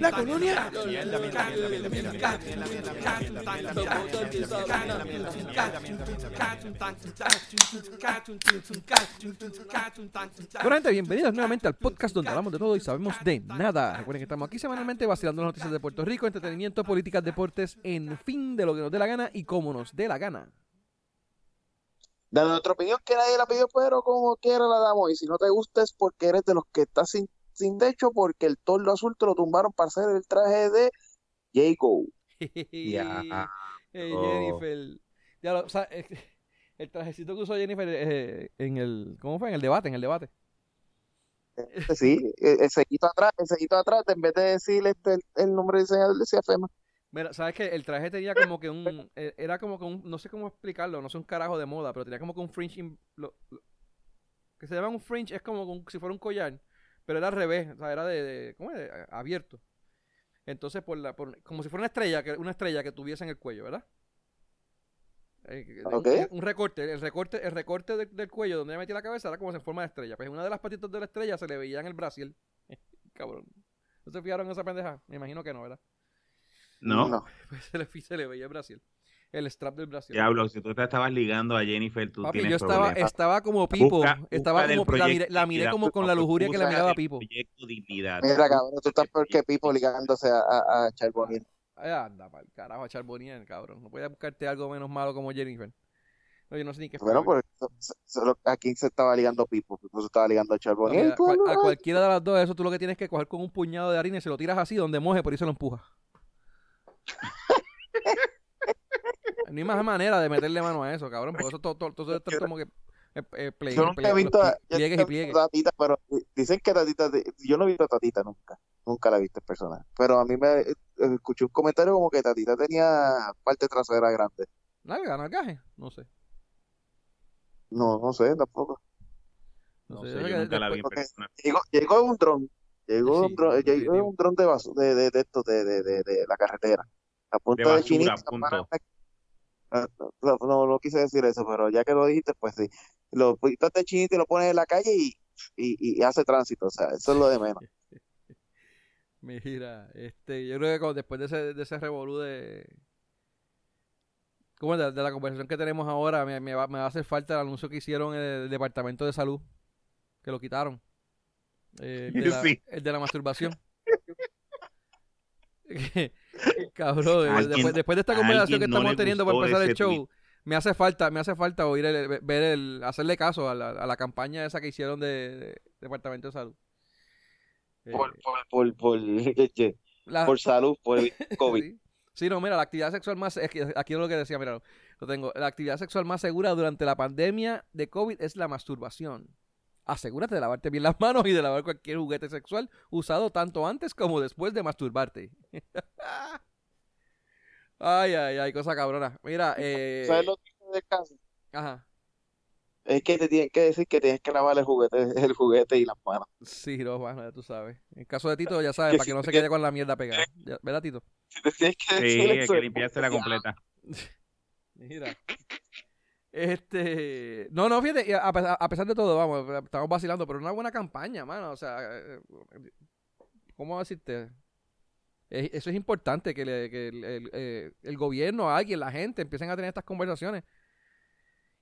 La colonia. Bueno, gente, bienvenidos nuevamente al podcast donde hablamos de todo y sabemos de nada. Recuerden que estamos aquí semanalmente vacilando las noticias de Puerto Rico, entretenimiento, políticas, deportes, en fin, de lo que nos dé la gana y cómo nos dé la gana. De nuestra opinión que nadie la pidió, pero como quiera la damos. Y si no te gusta es porque eres de los que estás sin, sin techo, porque el tordo azul te lo tumbaron para hacer el traje de Jacob. Ya. Jennifer. Ya lo, o sea, eh, el trajecito que usó Jennifer eh, en el. ¿Cómo fue? En el debate, en el debate. Este sí, el sellito atrás, el sellito atrás, en vez de decir este, el, el nombre del diseñador, decía FEMA. Mira, ¿sabes qué? El traje tenía como que un. eh, Era como que un. No sé cómo explicarlo, no sé un carajo de moda, pero tenía como que un fringe. in- lo- lo- que se llama un fringe, es como un- si fuera un collar, pero era al revés, o sea, era de. de- ¿Cómo es? Abierto. Entonces, por la, por- como si fuera una estrella, que, una estrella que tuviese en el cuello, ¿verdad? Eh, que- un- recorte, el recorte, el recorte de- del cuello donde ella metía la cabeza era como en forma de estrella. Pues una de las patitas de la estrella se le veía en el brasil. Cabrón. ¿No se fijaron en esa pendeja? Me imagino que no, ¿verdad? No, Pues se le, se le veía el Brasil. El strap del Brasil. diablo, si tú te estabas ligando a Jennifer, tú Papi, tienes yo estaba, problemas. estaba como Pipo. Busca- estaba busca como, la miré, la como con la lujuria que le miraba a el Pipo. Proyecto Dignidad. Mira, cabrón, tú estás peor que Pipo ligándose a, a, a Charbonnier. Ay, anda, pa'l carajo, a Charbonnier, cabrón. No podía buscarte algo menos malo como Jennifer. No, yo no sé ni qué Bueno, fue. pues so- solo a quién se estaba ligando Pipo. Pipo se estaba ligando a No, cual- no, a no. cualquiera de las dos, eso tú lo que tienes que coger con un puñado de harina y se lo tiras así donde moje, por ahí se lo empuja. No hay más manera de meterle mano a eso, cabrón, porque eso todo, todo, todo esto es como que eh, eh, pliegue- Yo nunca he visto los a, plie- pliegues y yo nunca he pliegues. Tatita, pero dicen que Tatita, yo no he visto a Tatita nunca, nunca la he visto en persona, pero a mí me eh, escuché un comentario como que Tatita tenía parte trasera grande. ¿Nalga, nalgaje? No sé. No, no sé, tampoco. No, No sé, yo la vi en persona. Llegó, llegó un dron, llegó Sí, un dron, llegó un dron de, de, de, de de, de, de, de la carretera, a punto de, basura, chinita, punto. para- Ah, No, no, no quise decir eso, pero ya que lo dijiste, pues sí. Lo quitas de chinita y lo pones en la calle y, y, y hace tránsito, o sea, eso es lo de menos. Mira, este, yo creo que después de ese, de ese revolú de. ¿Cómo es? De, de la conversación que tenemos ahora, me, me va, me va a hacer falta el anuncio que hicieron en el Departamento de Salud, que lo quitaron. Eh, el, de la, Sí. el de la masturbación. Cabrón, después, después de esta conversación que no estamos teniendo para empezar el show, me hace falta, me hace falta oír el, ver el, hacerle caso a la, a la campaña esa que hicieron de, de Departamento de Salud. Eh, Por, por, por, por, la- por salud, por el COVID. Sí. Sí, no, mira, la actividad sexual más, es que aquí es lo que decía, mira, lo tengo, la actividad sexual más segura durante la pandemia de COVID es la masturbación. Asegúrate de lavarte bien las manos y de lavar cualquier juguete sexual usado tanto antes como después de masturbarte. ay, ay, ay, cosa cabrona. Mira, eh, ¿Sabes lo que es del caso? ajá, Es que te tienen que decir que tienes que lavar el juguete, el juguete y las manos. sí, no, bueno, ya tú sabes. En caso de Tito, ya sabes, Que para que si no se te- quede con la mierda pegada. ¿Verdad, Tito? Tienes que Sí, decir hay que limpiársela completa. Mira. Este. No, no, fíjate, a, pesar de todo, vamos, estamos vacilando, pero una buena campaña, mano. O sea, eh, ¿cómo decirte? Es- Eso es importante, que, le- que el, el- eh, el gobierno, alguien, la gente empiecen a tener estas conversaciones.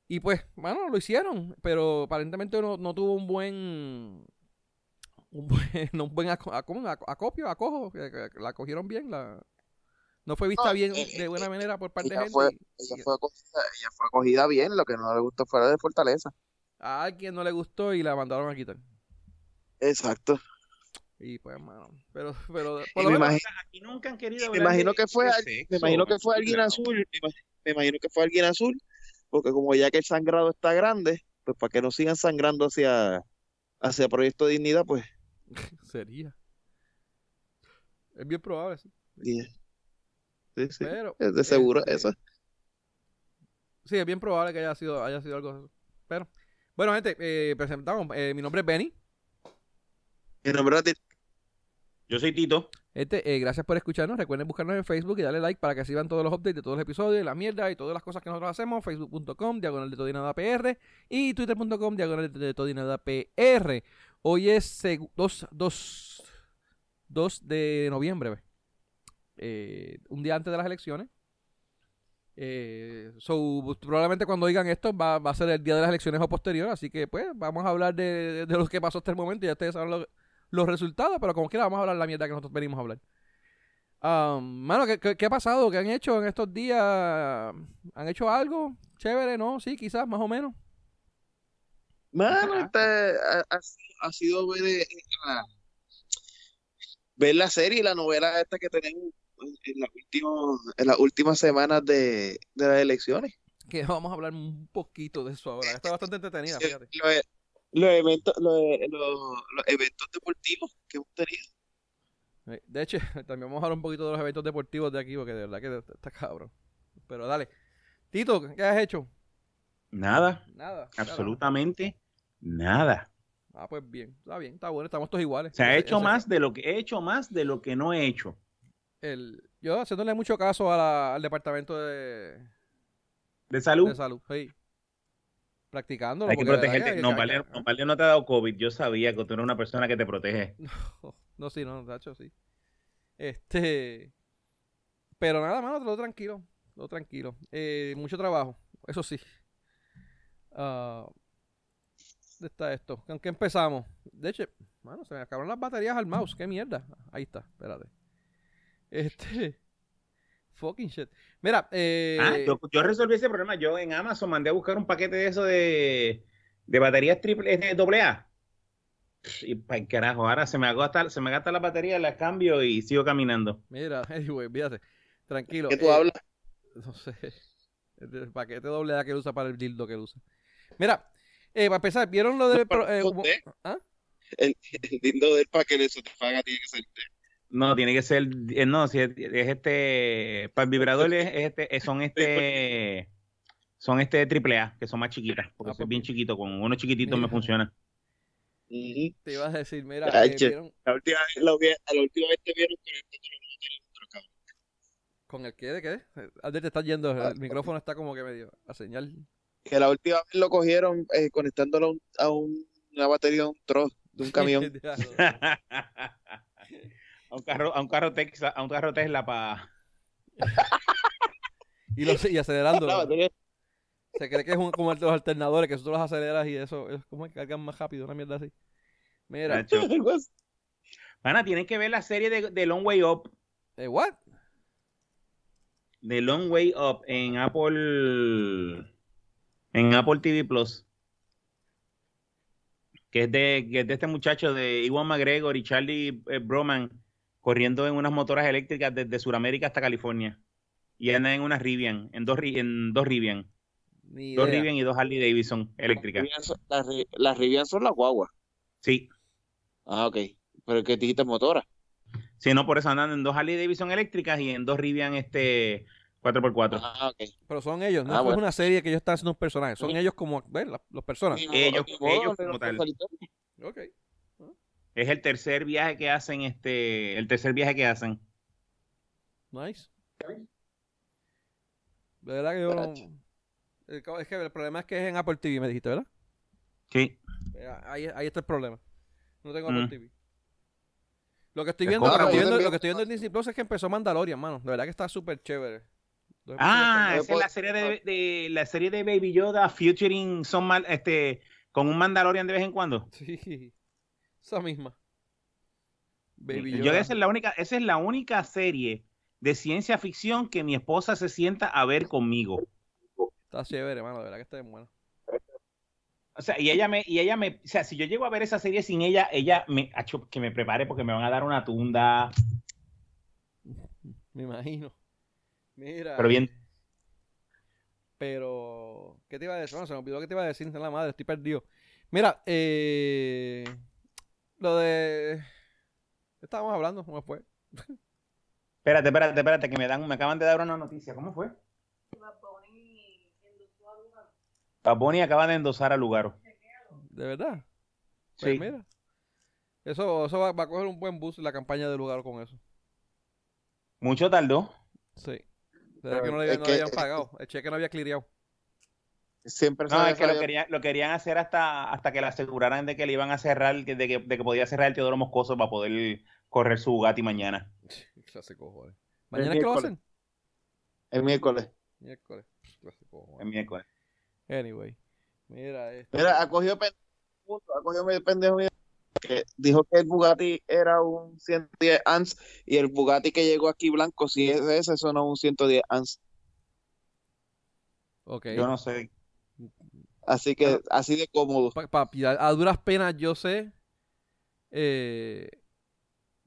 Y pues, bueno, lo hicieron, pero aparentemente no, no tuvo un buen. Un buen, un buen aco- aco- aco- acopio, acojo, la cogieron bien, la, no fue vista No, bien eh, de buena eh, manera por parte de gente. fue- Ella fue, acogida, ella fue acogida bien, lo que no le gustó fue la de Fortaleza. a alguien no le gustó y la mandaron a quitar. Exacto. Y pues, mano, pero, pero, Y por lo me menos, imagino, Aquí nunca han querido me imagino que fue, me imagino que fue alguien azul, me ima- me imagino que fue alguien azul, porque como ya que el sangrado está grande, pues para que no sigan sangrando hacia, hacia Proyecto de Dignidad, pues sería. Es bien probable, sí. y- sí, sí, Pero, es de seguro este, eso. Sí, es bien probable que haya sido, haya sido algo. Pero, bueno, gente, eh, presentamos. eh, mi nombre es Benny. Mi nombre es Tit- Yo soy Tito. Este, eh, gracias por escucharnos. Recuerden buscarnos en Facebook y darle like para que así vean todos los updates de todos los episodios, la mierda y todas las cosas que nosotros hacemos. Facebook.com, diagonal de todo y nada PR. Y Twitter.com, diagonal de todo y nada PR. Hoy es 2, 2, 2 de noviembre. Eh, un día antes de las elecciones. Eh, so, probablemente cuando oigan esto va, va a ser el día de las elecciones o posterior. Así que, pues, vamos a hablar de, de lo que pasó hasta el momento. Ya ustedes saben lo- los resultados, pero como quiera, vamos a hablar la mierda que nosotros venimos a hablar. Um, mano, ¿qué, qué, qué ha pasado? ¿Qué han hecho en estos días? ¿Han hecho algo? Chévere, ¿no? Sí, quizás, más o menos. Mano, este, ha, sido ver, eh, la- ver la serie y la novela esta que tenemos en, las últimas, en las últimas semanas de, de las elecciones. Que vamos a hablar un poquito de eso ahora. Está bastante entretenida, Sí, fíjate. Los, e- los eventos, los, los- los eventos deportivos que hemos tenido. Eh, De hecho, también vamos a hablar un poquito de los eventos deportivos de aquí, porque de verdad que está cabrón. Pero dale. Tito, ¿qué has hecho? Nada, Nada. absolutamente nada. Ah, pues bien, está bien, está bueno, estamos todos iguales. Se ha hecho ese- más de lo que he hecho más de lo que no he hecho. El, yo haciéndole mucho caso a la- al departamento de, De salud. de salud, sí. Practicándolo. Hay que protegerte. que- No, que- no, no te ha dado COVID. Yo sabía que tú eres una persona que te protege. No, sí, no, Tacho, sí. Este. Pero nada, mano, todo tranquilo. Todo tranquilo. Eh, mucho trabajo, eso sí. Ah, ¿Dónde está esto? ¿Con qué empezamos? De hecho, mano, se me acabaron las baterías al mouse. ¿Qué mierda? Ahí está, espérate. Este. Fucking shit. Mira, eh. Ah, yo, yo resolví ese problema. Yo en Amazon mandé a buscar un paquete de eso de, de baterías triple de doble A. Y para carajo, ahora se me agota, se me gasta la batería, la cambio y sigo caminando. Mira, anyway, fíjate. Tranquilo. ¿Qué tú eh, hablas? No sé. El paquete doble A que él usa para el dildo que él usa. Mira, eh, para empezar, ¿vieron lo del... pro- eh. ¿Ah? El, el lindo del para que le satisfaga tiene que ser. No, tiene que ser, eh, no, si es, es este, para el vibrador es, es este, son este, son este triple A, que son más chiquitas, porque Ah, soy pues bien chiquito, con uno chiquitito me Mira. funciona. Ujú. Te ibas a decir, mira, Ay, eh, che. ¿vieron La última vez, la, la última vez te vieron baterías en otro con el qué de qué? Alder te está yendo, Ah. el micrófono está como que medio a señal. Que la última vez lo cogieron eh, conectándolo a, un- a un- una batería de un trozo, de un camión. A un carro, a un carro Texas, a un carro Tesla para y, lo, y acelerando. Se cree que es un- como el de los alternadores, que tú los aceleras y eso es como que cargan más rápido, una mierda así. Mira. Pana, tienen que ver la serie de, de Long Way Up, eh, ¿what? de Long Way Up en Apple, en Apple TV Plus. Que es de, que es de este muchacho de Iwan McGregor y Charlie eh, Broman corriendo en unas motoras eléctricas desde Sudamérica hasta California. Y andan en unas Rivian, en dos, en dos Rivian. Dos. Rivian y dos Harley Davidson eléctricas. Las Rivian son- Las, Ri- las Rivian son las guaguas. Sí. Ah, ok. Pero que dijiste motora. Sí, no, por eso andan en dos Harley Davidson eléctricas y en dos Rivian este 4x4. Ah, ok. Pero son ellos, no Ah, es bueno. una serie que ellos están haciendo un personaje, son Sí. ellos como, ¿ves? La- los personas. Ellos- ellos como tal. Ok. Es el tercer viaje que hacen, este, el tercer viaje que hacen. Nice. De verdad que yo no... Es que el problema es que es en Apple TV, me dijiste, ¿verdad? Sí. Ahí, ahí está el problema. No tengo Apple Mm. TV. Lo que estoy viendo, lo que estoy viendo, Yo lo que estoy viendo en Disney Plus es que empezó Mandalorian, mano. De verdad que está súper chévere. Ah, esa es la serie de, de- la serie de Baby Yoda featuring son mal, este con un Mandalorian de vez en cuando. Sí, esa misma. Baby Yo Yoda. esa es la única, esa es la única serie de ciencia ficción que mi esposa se sienta a ver conmigo. Está chévere, mano. De verdad que está bien buena. O sea, y ella me, y ella me, o sea, si yo llego a ver esa serie sin ella, ella me, acho, que me prepare porque me van a dar una tunda, Me imagino. Mira. pero bien. Pero, ¿qué te iba a decir? Bueno, se me olvidó que te iba a decir, la madre, estoy perdido. Mira, eh, lo de... ¿qué estábamos hablando? ¿Cómo fue? Espérate, espérate, espérate, que me dan, me acaban de dar una noticia. ¿Cómo fue? Bad Bunny acaba de endosar al lugar. ¿De verdad? Pues Sí. mira. Eso, eso va, va a coger un buen boost la campaña del lugar con eso. Mucho tardó. Sí. Era que no le, Es no que- le habían pagado. El cheque no había cleareado. Siempre No, se es que lo querían, lo querían hacer hasta, hasta que le aseguraran de que le iban a cerrar, de que, de que podía cerrar el Teodoro Moscoso para poder correr su Bugatti mañana. Clase cojones. ¿Mañana que lo hacen? el miércoles. Miércoles. Clase cojones. El miércoles. Anyway. Mira esto. Mira, ha cogido pendejo, ha cogido pendejo que dijo que el Bugatti era un 110 ANS y el Bugatti que llegó aquí blanco, si es ese, eso no es un 110 ANS. Ok. Yo no sé. Así que, así de cómodo. Pa- papi, a, a duras penas yo sé. Eh,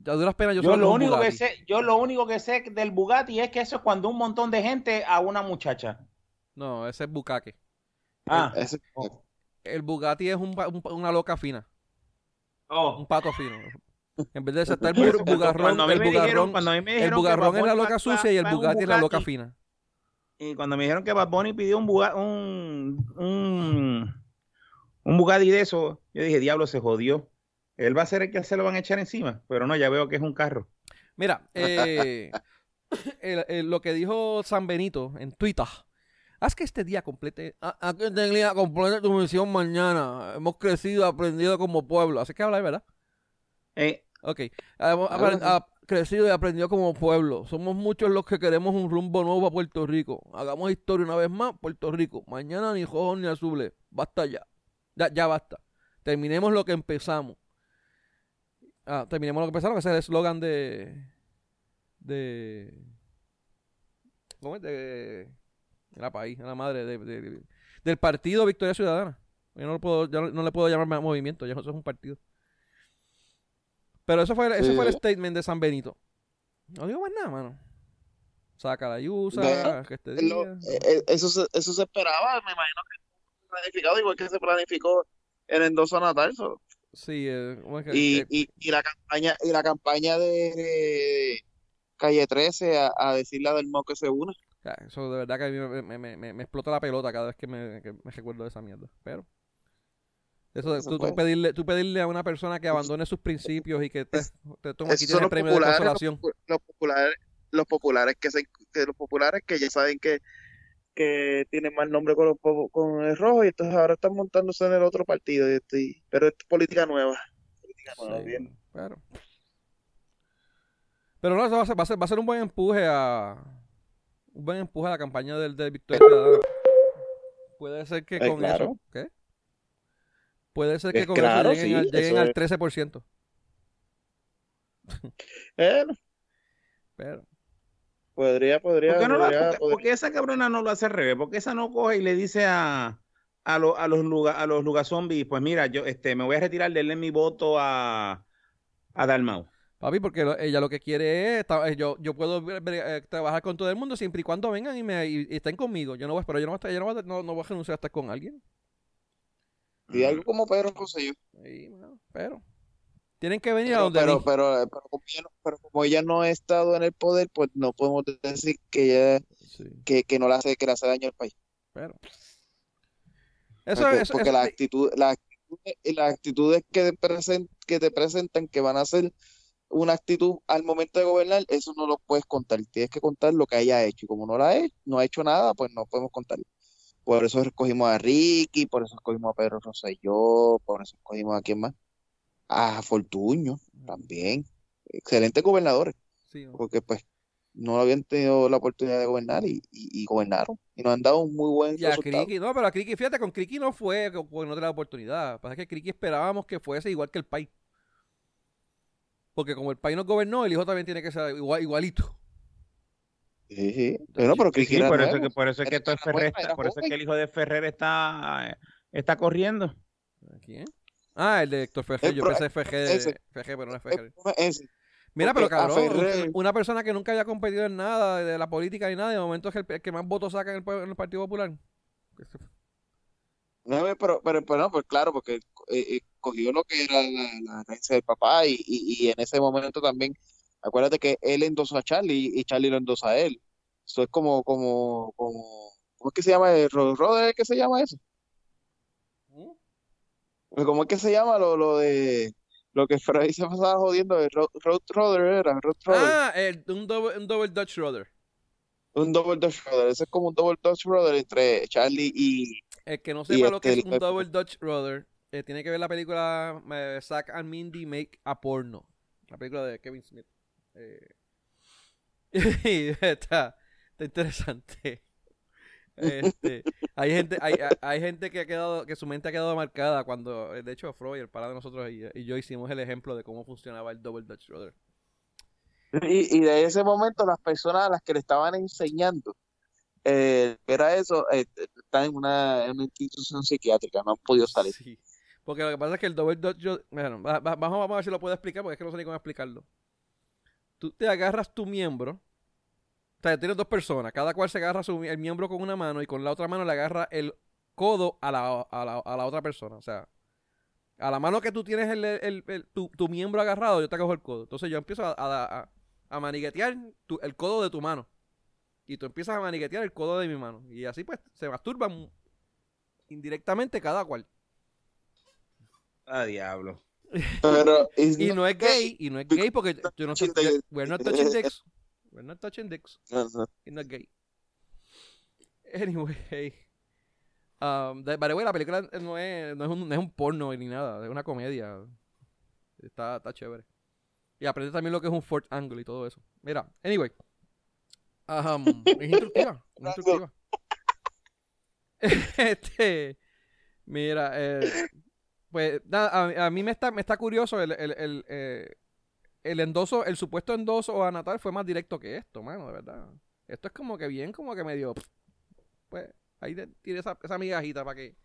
a duras penas yo, sé Yo lo único que Bugatti. sé, yo lo único que sé del Bugatti es que eso es cuando un montón de gente a una muchacha. No, ese es Bukake. Ah, Ese- El Bugatti es un una loca fina. oh. Un pato fino. En vez de está el bugarrón. cuando a mí El me dijeron- bugarrón, cuando a mí me el dijeron que bugarrón Bad es la loca sucia y el un Bugatti es la loca Bugatti, fina. Y cuando me dijeron que Bad Bunny pidió un, Buga- un, un, un Bugatti de eso, yo dije, diablo, se jodió. Él va a ser el que se lo van a echar encima, pero no, ya veo que es un carro. Mira, eh, el- el- lo que dijo San Benito en Twitter. Haz que este día complete. a- Haz que este día complete tu misión mañana. Hemos crecido, aprendido como pueblo. Así que habla, ¿verdad? Eh, Ok. Apren- Ahora ha- crecido y aprendido como pueblo. Somos muchos los que queremos un rumbo nuevo a Puerto Rico. Hagamos historia una vez más, Puerto Rico. Mañana ni rojos ni azules. Basta ya. Ya, ya basta. Terminemos lo que empezamos. Ah, terminemos lo que empezamos, que es el eslogan de. de. ¿Cómo es? De. la país, de la madre, de, de- de- del partido Victoria Ciudadana. Yo no, lo puedo, ya no, le puedo llamar movimiento, ya eso es un partido. Pero eso fue, ese Sí. fue el statement de San Benito. No digo más nada, mano. Saca la yusa, No, que este es lo- día. eh, eh, eso, se, eso se esperaba, me imagino que planificado igual que se planificó el endoso natal. so. Sí, eh, ¿cómo es que- Y, eh, y, y la campaña, y la campaña de, de Calle 13 a, a decirle a Del Mo que se ya, eso de verdad que a mí me, me- me- me- me explota la pelota cada vez que me, que me recuerdo de esa mierda. Pero. Eso tú, tú pedirle, tú pedirle a una persona que abandone sus principios y que te, te toma aquí el los premio de populares, los, consolación. popu- los populares, los populares que se, que los populares que ya saben que, que tienen más nombre con, los, con el rojo y entonces ahora están montándose en el otro partido. y estoy- pero es política nueva. Política nueva, Sí, bien. pero. Pero no, eso va a ser, va a ser, va a ser un buen empuje a. Un buen empuje a la campaña del, de Victoria. Puede ser que con claro. eso. ¿Qué? Puede ser que con claro, eso lleguen, sí, al, lleguen eso al es. 13%. Eh, Pero. podría, podría, ¿Por qué, no lo- podría, por qué- podría- por qué esa cabrona no lo hace al revés? ¿Por qué esa no coge y le dice a, a, lo- a los lugar, a los lugar zombies, pues mira, yo este, me voy a retirar, denle mi voto a, a Dalmau? Papi, porque lo- ella lo que quiere es, ta- eh, yo, yo puedo eh, trabajar con todo el mundo siempre y cuando vengan y me y, y estén conmigo. Yo no voy, pero yo no voy a, estar- yo no voy a, no, no voy a renunciar a estar con alguien. Y algo como Pedro Rosselló. Sí, pero tienen que venir a donde pero, pero, pero como ella no, pero como ella no ha estado en el poder, pues no podemos decir que ella, Sí, que, que no le hace, que le hace daño al país. pero eso, porque, eso- porque eso- las actitudes, las actitudes, las actitudes que te present, que te presentan que van a ser una actitud al momento de gobernar, eso no lo puedes contar. Tienes que contar lo que haya hecho. Y como no la ha hecho, no ha hecho nada, pues no podemos contarlo. Por eso escogimos a Ricky, por eso escogimos a Pedro Rosselló, por eso escogimos a quién más. A Fortuño también. Excelentes gobernadores, sí, no. porque pues no habían tenido la oportunidad de gobernar y, y, y gobernaron. Y nos han dado un muy buen Y a resultado. Criqui, no, pero a Criqui, fíjate, con Criqui no fue porque no tenía la oportunidad. Lo que pasa es que Criqui esperábamos que fuese igual que el país. Porque como el país nos gobernó, el hijo también tiene que ser igual, igualito. Sí, sí. Bueno, pero Sí, por eso, que, por eso es que Ferrer está- por eso es que el hijo de Ferrer está, está corriendo. ¿Quién? Ah, el de Héctor Ferrer. El Yo pensé ese. FG, pero no es Ferrer. ese. Mira, pero cabrón, Ferrer- una persona que nunca había competido en nada de la política ni nada, de momento es el, el que más votos saca en el, en el Partido Popular. No, pero, pero, pero no, pues claro, porque eh, eh, cogió lo que era la, la herencia del papá y, y, y en ese momento también, acuérdate que él endosó a Charlie y Charlie lo endosa a él. Eso es como, como, como, ¿cómo es que se llama? ¿El Ro- Roder es que se llama eso? ¿Cómo es que se llama lo, lo de lo que Freud se pasaba jodiendo de Road, Road Rudder era, Road Rudder. Ah, el, un, double, un double Dutch Rudder. Un double Dutch Rudder, ese es como un double Dutch Rudder entre Charlie y... El que no sepa lo que este, es un double Dutch Rudder, eh, tiene que ver la película eh, Zack and Mindy Make a Porno. La película de Kevin Smith. Eh, y está, está interesante. Este, hay gente, hay, hay- gente que ha quedado, que su mente ha quedado marcada cuando, eh, de hecho, Freud, el para de nosotros y, y yo hicimos el ejemplo de cómo funcionaba el double Dutch Rudder. Y, y de ese momento las personas a las que le estaban enseñando eh, era eso, eh, están en una, en una institución psiquiátrica, no han podido salir. Sí. Porque lo que pasa es que el double dutch, bueno, va- va- vamos, vamos a ver si lo puedo explicar, porque es que no sé ni cómo explicarlo. Tú te agarras tu miembro, o sea, tienes dos personas, cada cual se agarra su, el miembro con una mano y con la otra mano le agarra el codo a la, a la, a la otra persona. O sea, a la mano que tú tienes el, el- el- tu, tu miembro agarrado, yo te cojo el codo. Entonces yo empiezo a, a, a- a maniguetear tu- el codo de tu mano. Y tú empiezas a maniguetear el codo de mi mano. Y así pues se masturban indirectamente cada cual. Ah, diablo. Pero, Y no es gay, y no es gay porque yo no estoy- the- we're not touching dicks. We're not touching dicks. No, no. Y no es gay. Anyway. Um, de- by the way, la película no es, no, es un, no es un porno ni nada, es una comedia. Está, está chévere. Y aprende también lo que es un fourth angle y todo eso. Mira, anyway. Um, es instructiva. es instructiva. este. Mira, eh, pues nada, a, a mí me está, me está curioso el, el, el, eh, el endoso, el supuesto endoso a Natal fue más directo que esto, mano, de verdad. Esto es como que bien, como que medio. Pues ahí tiene esa, esa migajita para que.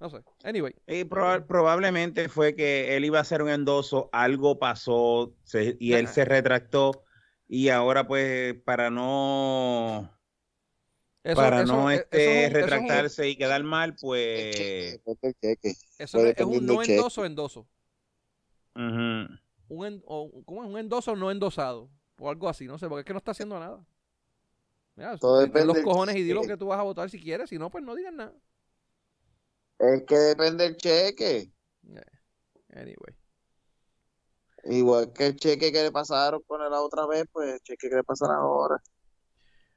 No sé. Anyway. Y proba- probablemente fue que él iba a hacer un endoso, algo pasó se- y él Ajá. se retractó y ahora pues para no Eso, para eso- no eh, este eso es un- eso es un- retractarse y quedar mal, pues cheque, el cheque. Eso es, es un no endoso endoso. ujú. Un en- o- ¿Cómo es? Un endoso no endosado. O algo así, no sé, porque es que no está haciendo nada. Mira, Todo depende los cojones y di lo que tú vas a votar si quieres, si no, pues no digas nada. Es que depende del cheque. Anyway. Igual que el cheque que le pasaron con la otra vez, pues el cheque que le pasaron ahora.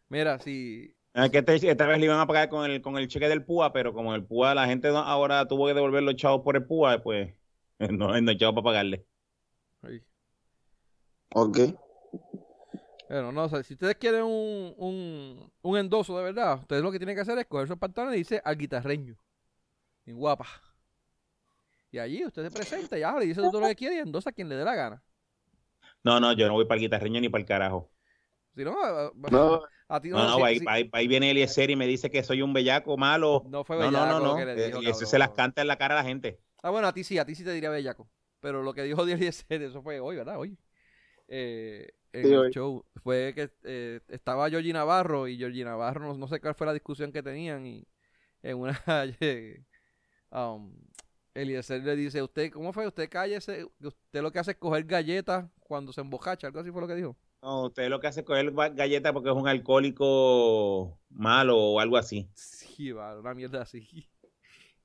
Mira, si. Ah, que este- esta vez le iban a pagar con el, con el cheque del PUA, pero como el PUA, la gente no- ahora tuvo que devolver los chavos por el PUA, pues no, no hay chavos para pagarle. Ay, Ok. Bueno, no sé, si ustedes quieren un, un, un endoso de verdad, ustedes lo que tienen que hacer es coger esos pantalones y dice al guitarreño. En guapa. Y allí usted se presenta y habla y dice todo lo que quiere y endosa a quien le dé la gana. No, no, yo no voy para el guitarreño ni para el carajo. Si no, a, No, a ti no, No, no, si- ahí, si- ahí- ahí viene Eliezer y me dice que soy un bellaco malo. no fue No, no, bellaco no, lo no. que le dijo, y eso se las canta en la cara a la gente. Ah, bueno, a ti sí, a ti sí te diría bellaco. Pero lo que dijo Eliezer, eso fue hoy, ¿verdad? Hoy. Eh, en Sí, el hoy. show. Fue que eh, estaba Georgie Navarro y Georgie Navarro, no, no sé cuál fue la discusión que tenían. Y en una. eh, um, Eliezer le dice: ¿Usted cómo fue? Usted cállese. que Usted lo que hace es coger galletas cuando se embocacha. Algo así fue lo que dijo. No, usted lo que hace es coger ga- galleta porque es un alcohólico malo o algo así. Sí, va, una mierda así.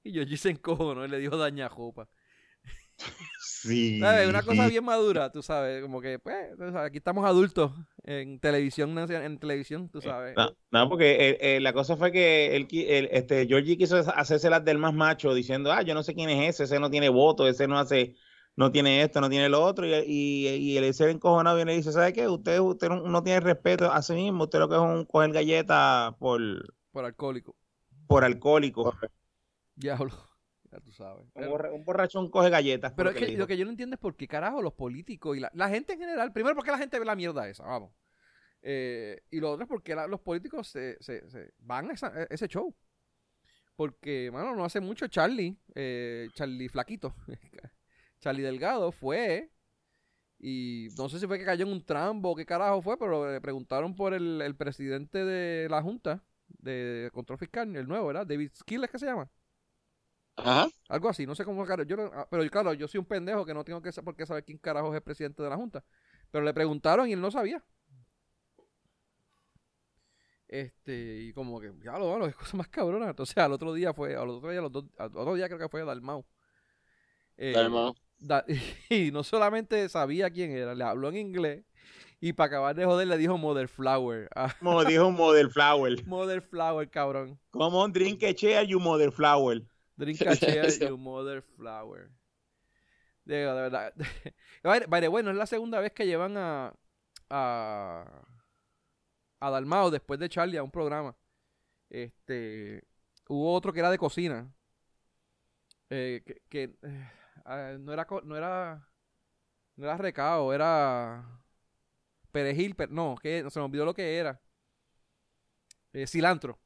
Y Georgie se encojonó y le dijo daña jopa. Sí. ¿Sabes? Una cosa bien madura, tú sabes, como que, pues, sabes, aquí estamos adultos en televisión, nacional- en televisión, tú sabes. No, no, porque eh, eh, la cosa fue que él, el- este, Georgie quiso hacerse las del más macho diciendo, ah, yo no sé quién es ese, ese no tiene voto, ese no hace, no tiene esto, no tiene lo otro, y, y, y él se ve encojonado y le dice, ¿sabe qué? Usted, usted no, no tiene respeto a sí mismo, usted lo que es un coger galleta por, Por alcohólico. por alcohólico. Diablo. Ya tú sabes. Un, borra- un borrachón coge galletas. pero es lo que lo que yo no entiendo es por qué carajo los políticos y la, la gente en general, primero porque la gente ve la mierda esa, vamos. Eh, y lo otro es porque la- los políticos se, se- se van a, esa- a ese show. Porque, mano, no hace mucho Charlie, eh, Charlie Flaquito, Charlie Delgado fue y no sé si fue que cayó en un trambo o qué carajo fue, pero le preguntaron por el, el presidente de la Junta de Control Fiscal, el nuevo, ¿verdad? David Skill es que se llama. Ajá. Algo así, no sé cómo, carajo, yo ah, pero claro, yo soy un pendejo que no tengo que por qué saber quién carajo es el presidente de la Junta. Pero le preguntaron y él no sabía. Este, y como que, ya lo, es cosa más cabrona. Entonces al otro día fue, al otro día, los dos- al otro día creo que fue Dalmau. Eh, Dalmau. Da- y no solamente sabía quién era, le habló en inglés y para acabar de joder le dijo Mother Flower. Como dijo Mother Flower. Mother Flower, cabrón. Come on, drink a chair, you Mother Flower. Drink a chair, you Mother Flower. Digo, de verdad. By by the way, no es la segunda vez que llevan a, a, a Dalmao después de Charlie a un programa. Este, hubo otro que era de cocina. Eh, que que, eh, ah, no era no era no era recao, era perejil, per- no, que se me olvidó lo que era. Eh, cilantro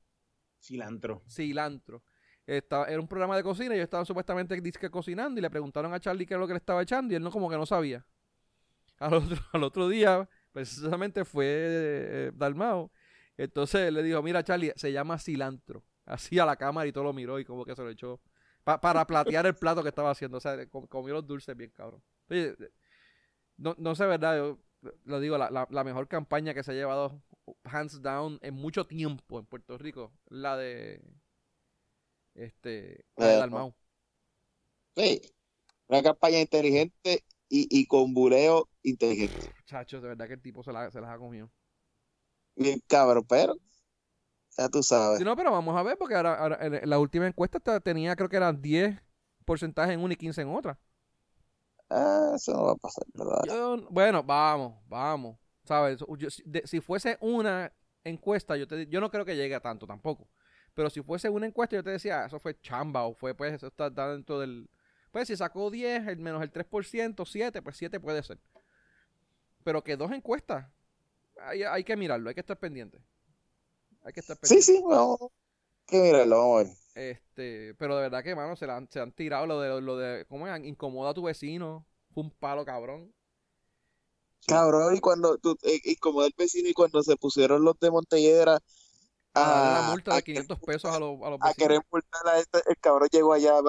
Cilantro. cilantro. Estaba, era un programa de cocina y ellos estaban supuestamente disque cocinando y le preguntaron a Charlie qué era lo que le estaba echando y él no como que no sabía. Al otro, al otro día, precisamente fue eh, Dalmao. Entonces le dijo, mira Charlie, se llama cilantro. Así a la cámara y todo lo miró y como que se lo echó. pa- para platear el plato que estaba haciendo. O sea, com- comió los dulces bien cabrón. Oye, no, no sé, ¿verdad? Yo lo digo, la, la- la mejor campaña que se ha llevado hands down en mucho tiempo en Puerto Rico, la de este Dalmau. Sí, una campaña inteligente y, y con buleo inteligente. Chacho, de verdad que el tipo se, la, se las ha comido. Bien cabrón, pero ya tú sabes. Sí, no, pero vamos a ver, porque ahora, ahora en la última encuesta ta- tenía, creo que eran 10 porcentajes en una y 15 en otra. Ah, eso no va a pasar, ¿verdad? Yo- bueno, vamos, vamos. ¿Sabes? Yo- si, de- si fuese una encuesta, yo, te, yo no creo que llegue a tanto tampoco. Pero si fuese una encuesta, yo te decía, "Ah, eso fue chamba o fue, pues, eso está, está dentro del. Pues si sacó 10, el menos el 3%, 7, pues 7 puede ser. Pero que dos encuestas, hay, hay que mirarlo, hay que estar pendiente. Hay que estar Sí, pendiente. sí, vamos. Que míralo, vamos a ver. Este, pero de verdad que, mano, se, la han, se han tirado lo de, lo de, ¿cómo es? Incomoda a tu vecino. Fue un palo cabrón. Cabrón, y cuando tú, eh, y como del vecino, y cuando se pusieron los de Montelledra A una multa a de querer 500 pesos a los, a los a querer multar a este, el cabrón llegó allá.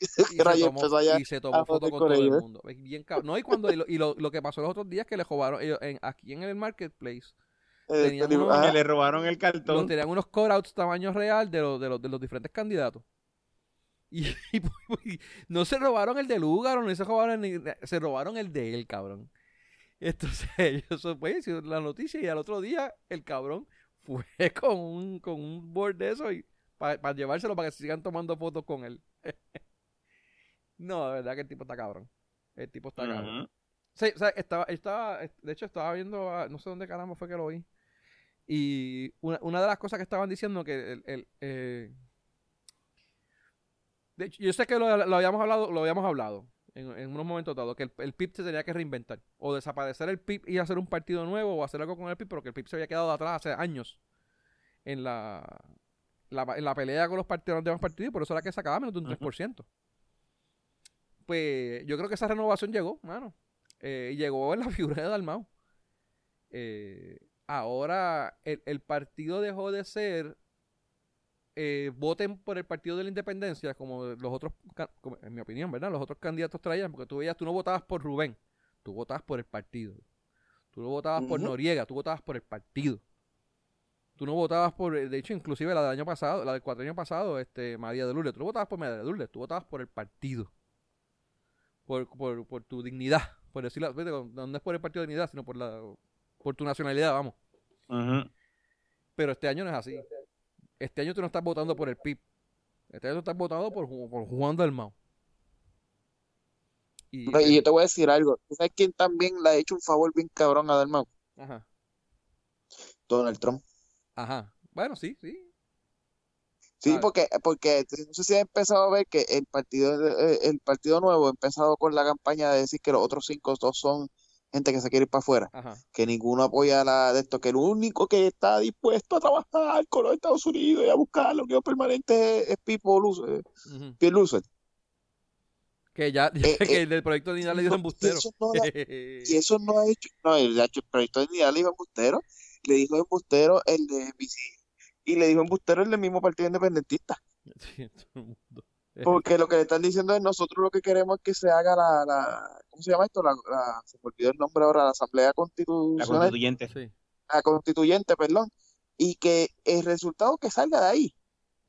Y se, tomó, empezó allá y se tomó a foto con con todo el mundo. Es Bien cab- No, y cuando y lo, y lo, lo que pasó los otros días que le robaron ellos en, aquí en el marketplace, Eh, tenían digo, unos-. Que le robaron el los, cartón. tenían unos cutouts tamaño real de los, de los, de los diferentes candidatos. Y, y- y no se robaron el de Lugaro, no se robaron ni- se robaron el de él, cabrón. Entonces, ellos pues, la noticia y al otro día el cabrón fue con un, con un board de eso y para llevárselo para que sigan tomando fotos con él. no, de verdad que el tipo está cabrón. El tipo está cabrón. Sí, o sea, estaba, estaba, de hecho estaba viendo, a- no sé dónde caramba fue que lo vi. Y una, una de las cosas que estaban diciendo que el, el, eh, de hecho, yo sé que lo, lo habíamos hablado, lo habíamos hablado en, en unos momentos dados, que el, el PIB se tenía que reinventar. O desaparecer el PIB y hacer un partido nuevo, o hacer algo con el PIB, pero que el PIB se había quedado atrás hace años en la, la- en la pelea con los partidos, los demás partidos, y por eso era que sacaba menos de un Ujú. 3%. Pues yo creo que esa renovación llegó, mano. Eh, llegó en la figura de Dalmau. Eh, ahora el, el partido dejó de ser eh, voten por el partido de la independencia como los otros, como- en mi opinión, ¿verdad? Los otros candidatos traían, porque tú veías, tú no votabas por Rubén, tú votabas por el partido. Tú no votabas por. Noriega, tú votabas por el partido. Tú no votabas por, eh, de hecho, inclusive la del año pasado, la del cuatro año pasado, este, María de Lourdes, tú no votabas por María de Lourdes, tú votabas por el partido. Por, por, por tu dignidad, por decirlo, no es por el partido de dignidad, sino por la, por tu nacionalidad, vamos. Pero este año no es así. Este año tú no estás votando por el PIB. Este año tú estás votando por, Ju- por Juan Dalmau. Y, No, Y yo te voy a decir algo. ¿Tú sabes quién también le ha hecho un favor bien cabrón a Dalmau? Ajá. Donald Trump. Ajá. Bueno, sí, sí. Sí, Vale. porque, porque no sé si has empezado a ver que el partido, eh, el partido nuevo ha empezado con la campaña de decir que los otros cinco dos son gente que se quiere ir para afuera, Ajá. que ninguno apoya la de esto, que el único que está dispuesto a trabajar con los Estados Unidos y a buscar la unión permanente es, es Pipo Luz, eh. Pierre Lucer. Que ya, Eh, que eh, el del proyecto de Nidal le dijo no, y embustero. eso no la- Y eso no ha hecho, no, el, el proyecto de Nidal le dijo embustero, le dijo embustero el de BC y le dijo embustero el del mismo partido independentista. Sí, todo el mundo. Porque lo que le están diciendo es nosotros lo que queremos es que se haga la, la ¿cómo se llama esto? La, la- se me olvidó el nombre ahora, la Asamblea La Constitucional, constituyente. Sí. la Constituyente, perdón, y que el resultado que salga de ahí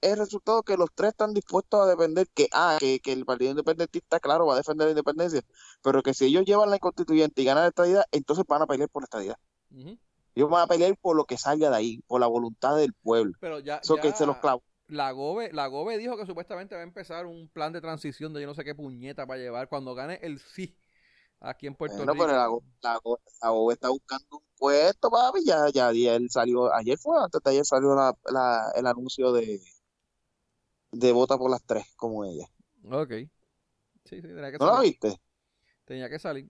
el resultado que los tres están dispuestos a defender que, ah, que, que el Partido Independentista, claro, va a defender la independencia, pero que si ellos llevan la constituyente y ganan la estadidad, entonces van a pelear por la estadidad. Ellos van a pelear por lo que salga de ahí, por la voluntad del pueblo. Pero ya, Eso que se los clavo. La Gobe, la Gobe dijo que supuestamente va a empezar un plan de transición de yo no sé qué puñeta para llevar cuando gane el sí aquí en Puerto Bueno, Rico. pero la, la, Go- la Gobe está buscando un puesto, papi. Ya, ya ayer salió, ayer fue, antes de ayer salió la, la- el anuncio de, de vota por las tres, como ella. Ok. Sí, sí, tenía que ¿No la salir. viste? Tenía que salir.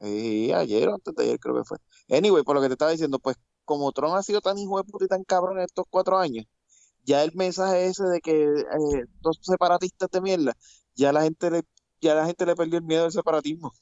Sí, ayer o antes de ayer creo que fue. Anyway, por lo que te estaba diciendo, pues como Trump ha sido tan hijo de puta y tan cabrón en estos cuatro años, ya el mensaje ese de que eh, dos separatistas de mierda, ya la gente le, ya la gente le perdió el miedo al separatismo.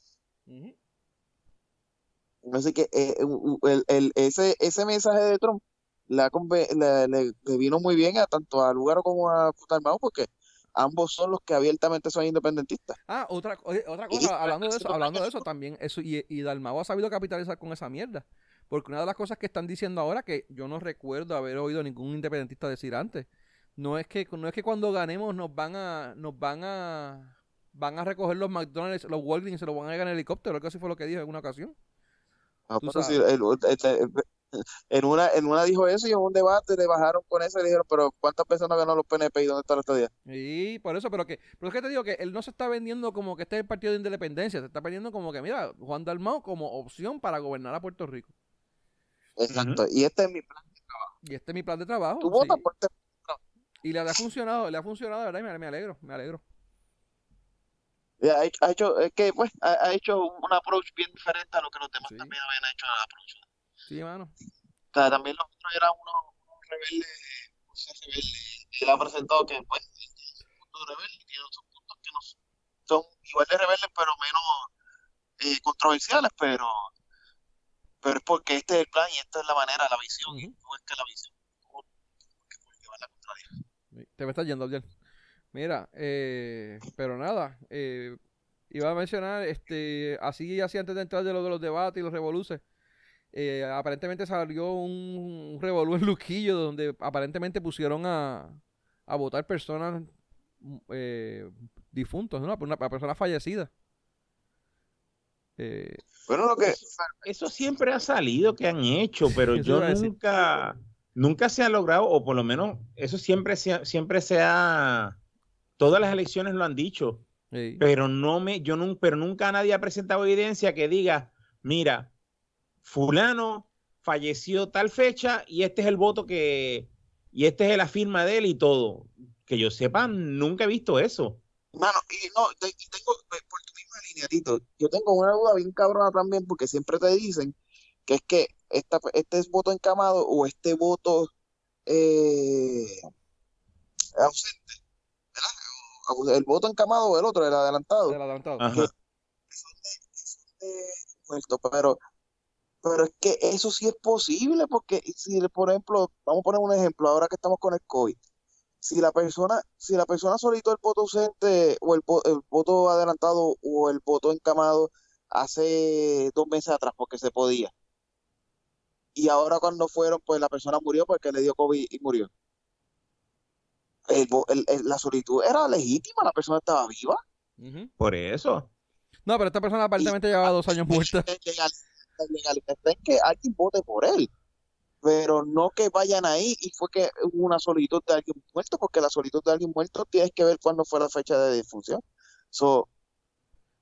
Así que eh, el, el- ese, ese mensaje de Trump la, conve- le, vino muy bien a tanto a Lugaro como a Putalmao porque ambos son los que abiertamente son independentistas. Ah, otra, otra Y- cosa, hablando de eso, hablando de eso también, eso, y, y Dalmau ha sabido capitalizar con esa mierda. Porque una de las cosas que están diciendo ahora, que yo no recuerdo haber oído ningún independentista decir antes, no es que, no es que cuando ganemos nos van a, nos van a, van a recoger los McDonald's, los Walgreens y se los van a llegar en helicóptero, que así fue lo que dijo en una ocasión. Ah, pero sí, el- el- en una, en una dijo eso y en un debate le bajaron con eso y le dijeron, pero ¿cuántas personas ganó los PNP y dónde está la estadía? Y por eso, pero que, pero es que te digo que él no se está vendiendo como que este es el partido de independencia, se está vendiendo como que, mira, Juan Dalmau como opción para gobernar a Puerto Rico. Exacto. Y este es mi plan. Y este es mi plan de trabajo. Tú sí. votas por este. Y le, ha funcionado, le ha funcionado, de verdad, y me, me alegro, me alegro. Y Ha hecho, ha hecho- es que pues ha, ha hecho un approach bien diferente a lo que los demás Sí. también habían hecho el approach. Sí, mano. O sea, también los otros eran unos, unos rebeldes, sé, rebeldes. Él ha presentado que pues el punto de rebelde tiene otros puntos que no son, son igual de rebeldes pero menos eh, controversiales, pero pero es porque este es el plan y esta es la manera, la visión, y Ujú. no es que la visión que puede llevar la contraria. Te me estás yendo, Abdiel. Mira, eh, pero nada, eh, iba a mencionar, este, así, así antes de entrar de lo de los debates y los revoluces, eh, aparentemente salió un, un revolú en Luquillo donde aparentemente pusieron a, a votar personas mm, eh, difuntos, ¿no? Una, una persona fallecida. Eh, Bueno, lo que Eso siempre ha salido que han hecho, pero yo nunca, nunca se ha logrado, o por lo menos eso siempre se ha, siempre se ha, todas las elecciones lo han dicho, pero no me, yo nunca, pero nunca nadie ha presentado evidencia que diga, mira, fulano falleció tal fecha y este es el voto que, y este es la firma de él y todo. Que yo sepa, nunca he visto eso. Mano, y no, tengo, yo tengo una duda bien cabrona también, porque siempre te dicen que es que esta, este es voto encamado o este voto eh, ausente, ¿verdad? El voto encamado o el otro, el adelantado, del adelantado. Ajá. son de, son de muertos, pero, pero es que eso sí es posible, porque si, por ejemplo, vamos a poner un ejemplo, ahora que estamos con el COVID, si la persona, si la persona solicitó el voto ausente o el, el voto adelantado o el voto encamado hace dos meses atrás porque se podía. Y ahora cuando fueron, pues la persona murió porque le dio COVID y murió. El el- el- la solicitud era legítima, la persona estaba viva. Por eso. No, pero esta persona aparentemente llevaba dos años muerta. La legal- la legalidad en que alguien vote por él, pero no que vayan ahí y fue que hubo una solicitud de alguien muerto, porque la solicitud de alguien muerto tienes que ver cuándo fue la fecha de defunción. So,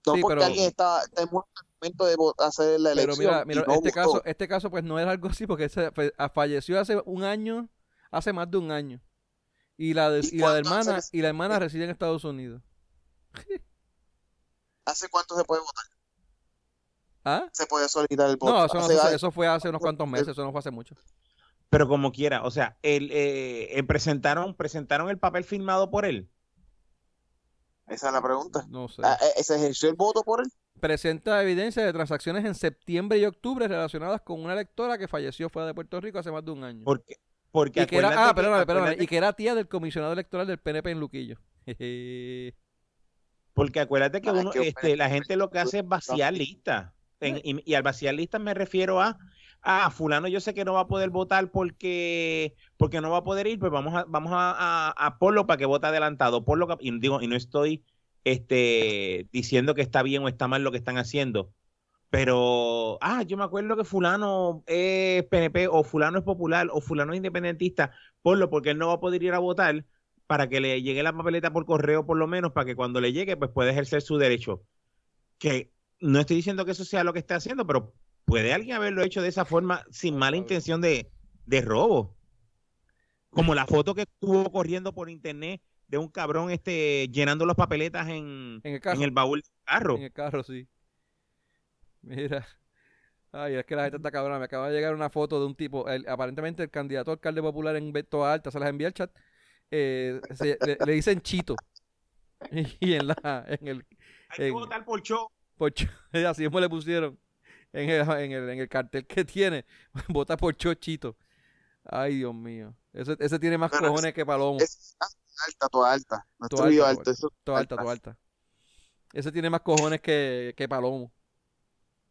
no Sí, porque pero- alguien está, está muerto al momento de hacer la Pero elección. mira, y mira, no este caso, este caso pues no es algo así porque se fe- a- falleció hace un año, hace más de un año. Y la de, ¿Y y la de hermana, y la hermana reside en Estados Unidos. ¿Hace cuánto se puede votar? ¿Ah? Se puede solicitar el voto. No, eso, no Hace sucede, años. eso fue hace unos cuantos meses, eso no fue hace mucho. Pero como quiera, o sea, el, eh, eh, presentaron, presentaron el papel firmado por él. Esa es la pregunta. No sé. Ah, eh, ¿Se ejerció el voto por él? Presenta evidencia de transacciones en septiembre y octubre relacionadas con una electora que falleció fuera de Puerto Rico hace más de un año. Porque, porque Y que era, ah, perdóname, perdóname, y que era tía del comisionado electoral del PNP en Luquillo. Porque acuérdate que Ah, uno, que- este, la gente lo que hace es vaciar listas. En- y, y al vaciar listas me refiero a ah, fulano yo sé que no va a poder votar porque, porque no va a poder ir, pues vamos a, vamos a, a, para que vote adelantado. Por lo y digo, y no estoy este, diciendo que está bien o está mal lo que están haciendo. Pero, ah, yo me acuerdo que fulano es PNP o fulano es popular o fulano es independentista, lo porque él no va a poder ir a votar para que le llegue la papeleta por correo por lo menos, para que cuando le llegue pues pueda ejercer su derecho. Que no estoy diciendo que eso sea lo que está haciendo, pero puede alguien haberlo hecho de esa forma sin mala intención de, de robo. Como la foto que estuvo corriendo por internet de un cabrón este llenando las papeletas en, en, el, baúl del carro. En el carro, sí. Mira. Ay, es que la gente está cabrona. Me acaba de llegar una foto de un tipo, aparentemente el candidato alcalde popular en Beto Alta, se las envía al chat. Eh, le, dicen Chito. Y en la en el Hay que votar por show. Por así mismo le pusieron en el, en el, en el cartel que tiene. Vota por Chito. Ay, Dios mío. Ese, ese tiene más cojones que Palomo alta, toda alta. No toda alta, alto, eso, toda alta, toda alta. Ese tiene más cojones que, que Palomo.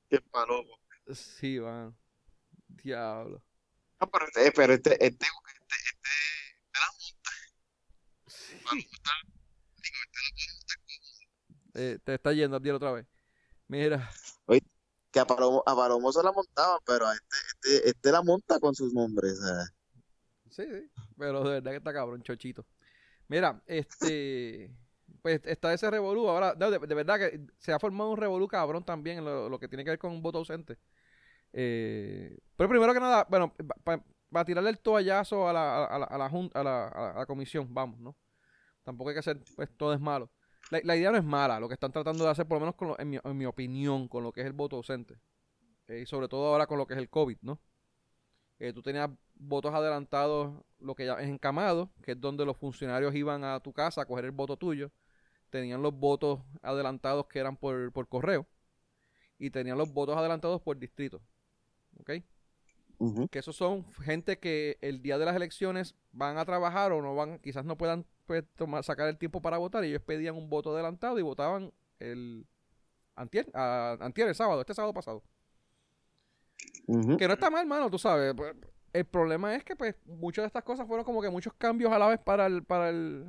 Que Palomo. Sí, van. Diablo. No, pero este, pero este, este, este, este, la monta. Sí. Palomo está, digo, este eh, te está yendo a otra vez. Mira. Oye, que a Palomo, a Palomo se la montaban, pero a este, este, este la monta con sus nombres. Sí, sí. Pero de verdad que está cabrón, chochito. Mira, este. Pues está ese revolú. Ahora, de, verdad que se ha formado un revolú cabrón también en lo, que tiene que ver con un voto ausente. Eh, pero primero que nada, bueno, para tirarle el toallazo a la, a, la, a, la, a, la, a la comisión, vamos, ¿no? Tampoco hay que hacer, pues todo es malo. La, idea no es mala, lo que están tratando de hacer, por lo menos con en, mi, en, mi, opinión, con lo que es el voto ausente. Eh, y sobre todo ahora con lo que es el COVID, ¿no? Eh, tú tenías votos adelantados, lo que ya es encamado, que es donde los funcionarios iban a tu casa a coger el voto tuyo. Tenían los votos adelantados que eran por, por correo. Y tenían los votos adelantados por distrito. ¿Ok? Que esos son gente que el día de las elecciones van a trabajar o no van, quizás no puedan pues, tomar, sacar el tiempo para votar. Y ellos pedían un voto adelantado y votaban el antier, antier el sábado, este sábado pasado. Que no está mal, mano, tú sabes. Pues, el problema es que, pues, muchas de estas cosas fueron como que muchos cambios a la vez para el, para el,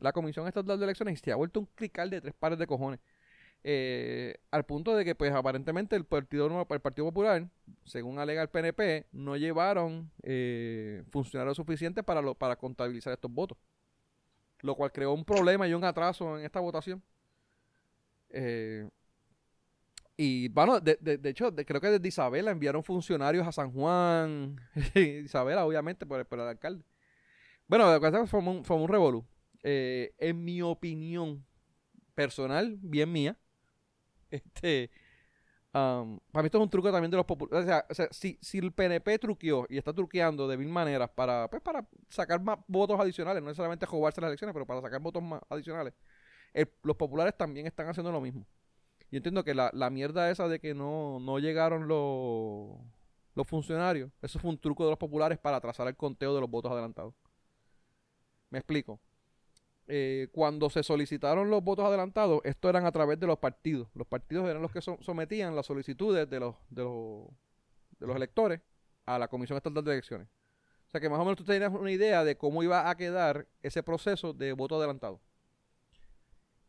la Comisión Estatal de Elecciones y se ha vuelto un clical de tres pares de cojones. Eh, al punto de que, pues, aparentemente el Partido, el Partido Popular, según alega el PNP, no llevaron eh, funcionarios suficientes para, lo, para contabilizar estos votos. Lo cual creó un problema y un atraso en esta votación. Eh, y bueno, de, de, hecho, creo que desde Isabela enviaron funcionarios a San Juan. Isabela, obviamente, por, el alcalde. Bueno, de fue un, fue un revolú. Eh, en mi opinión personal, bien mía, este, para mí esto es un truco también de los populares. O sea, si, si, el PNP truqueó y está truqueando de mil maneras para, pues, para sacar más votos adicionales, no necesariamente jugarse las elecciones, pero para sacar votos más adicionales, los populares también están haciendo lo mismo. Yo entiendo que la, la mierda esa de que no, no llegaron los, los funcionarios, eso fue un truco de los populares para atrasar el conteo de los votos adelantados. Me explico. Eh, cuando se solicitaron los votos adelantados, esto eran a través de los partidos. Los partidos eran los que sometían las solicitudes de los, de, los, de los electores a la Comisión Estatal de Elecciones. O sea que más o menos tú tenías una idea de cómo iba a quedar ese proceso de voto adelantado.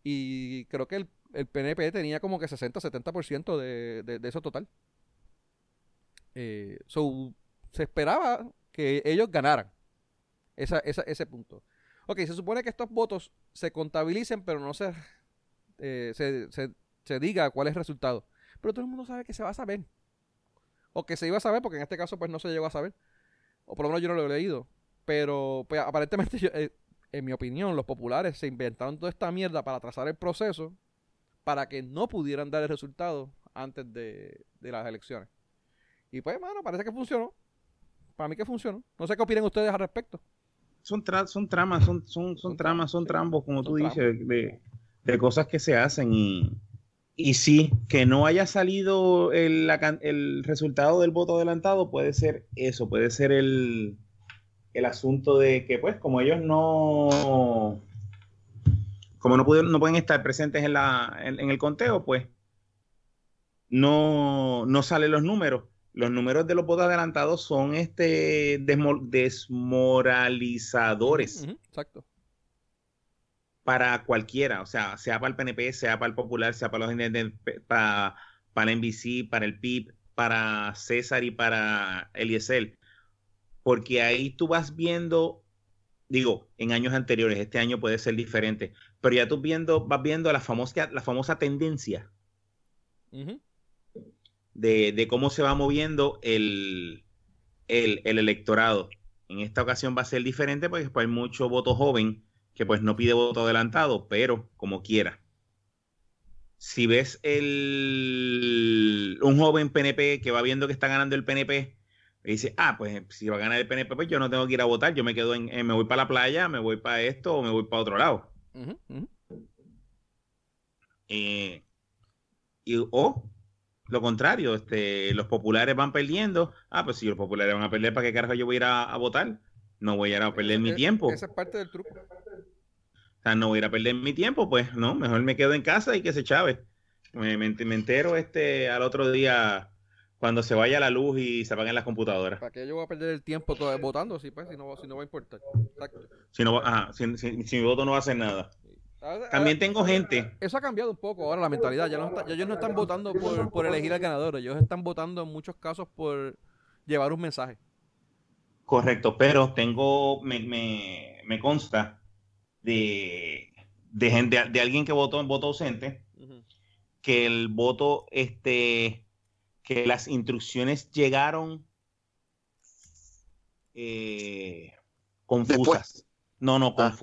Y creo que el PNP tenía como que 60-70% de, de, de eso total. Eh, se esperaba que ellos ganaran esa, esa, ese punto. Ok, se supone que estos votos se contabilicen, pero no se, eh, se, se, diga cuál es el resultado. Pero todo el mundo sabe que se va a saber. O que se iba a saber, porque en este caso pues no se llegó a saber. O por lo menos yo no lo he leído. Pero pues, aparentemente, eh, en mi opinión, los populares se inventaron toda esta mierda para trazar el proceso para que no pudieran dar el resultado antes de, las elecciones. Y pues, mano, parece que funcionó. Para mí que funcionó. No sé qué opinan ustedes al respecto. Son, son tramas, son, son, son, tramas, son trambos, como tú dices, de, cosas que se hacen y, y sí, que no haya salido el, el, resultado del voto adelantado puede ser eso, puede ser el, el asunto de que pues como ellos no como no, pudieron, no pueden estar presentes en, la, en, el conteo, pues no, no salen los números. Los números de los votos adelantados son este desmoralizadores. exacto. Para cualquiera, o sea, sea para el PNP, sea para el Popular, sea para los para, para el NBC, para el PIB, para César y para Eliezer. Porque ahí tú vas viendo, digo, en años anteriores, este año puede ser diferente, pero ya tú viendo, vas viendo la famosa, la famosa tendencia de, cómo se va moviendo el, el, electorado. En esta ocasión va a ser diferente porque hay mucho voto joven que pues no pide voto adelantado, pero como quiera. Si ves el, un joven PNP que va viendo que está ganando el PNP, y dice, ah, pues si va a ganar el PNP, pues yo no tengo que ir a votar, yo me quedo en, me voy para la playa, me voy para esto o me voy para otro lado. Eh, y, o lo contrario, este, los populares van perdiendo. Ah, pues si los populares van a perder, ¿para qué carajo yo voy a ir a, votar? No voy a ir a perder mi tiempo. Esa es parte del truco. O sea, no voy a ir a perder mi tiempo, pues no, mejor me quedo en casa y que se chave. Me, me, entero este al otro día cuando se vaya la luz y se apaguen las computadoras. ¿Para qué yo voy a perder el tiempo todo, votando? Si, pues, si, no, si no va a importar. Si, no, ajá, si, si, mi voto no va a hacer nada. También tengo gente. Eso ha cambiado un poco ahora la mentalidad. Ya, no ellos no están votando por, elegir al ganador. Ellos están votando en muchos casos por llevar un mensaje. Correcto, pero tengo, me, me, consta de, de, gente, de alguien que votó en voto ausente, que el voto, este, que las instrucciones llegaron eh, confusas. No, no, ah.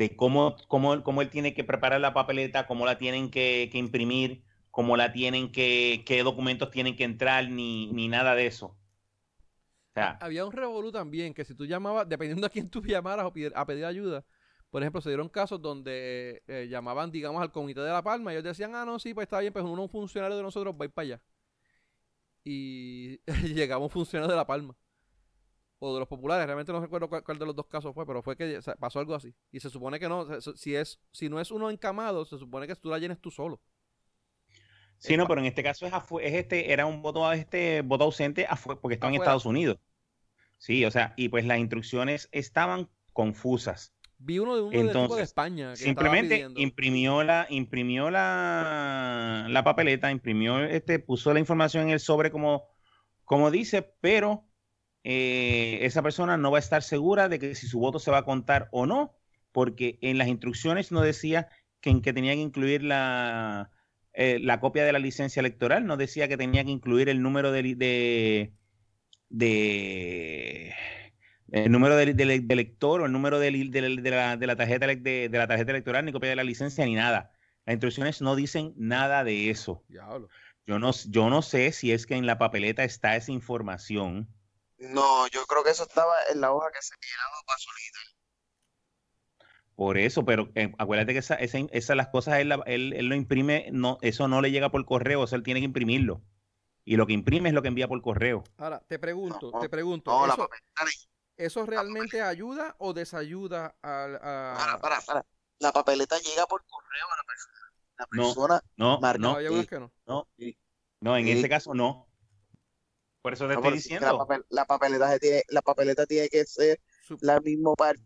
De cómo, cómo, cómo, él tiene que preparar la papeleta, cómo la tienen que, imprimir, cómo la tienen que, qué documentos tienen que entrar, ni, ni nada de eso. Había un revolú también, que si tú llamabas, dependiendo a quién tú llamaras a pedir ayuda, por ejemplo, se dieron casos donde eh, llamaban, digamos, al comité de La Palma y ellos decían, ah, no, sí, pues está bien, pues uno un funcionario de nosotros va a ir para allá. Y llegaba un funcionario de La Palma o de los populares, realmente no recuerdo cuál, de los dos casos fue, pero fue que pasó algo así. Y se supone que no, si es si no es uno encamado, se supone que tú la llenes tú solo. Sí, no, pero en este caso es, es este era un voto este voto ausente porque estaba en Estados Unidos. Sí, o sea, y pues las instrucciones estaban confusas. Vi uno de uno de España. simplemente imprimió la, imprimió la, la papeleta, imprimió, este, puso la información en el sobre como, como dice, pero eh, esa persona no va a estar segura de que si su voto se va a contar o no, porque en las instrucciones no decía que, que tenía que incluir la, eh, la copia de la licencia electoral, no decía que tenía que incluir el número de, de, de el número de, elector o el número de, la, de la tarjeta de, la tarjeta electoral, ni copia de la licencia, ni nada. Las instrucciones no dicen nada de eso. Yo no, yo no sé si es que en la papeleta está esa información no, yo creo que eso estaba en la hoja que se llenaba para solita. Por eso, pero eh, acuérdate que esas esa, las cosas él, él, lo imprime, no, eso no le llega por correo, o sea, él tiene que imprimirlo. Y lo que imprime es lo que envía por correo. Ahora, te pregunto, te pregunto. ¿eso, realmente ayuda o desayuda a, Para, para, para. La papeleta llega por correo a la persona. La persona no, no, no, no, no, no, en ese caso no. Por eso te estoy diciendo. La, papeleta tiene, la papeleta tiene que ser la misma parte.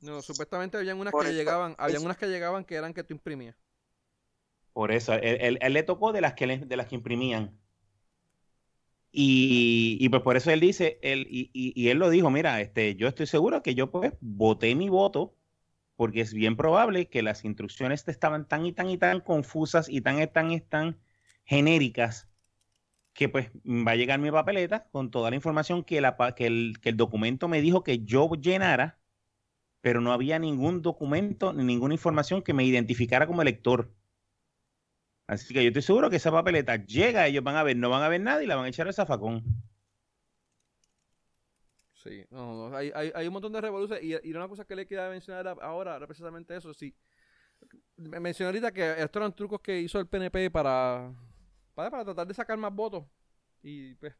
No, supuestamente habían unas que llegaban, habían unas que llegaban que eran que tú imprimías. Por eso, él, le tocó de las que de las que imprimían. Y, y, pues por eso él dice, él, y, y, él lo dijo, mira, este, yo estoy seguro que yo pues voté mi voto, porque es bien probable que las instrucciones estaban tan y tan y tan confusas y tan y tan y tan genéricas que pues va a llegar mi papeleta con toda la información que, la, que, el, que el documento me dijo que yo llenara, pero no había ningún documento ni ninguna información que me identificara como elector. Así que yo estoy seguro que esa papeleta llega, ellos van a ver, no van a ver nada y la van a echar al zafacón. Sí, no, hay, hay, hay, un montón de revoluciones y, y, una cosa que le queda mencionar ahora era precisamente eso. Sí, mencioné ahorita que estos eran trucos que hizo el PNP para para, tratar de sacar más votos. Y pues,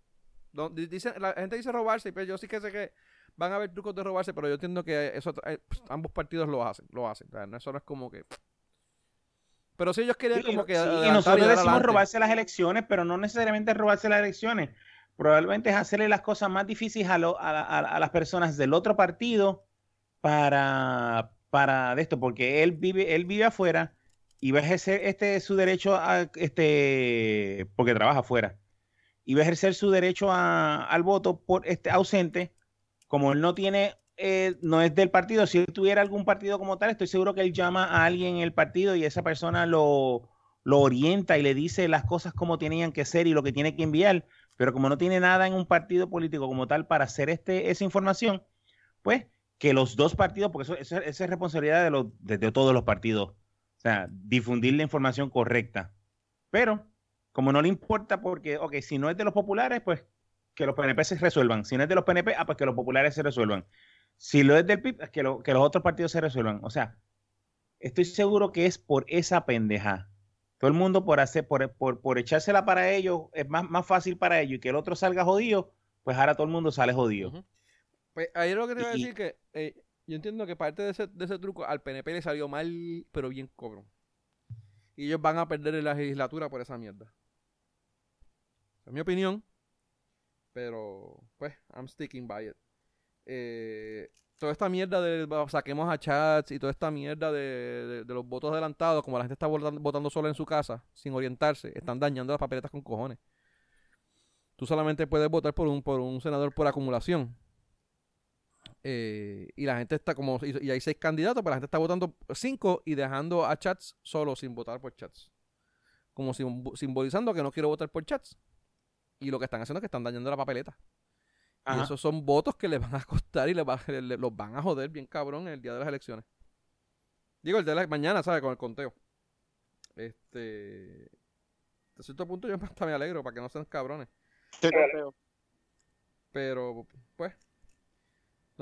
dice, la gente dice robarse, y pues yo sí que sé que van a haber trucos de robarse, pero yo entiendo que eso eh, pues, ambos partidos lo hacen, lo hacen. eso no es como que Pero si ellos querían como que... Sí, y nosotros decimos adelante. robarse las elecciones, pero no necesariamente robarse las elecciones. Probablemente es hacerle las cosas más difíciles a, lo- a, a- a las personas del otro partido para, para de esto, porque él vive, él vive afuera y va a ejercer este su derecho a este porque trabaja afuera y va a ejercer su derecho a- al voto por este ausente, como él no tiene eh, no es del partido, si él tuviera algún partido como tal, estoy seguro que él llama a alguien en el partido y esa persona lo, lo orienta y le dice las cosas como tenían que ser y lo que tiene que enviar, pero como no tiene nada en un partido político como tal para hacer este, esa información, pues que los dos partidos, porque eso, eso- esa es responsabilidad de, de todos los partidos, o sea, difundir la información correcta. Pero, como no le importa, porque, ok, si no es de los populares, pues que los PNP se resuelvan. Si no es de los PNP, ah, pues que los populares se resuelvan. Si lo es del PIB, es que, lo- que los otros partidos se resuelvan. O sea, estoy seguro que es por esa pendeja. Todo el mundo por hacer, por, por, por echársela para ellos, es más, más fácil para ellos y que el otro salga jodido, pues ahora todo el mundo sale jodido. Pues ahí lo que te iba a decir que eh, yo entiendo que parte de ese, de ese truco al PNP le salió mal, pero bien cobro. Y ellos van a perder en la legislatura por esa mierda. Es mi opinión. Pero, pues, I'm sticking by it. Eh, toda esta mierda de saquemos a chats y toda esta mierda de, de- de los votos adelantados, como la gente está votando, votando sola en su casa, sin orientarse, están dañando las papeletas con cojones. Tú solamente puedes votar por un, por un senador por acumulación. Eh, y la gente está como, y, y hay seis candidatos, pero la gente está votando cinco y dejando a chats solo sin votar por chats. Como sim- simbolizando que no quiero votar por chats. Y lo que están haciendo es que están dañando la papeleta. Y esos son votos que les van a costar y les va- le- le- los van a joder bien cabrón el día de las elecciones. Digo, el de la mañana, ¿sabes? Con el conteo. Este. A cierto punto yo hasta me alegro para que no sean cabrones. ¿Qué conteo? Pero, pues.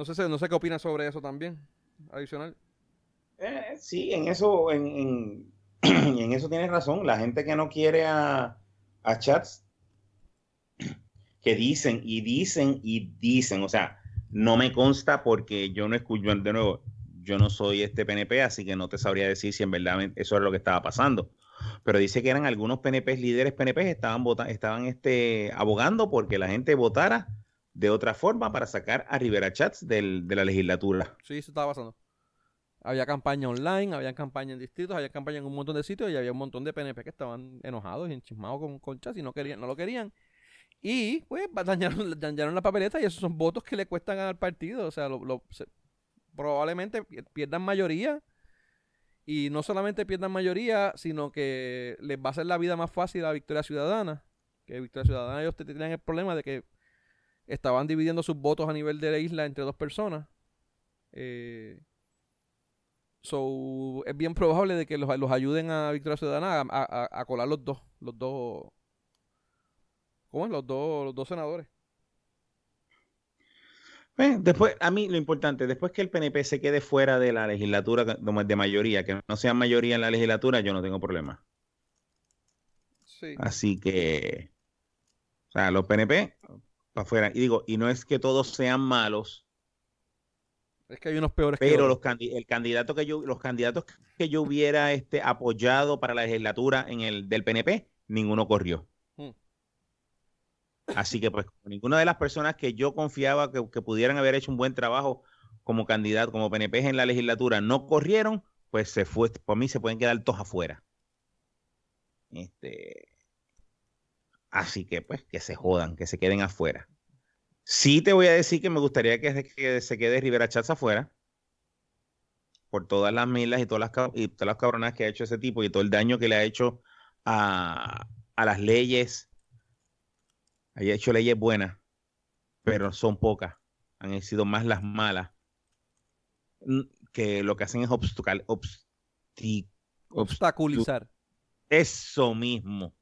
No sé, no sé qué opinas sobre eso también. Adicional. Eh, sí, en eso, en, en, eso tienes razón. La gente que no quiere a, a chats, que dicen y dicen y dicen, o sea, no me consta porque yo no escucho, de nuevo, yo no soy este PNP, así que no te sabría decir si en verdad eso es lo que estaba pasando. Pero dice que eran algunos PNP, líderes PNP, estaban, vota- estaban este, abogando porque la gente votara de otra forma para sacar a Rivera Chats del- de la legislatura. Sí, eso estaba pasando. Había campaña online, había campaña en distritos, había campaña en un montón de sitios y había un montón de PNP que estaban enojados y enchismados con, con chats y no querían, no lo querían. Y pues dañaron, dañaron la papeleta y esos son votos que le cuestan al partido. O sea, lo- probablemente pi- pierdan mayoría. Y no solamente pierdan mayoría, sino que les va a hacer la vida más fácil a Victoria Ciudadana. Que Victoria Ciudadana ellos tenían el problema de que estaban dividiendo sus votos a nivel de la isla entre dos personas. Eh, so, es bien probable de que los, los ayuden a Victoria Ciudadana a, a- a colar los dos, los dos, ¿cómo es? Los dos, los dos senadores. Eh, después, a mí lo importante, después que el PNP se quede fuera de la legislatura de mayoría, que no sea mayoría en la legislatura, yo no tengo problema. Sí. Así que, o sea, los PNP para afuera. Y digo, y no es que todos sean malos, Es que hay unos peores que pero otros. los, el candidato que yo, los candidatos que yo hubiera este, apoyado para la legislatura en el del PNP, ninguno corrió. Hmm. Así que pues ninguna de las personas que yo confiaba que, que pudieran haber hecho un buen trabajo como candidato, como PNP en la legislatura, no corrieron, pues se fue, por mí se pueden quedar todos afuera. Este, así que pues que se jodan, que se queden afuera. Sí te voy a decir que me gustaría que, se- que se quede Rivera Chats afuera por todas las milas y todas las, y todas las cabronas que ha hecho ese tipo y todo el daño que le ha hecho a, a las leyes. Ha hecho leyes buenas, pero son pocas. Han sido más las malas mm, que lo que hacen es Obstaculizar. eso mismo.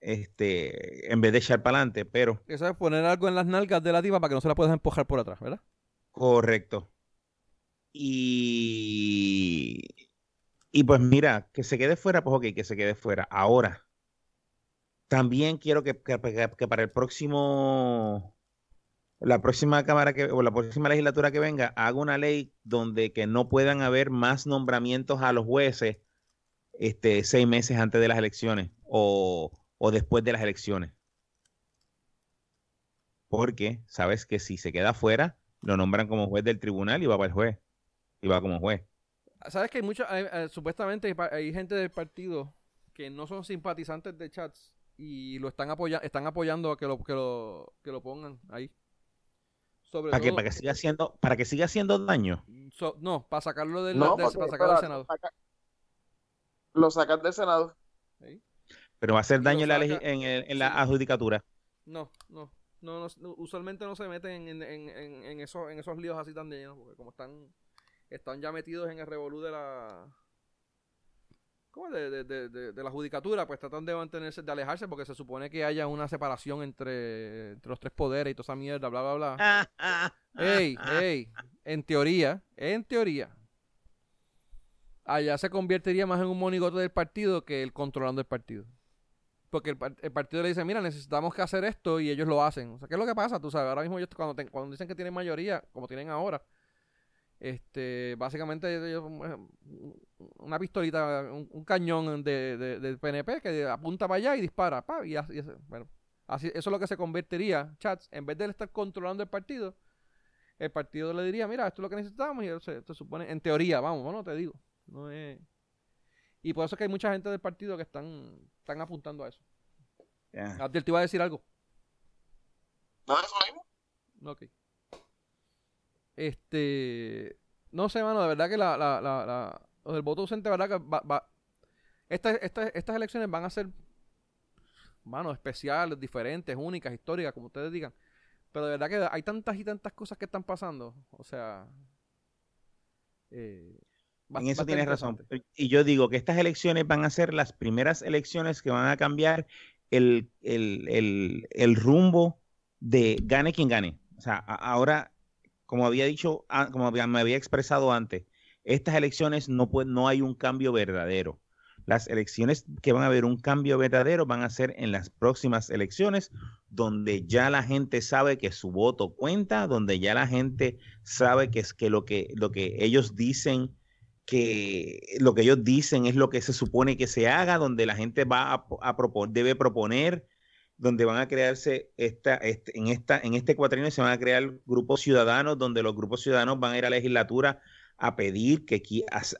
Este, en vez de echar para adelante, pero Eso es poner algo en las nalgas de la tipa para que no se la puedas empujar por atrás, ¿verdad? Correcto. Y, y pues mira, que se quede fuera, pues ok, que se quede fuera. Ahora, también quiero que, que- que- que para el próximo, la próxima cámara que, o la próxima legislatura que venga, haga una ley donde que no puedan haber más nombramientos a los jueces este, seis meses antes de las elecciones o, o después de las elecciones. Porque sabes que si se queda fuera, lo nombran como juez del tribunal y va para el juez. Y va como juez. ¿Sabes que hay mucha, hay- eh, supuestamente hay, gente del partido que no son simpatizantes de chats y lo están apoyando, están apoyando a que lo, que lo, que lo pongan ahí. Sobre ¿Para que, todo- para que siga haciendo, para que siga haciendo daño. so- no, para sacarlo del, No, para sacarlo del Senado. saca- lo sacan del Senado. Pero va a hacer daño en la, en, el- en la sí. adjudicatura. No, no, no, no, usualmente no se meten en, en, en, en esos, en esos líos así tan llenos, porque como están, están ya metidos en el revolú de la, ¿cómo es? De, de, de, de- de la judicatura, pues tratan de mantenerse, de alejarse, porque se supone que haya una separación entre, entre los tres poderes y toda esa mierda, bla, bla, bla. Ey, ey, en teoría, en teoría, allá se convertiría más en un monigote del partido que el controlando el partido. Porque el, el partido le dice, mira, necesitamos que hacer esto y ellos lo hacen. O sea, ¿qué es lo que pasa? Tú sabes, ahora mismo ellos cuando, ten- cuando dicen que tienen mayoría, como tienen ahora, este, básicamente eh, una pistolita, un, cañón de, de- del PNP que apunta para allá y dispara, pa, y, bueno, así, eso es lo que se convertiría, chats, en vez de estar controlando el partido, el partido le diría, mira, esto es lo que necesitamos y se, se supone, en teoría, vamos, bueno, te digo, no es... Y por eso es que hay mucha gente del partido que están, están apuntando a eso. Ya. Abdiel, te iba a decir algo. No, eso mismo. Ok. Este. No sé, mano, de verdad que la, la, la, la- del voto ausente, de verdad que va. va- Estas, estas, estas elecciones van a ser, mano, especiales, diferentes, únicas, históricas, como ustedes digan. Pero de verdad que hay tantas y tantas cosas que están pasando. O sea. eh, En eso tienes razón. Y yo digo que estas elecciones van a ser las primeras elecciones que van a cambiar el, el- el- el rumbo de gane quien gane. O sea, a- ahora, como había dicho, como me había expresado antes, estas elecciones no, puede- no hay un cambio verdadero. Las elecciones que van a haber un cambio verdadero van a ser en las próximas elecciones, donde ya la gente sabe que su voto cuenta, donde ya la gente sabe que es que lo que, lo que ellos dicen que lo que ellos dicen es lo que se supone que se haga, donde la gente va a, a debe proponer, donde van a crearse esta, este, en esta, en este cuatrienio se van a crear grupos ciudadanos, donde los grupos ciudadanos van a ir a la legislatura a pedir que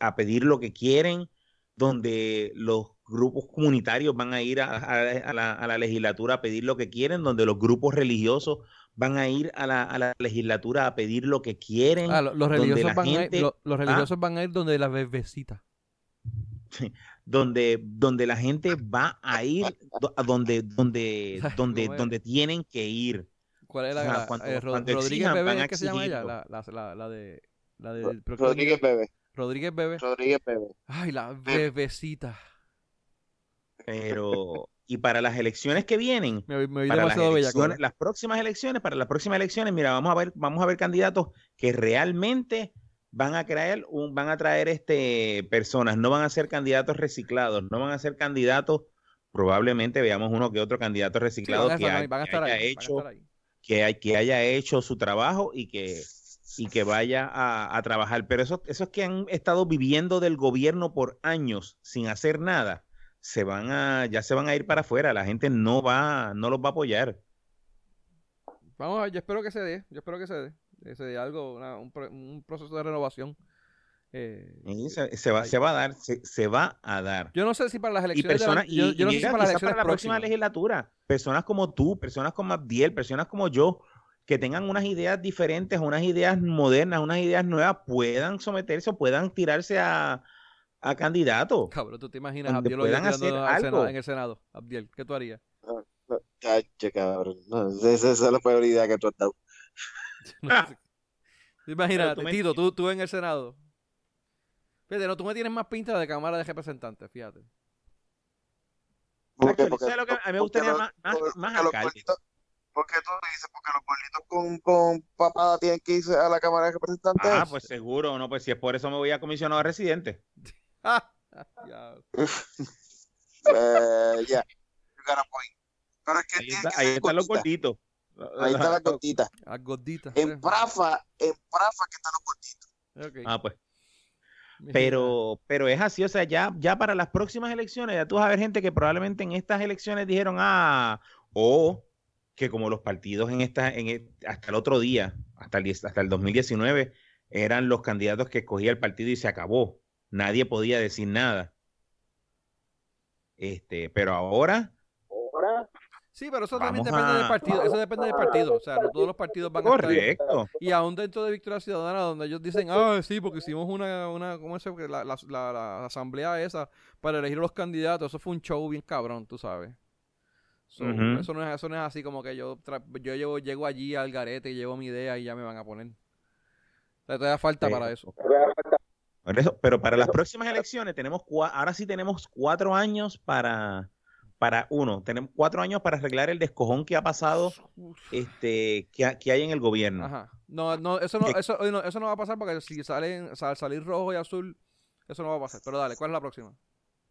a, pedir lo que quieren, donde los grupos comunitarios van a ir a la, a la legislatura a pedir lo que quieren, donde los grupos religiosos van a ir a la, a la legislatura a pedir lo que quieren. Ah, lo- los donde religiosos, la van, a ir, gente- lo- los Ah. religiosos van a ir donde la bebecita. donde, donde la gente va a ir a donde, donde, ¿Sabes donde, donde tienen que ir. ¿Cuál es la, O sea, la- cuando- eh, Ro- cuando Rodríguez exijan, Bebé que se llama ella? exigirlo. La, la, la, la de. La de Rodríguez Bebe. Rodríguez Bebé. Rodríguez Bebe. Ay, la bebecita. Pero, y para las elecciones que vienen, Me, me para las, elecciones, las próximas elecciones, para las próximas elecciones, mira, vamos a ver, vamos a ver candidatos que realmente van a traer un, van a traer este personas, no van a ser candidatos reciclados, no van a ser candidatos, probablemente veamos uno que otro candidato reciclado que, haya ahí, hecho, hay- que haya hecho su trabajo y que, y que vaya a, a trabajar. Pero esos, esos que han estado viviendo del gobierno por años sin hacer nada, se van a, ya se van a ir para afuera. La gente no va, no los va a apoyar. Vamos a ver, yo espero que se dé. Yo espero que se dé. Que se dé algo, una- un, pro- un proceso de renovación. Eh, Y se, se va, ahí. se va a dar, se, se va a dar. yo no sé si para las Y elecciones. de la- personas, y, yo, yo no y sé si para las para la próxima legislatura, personas como tú, personas como Abdiel, personas como yo, que tengan unas ideas diferentes, unas ideas modernas, unas ideas nuevas, puedan someterse o puedan tirarse a, a candidato. Cabrón, tú te imaginas Abdiel hoy puedan hacer al algo. Senado- en el Senado. Abdiel, ¿qué tú harías? Cacho, cabrón. No, esa, esa es la peor idea que tú has dado. No. Imagínate, me Tito, tú, tú en el Senado. Fíjate, no, tú me tienes más pinta de Cámara de Representantes, fíjate. ¿Por qué? Actually, ¿sabes lo que a mí me porque gustaría los- más, más, por- más porque alcalde? gorditos- ¿Por qué tú dices? Porque los gorditos con, con papada tienen que irse a la Cámara de Representantes. Ah, pues seguro, no, pues si es por eso me voy a comisionado residente. ¡Ah! Ya. Eh, ya. You got a point. Pero es que Ahí, está- que ahí están los gorditas. gorditos. Ahí está la gordita. Las gorditas. En. Prafa, en Prafa que están los gorditos. Ah, pues. Pero, pero es así, o sea, ya, ya para las próximas elecciones, ya tú vas a ver gente que probablemente en estas elecciones dijeron, ah, o que como los partidos en esta, en, e, hasta el otro día, hasta el, hasta el 2019, eran los candidatos que escogía el partido y se acabó. Nadie podía decir nada. Este, pero ahora, Sí, pero eso también depende del partido. Eso depende del partido. O sea, no todos los partidos van a estar. Correcto. Y aún dentro de Victoria Ciudadana, donde ellos dicen, ah, sí, porque hicimos una, una ¿cómo es La, la, la, asamblea esa para elegir los candidatos. Eso fue un show bien cabrón, tú sabes. eso, no es, eso no es así como que yo, yo llevo, llego allí al garete y llevo mi idea y ya me van a poner. O sea, todavía falta para eso. Pero para las próximas elecciones tenemos, ahora sí tenemos cuatro años para para uno, tenemos cuatro años para arreglar el descojón que ha pasado, este, que, que hay en el gobierno. Ajá. No, no, eso no, eso, no, eso no va a pasar porque si salen, al salir rojo y azul, eso no va a pasar. Pero dale, ¿cuál es la próxima?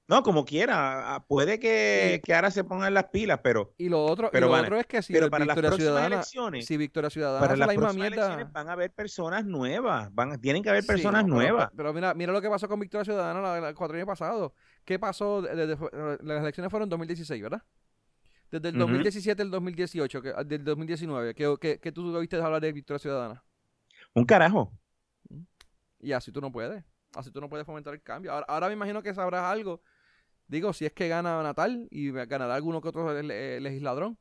No, como quiera, puede que, que ahora se pongan las pilas, pero y lo otro, pero lo otro es que si pero para Victoria Ciudadana, elecciones, si Victoria Ciudadana para las la misma mierda, van a haber personas nuevas, van, tienen que haber personas nuevas. Pero, mira, mira lo que pasó con Victoria Ciudadana el cuatro años pasado. ¿Qué pasó? Desde, las elecciones fueron en 2016, ¿verdad? Desde el 2017 al 2018, que, del 2019, ¿qué, qué, tú viste hablar de Victoria Ciudadana? Un carajo. Y así tú no puedes. Así tú no puedes fomentar el cambio. Ahora, ahora me imagino que sabrás algo Digo, si es que gana Natal y ganará alguno que otro legisladrón.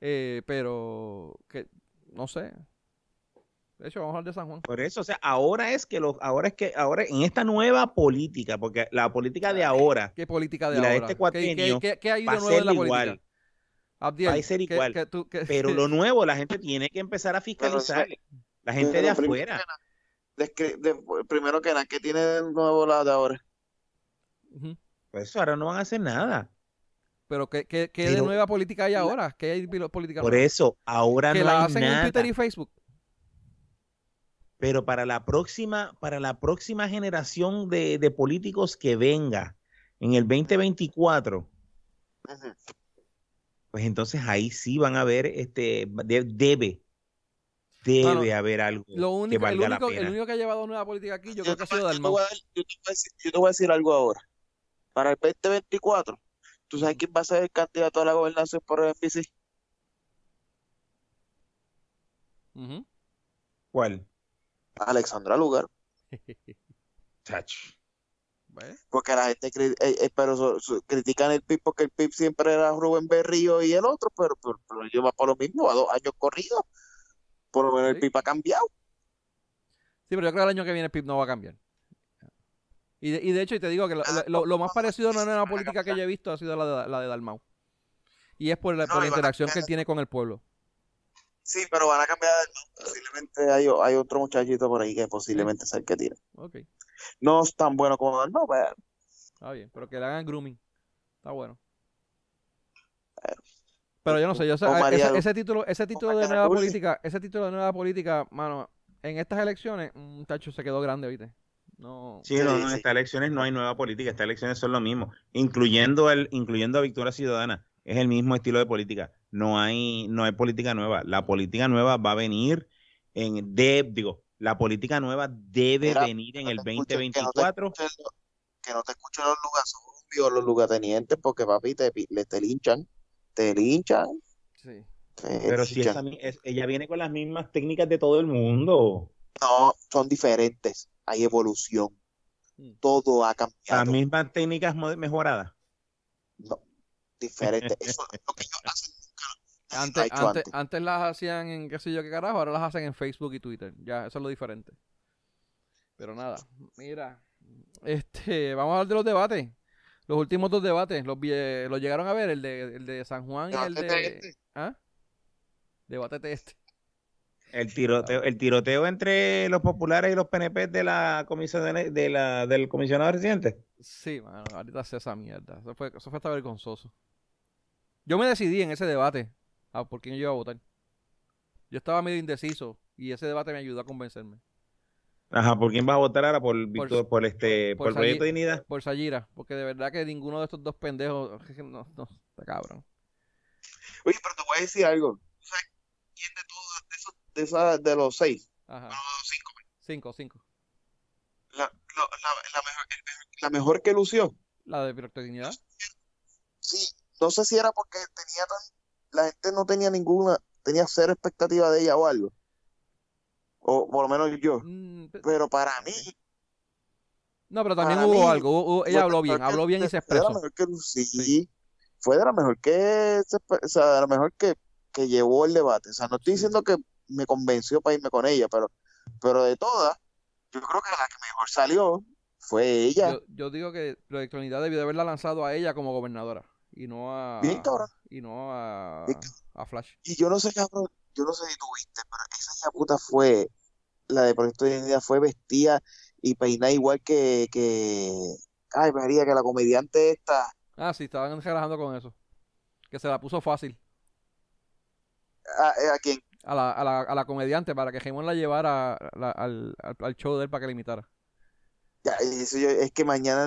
Eh, pero que no sé. De hecho, vamos a hablar de San Juan. Por eso, o sea, ahora es que los, ahora es que ahora en esta nueva política, porque la política de ahora, ¿qué política de ahora? De este cuatrienio, ¿Qué, qué, hay de nuevo en la política? va a ser igual. pero lo nuevo, la gente tiene que empezar a fiscalizar. la gente de afuera. primero que nada, ¿qué tiene de nuevo la de ahora? Pues eso ahora no van a hacer nada. Pero ¿qué, qué, qué de nueva política hay ahora? ¿Qué hay política Por eso, ahora que no la hay hacen en Twitter y Facebook. Pero para la próxima, para la próxima generación de, de políticos que venga en el 2024, pues entonces ahí sí van a ver, este, debe, debe haber algo lo único, que valga el único, la pena. El único que ha llevado nueva política aquí, yo, creo que ha sido Dalmau. Yo, yo te voy a decir algo ahora para el 2024, ¿tú sabes quién va a ser el candidato a la gobernación por el NBC? ¿Cuál? Alexandra Lugar. Porque la gente eh, eh, pero critican el PIB porque el PIB siempre era Rubén Berrío y el otro, pero, pero, pero va por lo mismo, a dos años corridos. Por lo menos el PIB ha cambiado. Sí, pero yo creo que el año que viene el PIB no va a cambiar. Y de, y de hecho, y te digo que lo, lo, más parecido a una nueva política que yo he visto ha sido la de, la de Dalmau. Y es por la, por la interacción que él tiene con el pueblo. Sí, pero van a cambiar de Posiblemente hay, hay otro muchachito por ahí que posiblemente sea el que tire. Okay. No es tan bueno como Dalmau, pero... Está bien, pero que le hagan grooming. Está bueno. Pero yo no sé, yo sé, ese, ese, título, ese título de nueva política, ese título de nueva política, mano, en estas elecciones, un tacho se quedó grande, ¿viste? No. Sí, no, en estas elecciones no hay nueva política, estas elecciones son lo mismo, incluyendo el, incluyendo a Victoria Ciudadana, es el mismo estilo de política. No hay, no hay política nueva. La política nueva va a venir en de, digo, la política nueva debe venir en el 2024. Que no te escuchen los lugares los lugartenientes, porque papi te, te linchan, te linchan. Sí. Pero si ella viene con las mismas técnicas de todo el mundo. No, son diferentes hay evolución. Mm. Todo ha cambiado. ¿Las mismas técnicas mejoradas? No, diferente. Eso es lo que ellos hacen antes, antes, antes, las hacían en qué sé yo qué carajo, ahora las hacen en Facebook y Twitter. Ya, eso es lo diferente. Pero nada, mira, este, vamos a hablar de los debates. Los últimos dos debates, los, los llegaron a ver, el de, el de San Juan y el de... Este. ¿Ah? Debate este. El tiroteo, el tiroteo entre los populares y los PNP de la comisión de, la, del comisionado residente. Sí, mano, ahorita hace esa mierda. Eso fue, eso fue hasta vergonzoso. Yo me decidí en ese debate a por quién yo iba a votar. Yo estaba medio indeciso y ese debate me ayudó a convencerme. Ajá, ¿por quién vas a votar ahora? ¿Por, Víctor, por, este, por, el Proyecto de Dignidad? Por Sayira, porque de verdad que ninguno de estos dos pendejos, no, no, está cabrón. Oye, pero te voy a decir algo. ¿Sabes quién de todos de, esa, de los seis. Ajá. cinco. Cinco, cinco. La, la, la mejor, el mejor- la mejor que lució. La de Proctodignidad. Sí, no sé si era porque tenía tan, la gente no tenía ninguna, tenía cero expectativa de ella o algo. O por lo menos yo. Mm, pe- Pero para mí, No, pero también hubo mí, algo. hubo- ella habló bien, habló bien y se fue de la expresó. mejor que, Sí. fue de la mejor que, o sea, de la mejor que, que llevó el debate. O sea, no estoy Sí. diciendo que me convenció para irme con ella, pero, pero de todas, yo creo que la que mejor salió fue ella. Yo, yo digo que Proyecto Unidad debió de haberla lanzado a ella como gobernadora y no a Bien y no a, Flash. Y yo no sé, cabrón, yo no sé si tú viste, pero esa hija puta fue, la de Proyecto de Identidad fue vestida y peinada igual que, que, ay María, que la comediante esta, Ah, sí, estaban relajando con eso. Que se la puso fácil a, eh, a quien, a la, a la, a la comediante para que Raymond la llevara la- al, al, al show de él para que la imitara. ya, eso yo- es que mañana,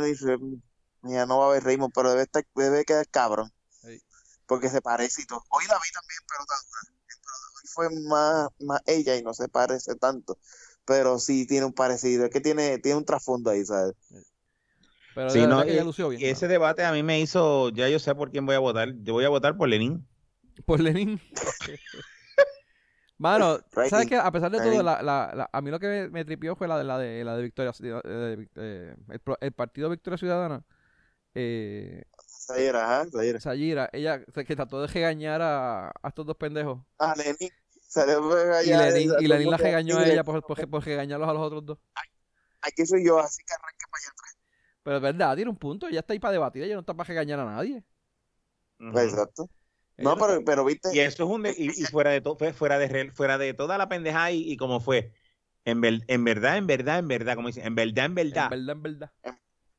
mañana no va a haber Raymond, pero debe estar, debe quedar cabrón, Sí. porque se parece y todo. Hoy la vi también, pero tan dura, pero hoy fue más, más ella y no se parece tanto, pero sí tiene un parecido, es que tiene, tiene un trasfondo ahí, ¿sabes? Pero Sí, no, que ella lució bien. Y ese debate a mí me hizo, ya yo sé por quién voy a votar. Yo voy a votar por Lenin. Por Lenin. Mano, ¿sabes qué? A pesar de todo, la, la, la- a mí lo que me, me tripió fue la de la de, la de Victoria, de- de- de- el, pro- el partido Victoria Ciudadana. Eh, ajá, Zahira. Sayira, ella que trató de regañar a, a estos dos pendejos. Ah, Lenin, salió por Y todo y el Lenin la regañó a ella por, por, por regañarlos a los otros dos. Aquí soy yo, así que arranca para allá atrás. Pero es verdad, tiene un punto. Ella está ahí para debatir. Ella no está para regañar a nadie. Exacto. No, no pero, pero viste, Y eso es un de- y, y fuera de todo, fuera de fuera de toda la pendeja y, y como fue. En, ver- en verdad, en verdad, en verdad, como dicen, en verdad, en verdad, En verdad, en verdad.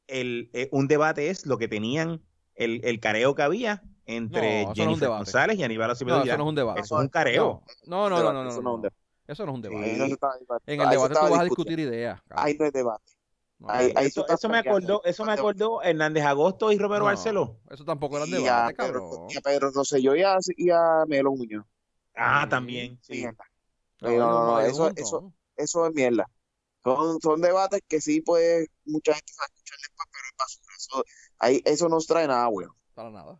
el, eh, un debate es lo que tenían el, el careo que había entre No, eso no Jennifer debate. González y Aníbal No, Acevedo eso Villar. no es un debate. Eso es un careo. No, no, no, no, no. Eso no, no es un no. Eso no es un debate. No debatiendo. En el debate tú vas a discutir ideas. Ahí no hay debate. No, ahí- ahí eso, me acordó, eso me acordó Hernández Agosto y Romero no, Barceló. Eso tampoco era Y debate, a Pedro, cabrón. y a Pedro Rosselló y a, y a Melo Muñoz. Ah, también, sí. No, no, eso- eso- Eso es mierda. Son, son debates que sí, pues, mucha gente va a escuchar después, pero es basura. Eso, ahí, eso no trae nada, bueno. Para nada.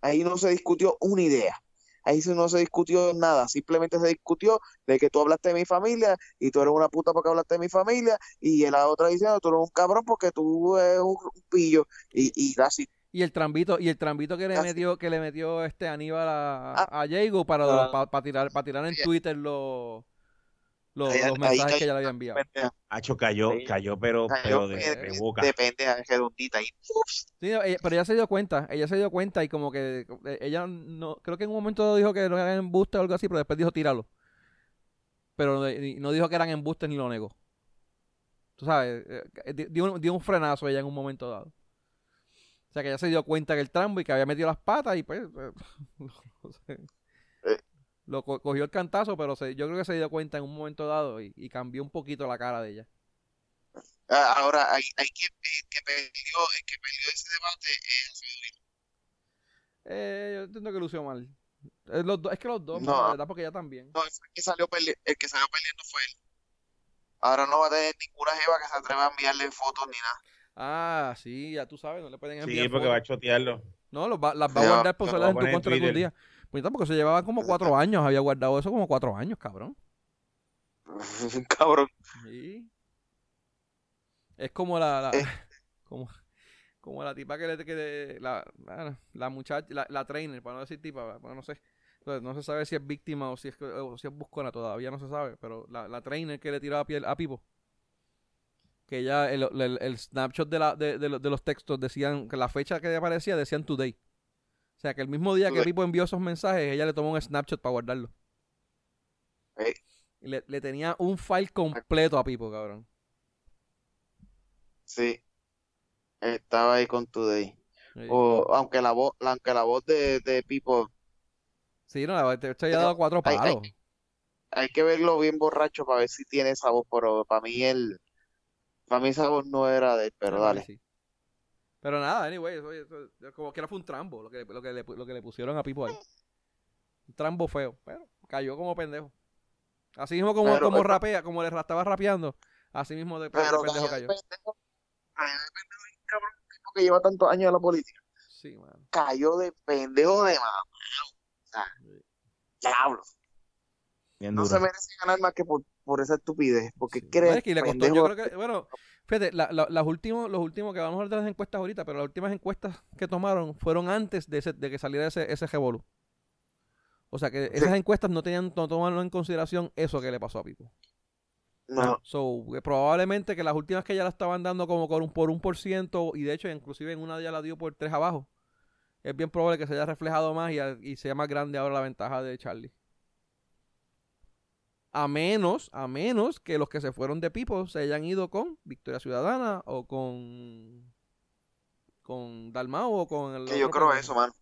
Ahí no se discutió una idea. Ahí sí no se discutió nada. Simplemente se discutió de que tú hablaste de mi familia y tú eres una puta porque hablaste de mi familia y la otra diciendo tú eres un cabrón porque tú eres un, un pillo y, y así. Y el trambito, y el trambito que le metió, que le metió este Aníbal a, Ah. a Jago para, Ah. para, tirar, para tirar en Twitter los, los, Ahí- los mensajes cayó que ella le había enviado. Hacho cayó, cayó, pero, Cayó pero de, de- de boca. Depende, redondita. Y, Sí, ella- pero ella se dio cuenta, ella se dio cuenta y como que eh, ella no, creo que en un momento dijo que no eran embustes o algo así, pero después dijo tíralo. Pero eh, no dijo que eran embustes ni lo negó. Tú sabes, eh, di- dio, un- dio un frenazo ella en un momento dado. O sea que ella se dio cuenta que el trambo y que había metido las patas y pues eh, no sé. Lo co- cogió el cantazo, pero se- yo creo que se dio cuenta en un momento dado y, y cambió un poquito la cara de ella. ah, ahora, hay, hay que, el que perdió, el que perdió ese debate es. Eh, yo entiendo que lució mal. Eh, los dos- es que los dos, No. la verdad, porque ella también. No, el que salió el que salió perdiendo fue él. Ahora no va a tener ninguna jeva que se atreva a enviarle fotos ni nada. Ah, sí, ya tú sabes, no le pueden enviar Sí, porque va a chotearlo. No, los va- las va a guardar por en tu contra algún día. Pues tampoco se llevaban como cuatro años, había guardado eso como cuatro años, cabrón. Cabrón. Sí. Es como la, la- Eh. como, como la tipa que le, que le- la, la, la muchacha, la, la trainer, para no decir tipa, bueno, no sé. Entonces, no se sabe si es víctima o si es, o si es buscona, todavía no se sabe, pero la, la trainer que le tiraba a, piel, a Pipo, que ya el, el, el snapshot de, la, de, de de los textos decían, que la fecha que aparecía decían today. O sea, que el mismo día que. Pipo envió esos mensajes, ella le tomó un snapshot para guardarlo. Eh. Le, le tenía un file completo a Pipo, cabrón. Sí. Estaba ahí con Today. Sí. O, aunque la voz, aunque la voz de, de Pipo, Sí, no, la- te, te había dado cuatro palos. hay que verlo bien borracho para ver si tiene esa voz, pero para mí él, para mí esa voz no era de él, pero dale. sí. Pero nada, anyway, eso, eso- como que era fue un trambo lo que, lo, que le, lo que le pusieron a Pipo ahí. Un trambo feo, pero cayó como pendejo. Así mismo como, Pero- como rapea, como le estaba rapeando, Así mismo de, pendejo cayó de cayó. pendejo. Cayó de pendejo cabrón, un tipo que lleva tantos años en la política. Sí, mano. Cayó de pendejo de mamá. O sea, diablo. Bien No se merece ganar más que por, por esa estupidez. Porque Sí. cree es que le costó, pendejo. yo creo que, bueno, fíjate, la- la- las últimos, los últimos, que vamos a hablar de las encuestas ahorita, pero las últimas encuestas que tomaron fueron antes de, ese- de que saliera ese, ese revolú. O sea que esas encuestas no tenían, no tomaron en consideración eso que le pasó a Pipo. No, So, que probablemente que las últimas que ya la estaban dando como por un, por un por ciento, y de hecho, inclusive en una ya la dio por tres abajo. Es bien probable que se haya reflejado más y, y sea más grande ahora la ventaja de Charlie. A menos, a menos que los que se fueron de Pipo se hayan ido con Victoria Ciudadana o con con Dalmau o con el que yo creo eso, mano.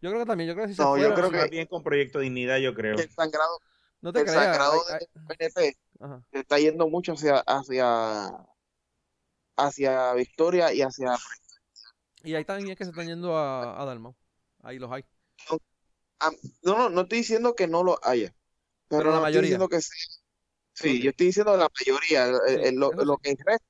Yo creo que también, yo creo que si No, se yo fueron, creo que- bien con Proyecto Dignidad, yo creo. Que el sangrado, no te el creas. sangrado hay- de hay- PNP ajá. se está yendo mucho hacia, hacia, hacia Victoria y hacia Y ahí también es que se están yendo a, a Dalmau. Ahí los hay. No, no, no estoy diciendo que no lo haya, pero, Pero la no mayoría. estoy diciendo que sí. Sí, yo estoy diciendo la mayoría, el- Sí, el- lo, lo que resta,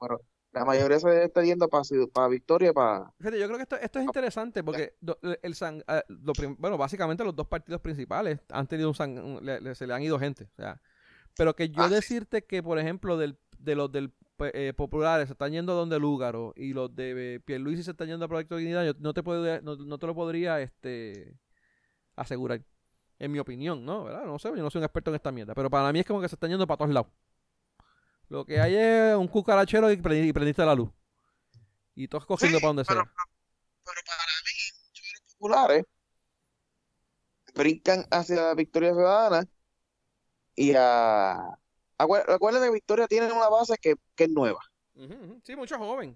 pero la mayoría se está yendo para, para Victoria, para... Fíjate, yo creo que esto, esto es interesante porque do- el san- eh, lo prim- bueno, básicamente los dos partidos principales han tenido un, san- un- le- le- se le han ido gente, o sea, pero que yo Ah, sí. decirte que por ejemplo del, de los del eh, populares se están yendo a donde Lúgaro y los de eh, Pierluisi se están yendo a Proyecto Dignidad, yo no te puedo, no, no te lo podría este asegurar. En mi opinión, ¿no? ¿Verdad? No sé, yo no soy un experto en esta mierda, pero para mí es como que se están yendo para todos lados. Lo que hay es un cucarachero y, prendi- y prendiste la luz. Y todos cogiendo Sí, para donde pero, sea. pero para mí, los populares brincan hacia Victoria Ciudadana y a... Acuérdate que Victoria tiene una base que, que es nueva. Sí, mucho joven.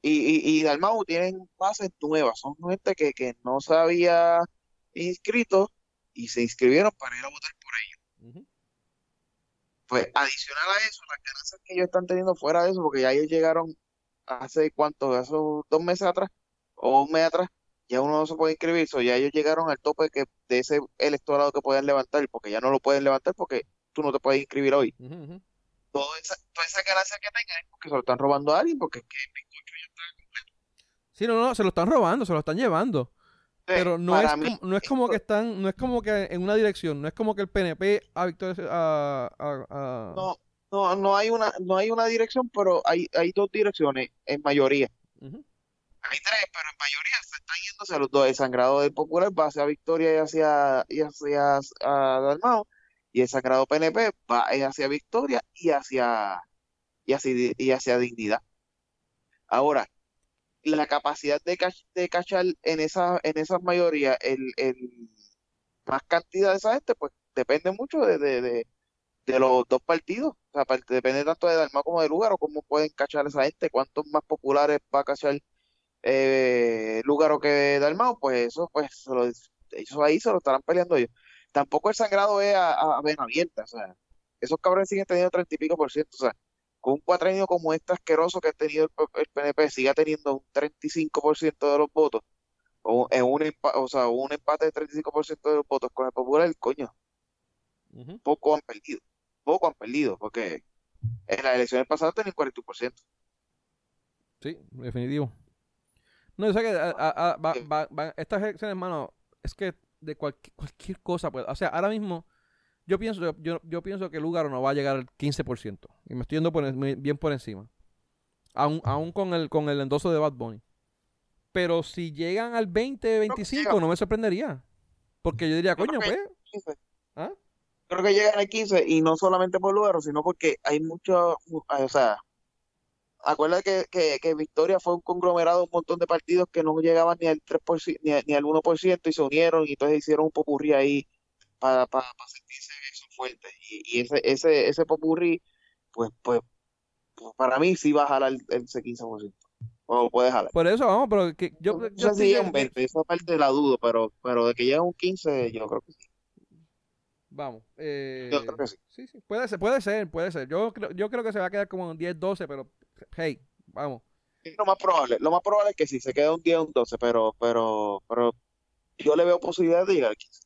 Y, y, y Dalmau tienen bases nuevas, son gente que, que no se había inscrito y se inscribieron para ir a votar por ellos. Pues adicional a eso, las ganancias que ellos están teniendo fuera de eso, porque ya ellos llegaron hace cuánto, hace dos meses atrás o un mes atrás, ya uno no se puede inscribir, so ya ellos llegaron al tope que, de ese electorado que pueden levantar, porque ya no lo pueden levantar porque tú no te puedes inscribir hoy. Toda esa, toda esa ganancia que tengan es porque se lo están robando a alguien, porque es que Sí, no, no, se lo están robando, se lo están llevando. Pero no es, mí, como, no es como que están, no es como que en una dirección, no es como que el PNP a Victoria a, a- a- No, no, no hay una, no hay una dirección, pero hay, hay dos direcciones en mayoría. Hay tres, pero en mayoría se están yendo hacia los dos. El sangrado del Popular va hacia Victoria y hacia, y hacia a Dalmau, y el sangrado PNP va hacia Victoria y hacia, y hacia, y hacia Dignidad. Ahora, la capacidad de, cach- de cachar en esa, en esas mayorías el, más cantidad de esa gente, pues depende mucho de, los dos partidos. Depende tanto de Dalmau como de Lugaro, cómo pueden cachar esa gente, cuántos más populares va a cachar eh, Lugaro que Dalmau, pues eso, pues se lo- eso ahí se lo estarán peleando ellos. Tampoco el sangrado es a, a, a o sea, esos cabrones siguen teniendo treinta y pico por ciento, o sea, con un cuatrenio como este asqueroso que ha tenido el, el PNP, siga teniendo un 35% de los votos, o, en un, o sea, un empate de 35% de los votos con el popular, coño, poco han perdido, poco han perdido, porque en las elecciones pasadas tenían 41%. Sí, definitivo. No, yo sé que a- a- a- va- va- va- estas elecciones, hermano, es que de cualquier, cualquier cosa, pues, o sea, ahora mismo yo pienso yo, yo pienso que Lugaro no va a llegar al 15%. Y me estoy yendo por bien por encima. Aún, aún con el con el endoso de Bad Bunny. Pero si llegan al 20, 25, no me sorprendería. Porque yo diría, coño, pues, 15. ¿Ah? Creo que llegan al 15 y no solamente por Lugaro, sino porque hay mucho, o sea, acuérdate que, que, que Victoria fue un conglomerado de un montón de partidos que no llegaban ni al 3%, ni, a- ni al 1% y se unieron y entonces hicieron un popurrí ahí para, para, para sentirse eso fuerte. Y, y ese, ese, ese popurrí, pues, pues, pues, para mí sí va a jalar el, ese 15%. O puede jalar. por eso vamos, pero que yo, No yo sé si llega un 20, esa parte la dudo, pero, pero de que llegue a un 15, yo creo que sí. Vamos. eh, Yo creo que sí. Sí, sí, puede ser, puede ser, puede ser. Yo creo, yo creo que se va a quedar como en 10, 12, pero hey, vamos. Es lo más probable, lo más probable es que sí, se quede un 10 o un 12, pero, pero, pero yo le veo posibilidad de llegar al 15.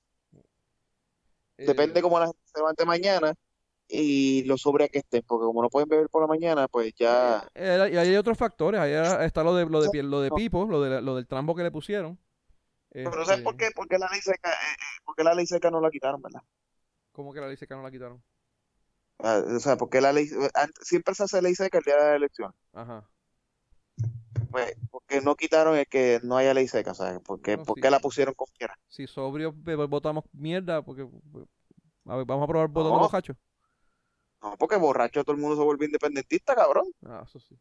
Eh, Depende cómo la gente se levante mañana y lo sobria que estén, porque como no pueden beber por la mañana, pues ya... Eh, y hay otros factores, ahí está lo de lo de lo de Pipo, lo de lo del trambo que le pusieron. Pero ¿sabes Este, por qué? Porque la ley seca, eh, eh, porque la ley seca no la quitaron, ¿verdad? ¿Cómo que la ley seca no la quitaron? Ah, O sea, porque la ley, siempre se hace ley seca el día de la elección. Ajá. Pues, porque no quitaron el que no haya ley seca, ¿sabes? Porque, No, ¿Por sí. qué la pusieron como quiera? Si sobrios be- votamos mierda, porque a ver, vamos a probar votando No. bojachos. No, porque borracho todo el mundo se vuelve independentista, cabrón. Ah, eso sí.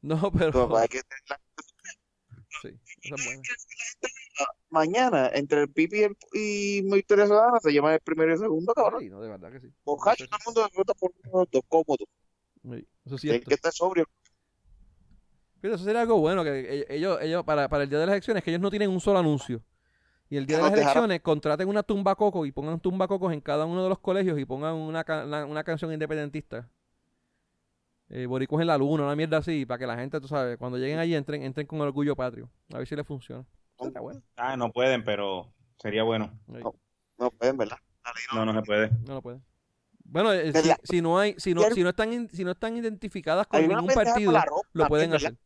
No, pero Entonces, hay que tener la- sí, esa es buena. Mañana, entre el Pipi y, el, y Victoria Ciudadana, se llaman el primero y el segundo, cabrón. Ay, no, de verdad que sí. Borracho, todo el mundo vota por los dos cómodos. Sí, Eso es cierto. que estar sobrio. Fíjate, eso sería algo bueno, que e- ellos, ellos para, para el día de las elecciones, que ellos no tienen un solo anuncio. Y el día de las elecciones contraten una tumba coco y pongan tumba cocos en cada uno de los colegios y pongan una, una, una canción independentista. Eh, Boricuas en la luna, una mierda así, para que la gente, tú sabes, cuando lleguen allí entren, entren con el orgullo patrio. A ver si les funciona. Está bueno. Ah, no pueden, pero sería bueno. No. No pueden, ¿verdad? No- No, no se puede. No lo pueden. Bueno, eh, si, si no hay, si no, si no están, in- si no están identificadas con ningún partido, lo pueden hacer.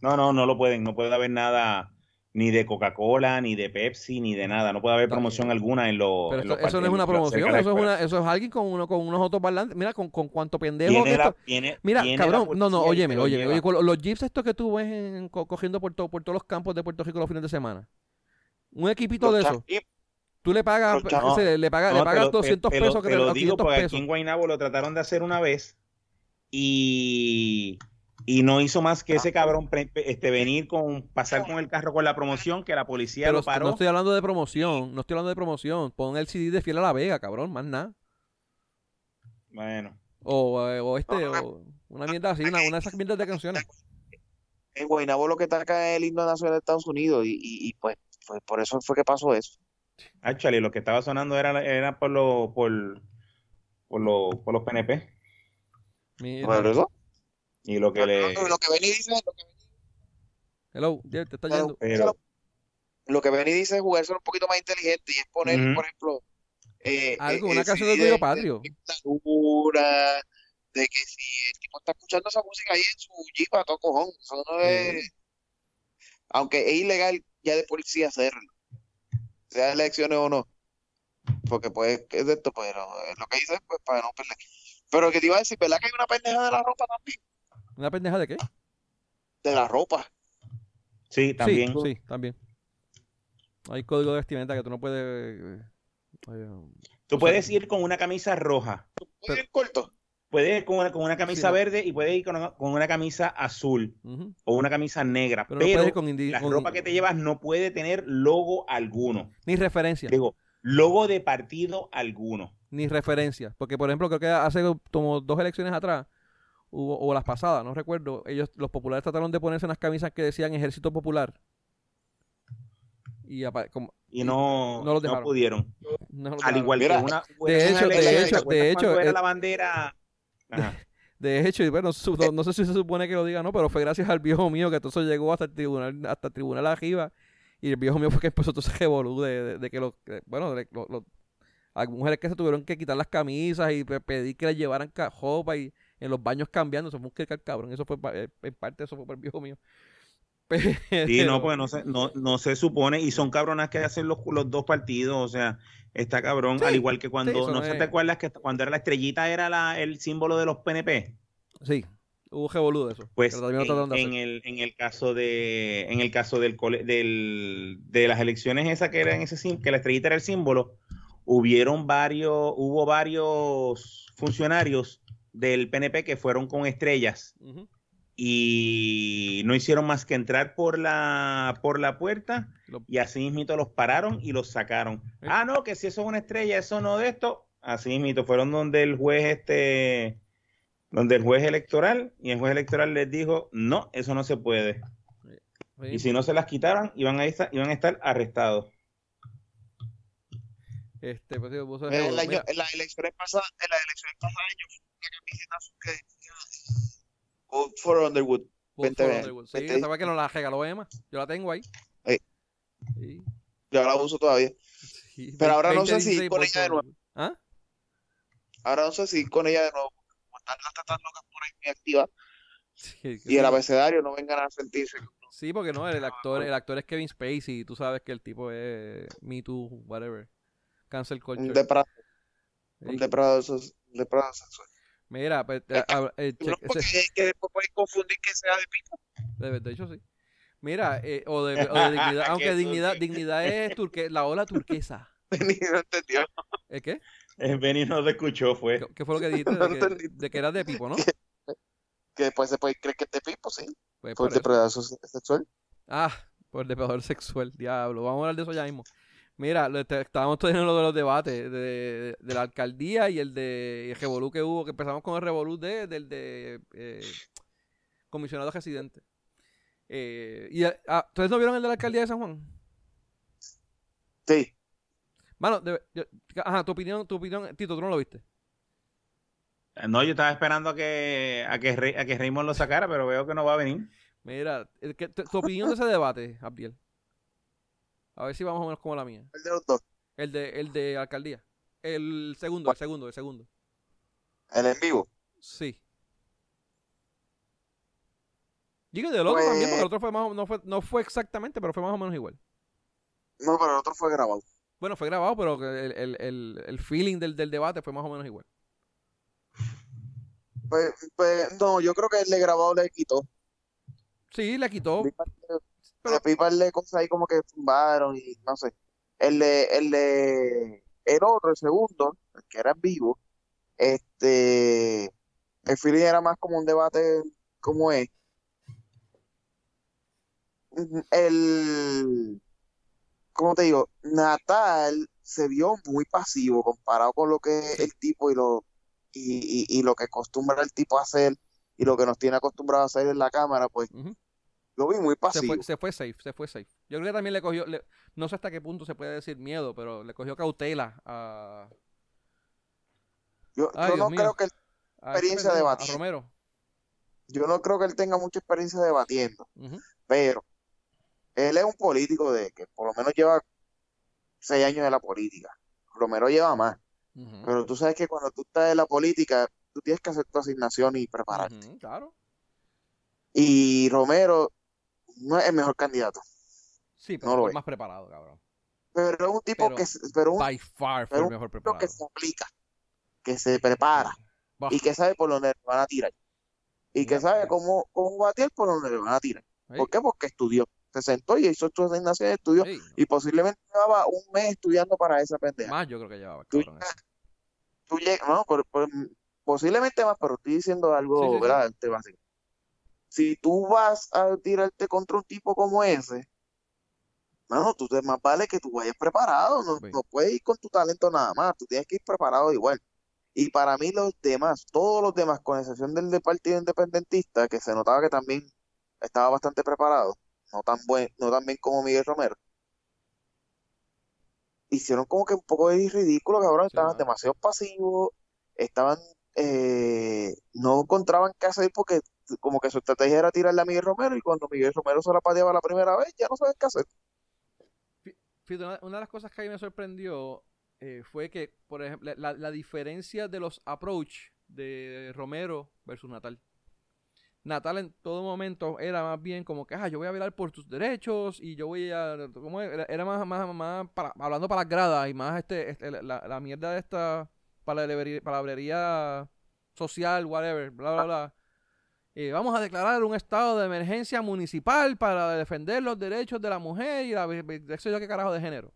No, no, no lo pueden. No puede haber nada ni de Coca-Cola, ni de Pepsi, ni de nada. No puede haber promoción alguna en los. Pero en esto- los eso no es una promoción, eso es, escuela. una, eso es alguien con, uno, con unos autoparlantes. Mira, con, con cuánto pendejo que la- esto. viene- Mira, viene cabrón, no, no, óyeme, te óyeme, oye, los jeeps estos que tú ves en- co- cogiendo por, todo- por todos los campos de Puerto Rico los fines de semana. Un equipito de Los eso. cha- y- Tú le pagas, no le pagas, No, le te pagas lo- te- 200 te lo- pesos, que te te lo digo 500 porque pesos. aquí en Guaynabo lo trataron de hacer una vez y, y no hizo más Ah. que ese cabrón pre- este, venir con pasar con el carro con la promoción que la policía Pero lo paró. no estoy hablando de promoción, no estoy hablando de promoción. Pon el CD de Fiel a la Vega, cabrón, más nada. Bueno, O, eh, o este, No, no, o una mierda así, una, una de esas mierdas de canciones. En Guaynabo lo que está acá es el himno nacional de Estados Unidos y, y, y, pues, pues por eso fue que pasó eso. actually, lo que estaba sonando era, era por, los por, por, los por los PNP Mira. Por eso. Y lo que le... Lo que Benny dice, lo que, Hello, Jeff, te está Pero- yendo. Pero, lo que Benny dice es jugarse un poquito más inteligente y es poner, por ejemplo, eh, Algo, eh, una el canción de Orgullo Patrio. de de que si el tipo está escuchando esa música ahí en su jeep a todo cojón, eso no es, aunque es ilegal ya de policía hacerlo, sea elecciones o no, porque pues es de esto, pero eh, lo que dice pues para no perder. Pero que te iba a decir, ¿verdad que hay una pendeja de la ropa también? ¿Una pendeja de qué? De la ropa. sí, también. Sí, sí, también. Hay código de vestimenta que tú no puedes. eh, eh, Tú o puedes sea, ir con una camisa roja, ¿Puede ir corto? puedes ir con una, con una camisa no. verde y puedes ir con una, con una camisa azul o una camisa negra, Pero pero, no puedes ir con la ropa que te llevas no puede tener logo alguno. Ni referencia. Digo, logo de partido alguno. Ni referencia. Porque, por ejemplo, creo que hace como dos elecciones atrás, hubo, o las pasadas, no recuerdo, ellos, los populares trataron de ponerse unas camisas que decían Ejército Popular. Y apa- como- Y no, no los no dejaron. pudieron. no lo Al igual que una. de hecho- de hecho- ¿te acuerdas de hecho, era eh, la bandera. Ajá. De hecho, y bueno, su- no, no sé si se supone que lo diga no, pero fue gracias al viejo mío que todo eso llegó hasta el tribunal, hasta el tribunal arriba. Y el viejo mío fue que empezó todo ese revolú de, de, de que los, que, bueno, de, lo- lo- hay mujeres que se tuvieron que quitar las camisas y pe- pedir que les llevaran ropa y en los baños cambiando. Eso fue un crical cabrón. Eso fue, eh, en parte, eso fue por el viejo mío. Sí, no, porque no se, no, no se supone, y son cabronas que hacen los, los dos partidos, o sea, está cabrón, Sí, al igual que cuando, no sé, es- ¿te acuerdas que cuando era la estrellita era la, el símbolo de los PNP? Sí, hubo revolú de eso. Pues de en, en el, en el caso de, en el caso del, del, de las elecciones esas que eran ese que la estrellita era el símbolo, hubieron varios, hubo varios funcionarios del PNP que fueron con estrellas y no hicieron más que entrar por la, por la puerta Lo- y así mismito los pararon y los sacaron. Eh. Ah, no, que si eso es una estrella, eso no de esto. Así mismito fueron donde el juez este, donde el juez electoral y el juez electoral les dijo, no, eso no se puede. Sí. Y si no se las quitaran, iban a estar, iban a estar arrestados. Este, pues, En, revolú. el año- Mira, en las elecciones pasadas, en las elecciones pasadas yo Vote for Underwood. Vente, for Underwood. Sí, fue que nos la regaló Emma. Yo la tengo ahí. Eh. Sí. Yo la uso todavía. Sí, Pero ahora no sé 20, si 16, con ella de nuevo. ¿Ah? Ahora no sé si con ella de nuevo, como están las tatas locas por ahí muy activas, Sí, y el abecedario no vengan a sentirse. Sí, porque no, el actor, el actor es Kevin Spacey y tú sabes que el tipo es Me Too, whatever. Cancel culture. Un depredador, Sí. un depredador sexual. Mira, pues, a- a- eh, No, porque es que después pueden confundir que sea de pito. de, de hecho sí. Mira, eh, o, de, o de dignidad, aunque dignidad, dignidad es turque, la ola turquesa. Ni no entendió. ¿El qué? El Benny no te escuchó, fue. ¿Qué, qué fue lo que dijiste? No De que, de que eras de pipo, ¿no? Que después se puede creer que es de pipo, sí. Pues Por por depredador sexual. Ah, por depredador sexual, diablo. Vamos a hablar de eso ya mismo. Mira, lo- te- estábamos teniendo lo de los debates de, de- de la alcaldía y el de el revolú que hubo, que empezamos con el revolú de, del de eh, comisionado residente. Eh, y, ah, ¿Ustedes no vieron el de la alcaldía de San Juan? Sí. De- yo- ajá, tu opinión, tu opinión, Tito, tú no lo viste. No, yo estaba esperando a que, a que, a que Raymond lo sacara, pero veo que no va a venir. Mira, el que- tu, tu opinión de ese debate, Abdiel. A ver si vamos a menos como la mía. El de los dos. El de, el de alcaldía. El segundo, el segundo, el segundo. El en vivo. Sí. Digo del otro Pues- también, porque el otro fue más o- no fue, no fue exactamente, pero fue más o menos igual. No, pero el otro fue grabado. Bueno, fue grabado, pero el, el, el, el feeling del, del debate fue más o menos igual. Pues, pues, no, yo creo que el de grabado le quitó. Sí, le quitó. Pero- vi par de cosas ahí como que tumbaron y no sé. El de, el de, el otro, el segundo, el que era en vivo, este, el feeling era más como un debate como es. El, ¿cómo te digo? Natal se vio muy pasivo comparado con lo que el tipo y lo, y, y, y lo que acostumbra el tipo a hacer y lo que nos tiene acostumbrado a hacer en la cámara, pues. Lo vi muy Se pasivo. fue, se fue safe, se fue safe. Yo creo que también le cogió, le- no sé hasta qué punto se puede decir miedo, pero le cogió cautela a, Yo, Ay, yo no mío. creo que él, Experiencia este de pendejo, a. Romero. yo no creo que él tenga mucha experiencia debatiendo, pero él es un político de que por lo menos lleva seis años de la política. Romero lleva más, pero tú sabes que cuando tú estás en la política, tú tienes que hacer tu asignación y prepararte. Claro. Y Romero no es el mejor candidato, Sí, pero No lo es. más preparado, cabrón. pero es un tipo Pero que, se- pero un By far fue pero el mejor preparado. que se aplica, que se prepara Bah. y que sabe por dónde le van a tirar. Y que sabe cómo, cómo batir por donde le van a tirar. Sí, ¿Por qué? Porque estudió. Se sentó y hizo su asignación de estudio sí, y posiblemente llevaba un mes estudiando para esa pendeja. Más yo creo que llevaba, Tú. Tú llegas, no, por- por- posiblemente más, pero estoy diciendo algo, Sí. Este básico. Si tú vas a tirarte contra un tipo como ese, mano, tú te más vale que tú vayas preparado, no, no puedes ir con tu talento nada más, tú tienes que ir preparado igual. Y para mí los demás, todos los demás, con excepción del de Partido Independentista, que se notaba que también estaba bastante preparado, no tan buen, no tan bien como Miguel Romero, hicieron como que un poco de ridículo, cabrón, Sí, estaban demasiado pasivos, estaban, eh, no encontraban qué hacer porque como que su estrategia era tirarle a Miguel Romero y cuando Miguel Romero se la pateaba la primera vez, ya no sabes qué hacer. Una, de las cosas que a mí me sorprendió eh, fue que, por ejemplo, la, la diferencia de los approach de Romero versus Natal. Natal en todo momento era más bien como que, ah, yo voy a velar por tus derechos y yo voy a... ¿cómo? Era, era más, más, más para- hablando para las gradas y más este, este, la, la mierda de esta palabrería, palabrería social, whatever, bla, bla, bla. Eh, vamos a declarar un estado de emergencia municipal para defender los derechos de la mujer y la eso yo qué carajo de género.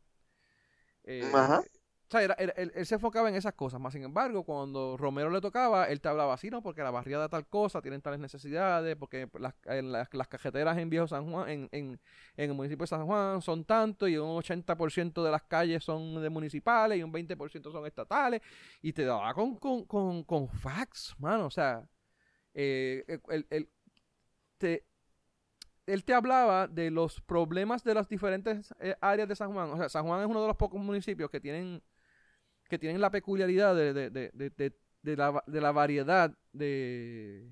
Eh, Ajá. o sea, era- era- él, él se enfocaba en esas cosas. Más sin embargo, cuando Romero le tocaba, él te hablaba así, ¿no? Porque la barriada tal cosa, tienen tales necesidades, porque las, en las, las cajeteras en Viejo San Juan, en, en, en el municipio de San Juan son tanto y un 80% de las calles son de municipales y un 20% son estatales. Y te daba con, con, con, con facts, mano. O sea, eh, el, el- te, él te hablaba de los problemas de las diferentes eh, áreas de San Juan. O sea, San Juan es uno de los pocos municipios que tienen que tienen la peculiaridad de, de, de, de, la, la variedad de,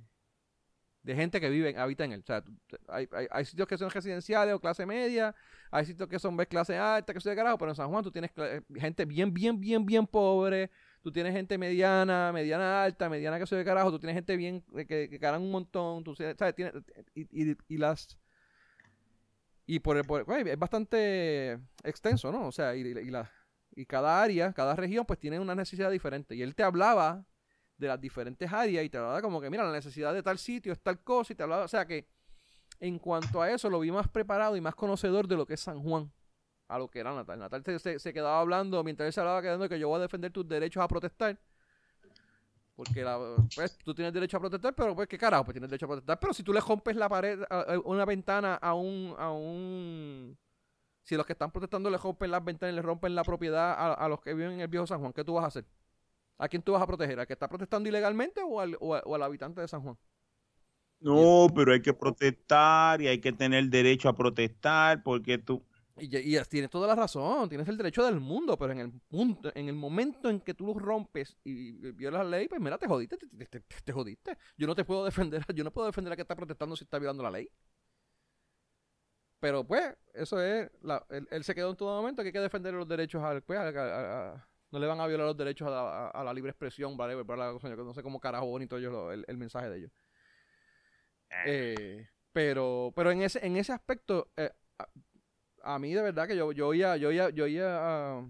gente que vive, habita en él. O sea, hay, hay, sitios que son residenciales o clase media, hay sitios que son clase alta, que soy de carajo, pero en San Juan tú tienes eh, gente bien, bien, bien, bien pobre, tú tienes gente mediana, mediana alta, mediana que soy de carajo, tú tienes gente bien, eh, que, que ganan un montón, tú sabes, tienes, y, y, y las... Y por, el- por es bastante extenso, ¿no? O sea, y, y la, y cada área, cada región, pues tiene una necesidad diferente. Y él te hablaba de las diferentes áreas y te hablaba como que, mira, la necesidad de tal sitio es tal cosa y te hablaba, o sea que en cuanto a eso lo vi más preparado y más conocedor de lo que es San Juan a lo que era Natal. Natal se, se- quedaba hablando, mientras él se hablaba quedando que yo voy a defender tus derechos a protestar. Porque pues, tú tienes derecho a protestar, pero pues qué carajo, pues tienes derecho a protestar. Pero si tú le rompes la pared, a- una ventana a un, a un... Si los que están protestando le rompen las ventanas y le rompen la propiedad a, a los que viven en el viejo San Juan, ¿qué tú vas a hacer? ¿A quién tú vas a proteger? ¿Al que está protestando ilegalmente o al, o al habitante de San Juan? No, pero hay que protestar y hay que tener derecho a protestar porque tú... Y, y tienes toda la razón, tienes el derecho del mundo, pero en el punto, en el momento en que tú lo rompes y violas la ley, pues mira, te jodiste, te, te- te- te jodiste. Yo no te puedo defender, yo no puedo defender a que está protestando si está violando la ley. Pero pues, eso es, la- él, él se quedó en todo momento que hay que defender los derechos al, pues, a- a- a- no le van a violar los derechos a la, a- la libre expresión, ¿vale? Bla, no sé cómo carajo bonito ellos lo- el, el mensaje de ellos. Eh, pero, pero en ese, en ese aspecto, eh, a, a mí de verdad que yo, yo oía, yo oía, yo oía a,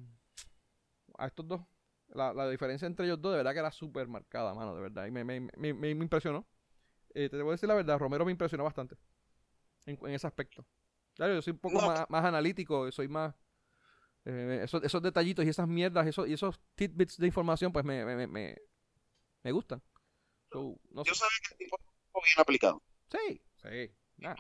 a estos dos. La, la diferencia entre ellos dos de verdad que era súper marcada, mano, de verdad. Y me, me, me, me- impresionó. Eh, te debo decir la verdad, Romero me impresionó bastante. En, en ese aspecto. Claro, yo soy un poco No. más, más analítico, soy más... eh, esos, esos detallitos y esas mierdas esos, y esos tidbits de información, pues me, me, me, me, me gustan. So, no sé. Yo sabía que el tipo bien aplicado. Sí, sí. nada.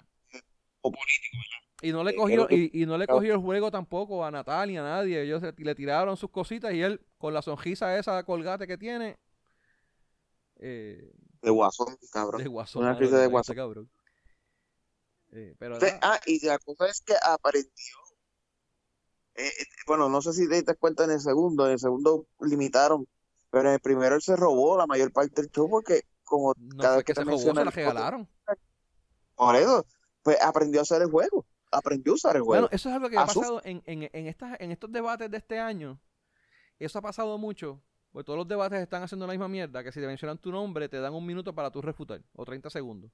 O político. Y no le Eh, cogió, y, y no le cogió el juego tampoco a Natal ni a nadie. Ellos se- le tiraron sus cositas y él, con la sonrisa esa colgate que tiene, eh, De guasón, cabrón. de guasón. Una mano, risa de este guasón. cabrón. Eh, pero ah, y la cosa es que aprendió. eh, bueno, no sé si te diste cuenta en el segundo. En el segundo limitaron. Pero en el primero él se robó la mayor parte del show porque, como no cada vez que se te jugó, se la regalaron. Por eso, pues aprendió a hacer el juego. Aprendió a usar el juego. Bueno, eso es algo que ha pasado en, en, en, estas, en estos debates de este año. Eso ha pasado mucho. Porque todos los debates están haciendo la misma mierda. Que si te mencionan tu nombre, te dan un minuto para tú refutar. O 30 segundos.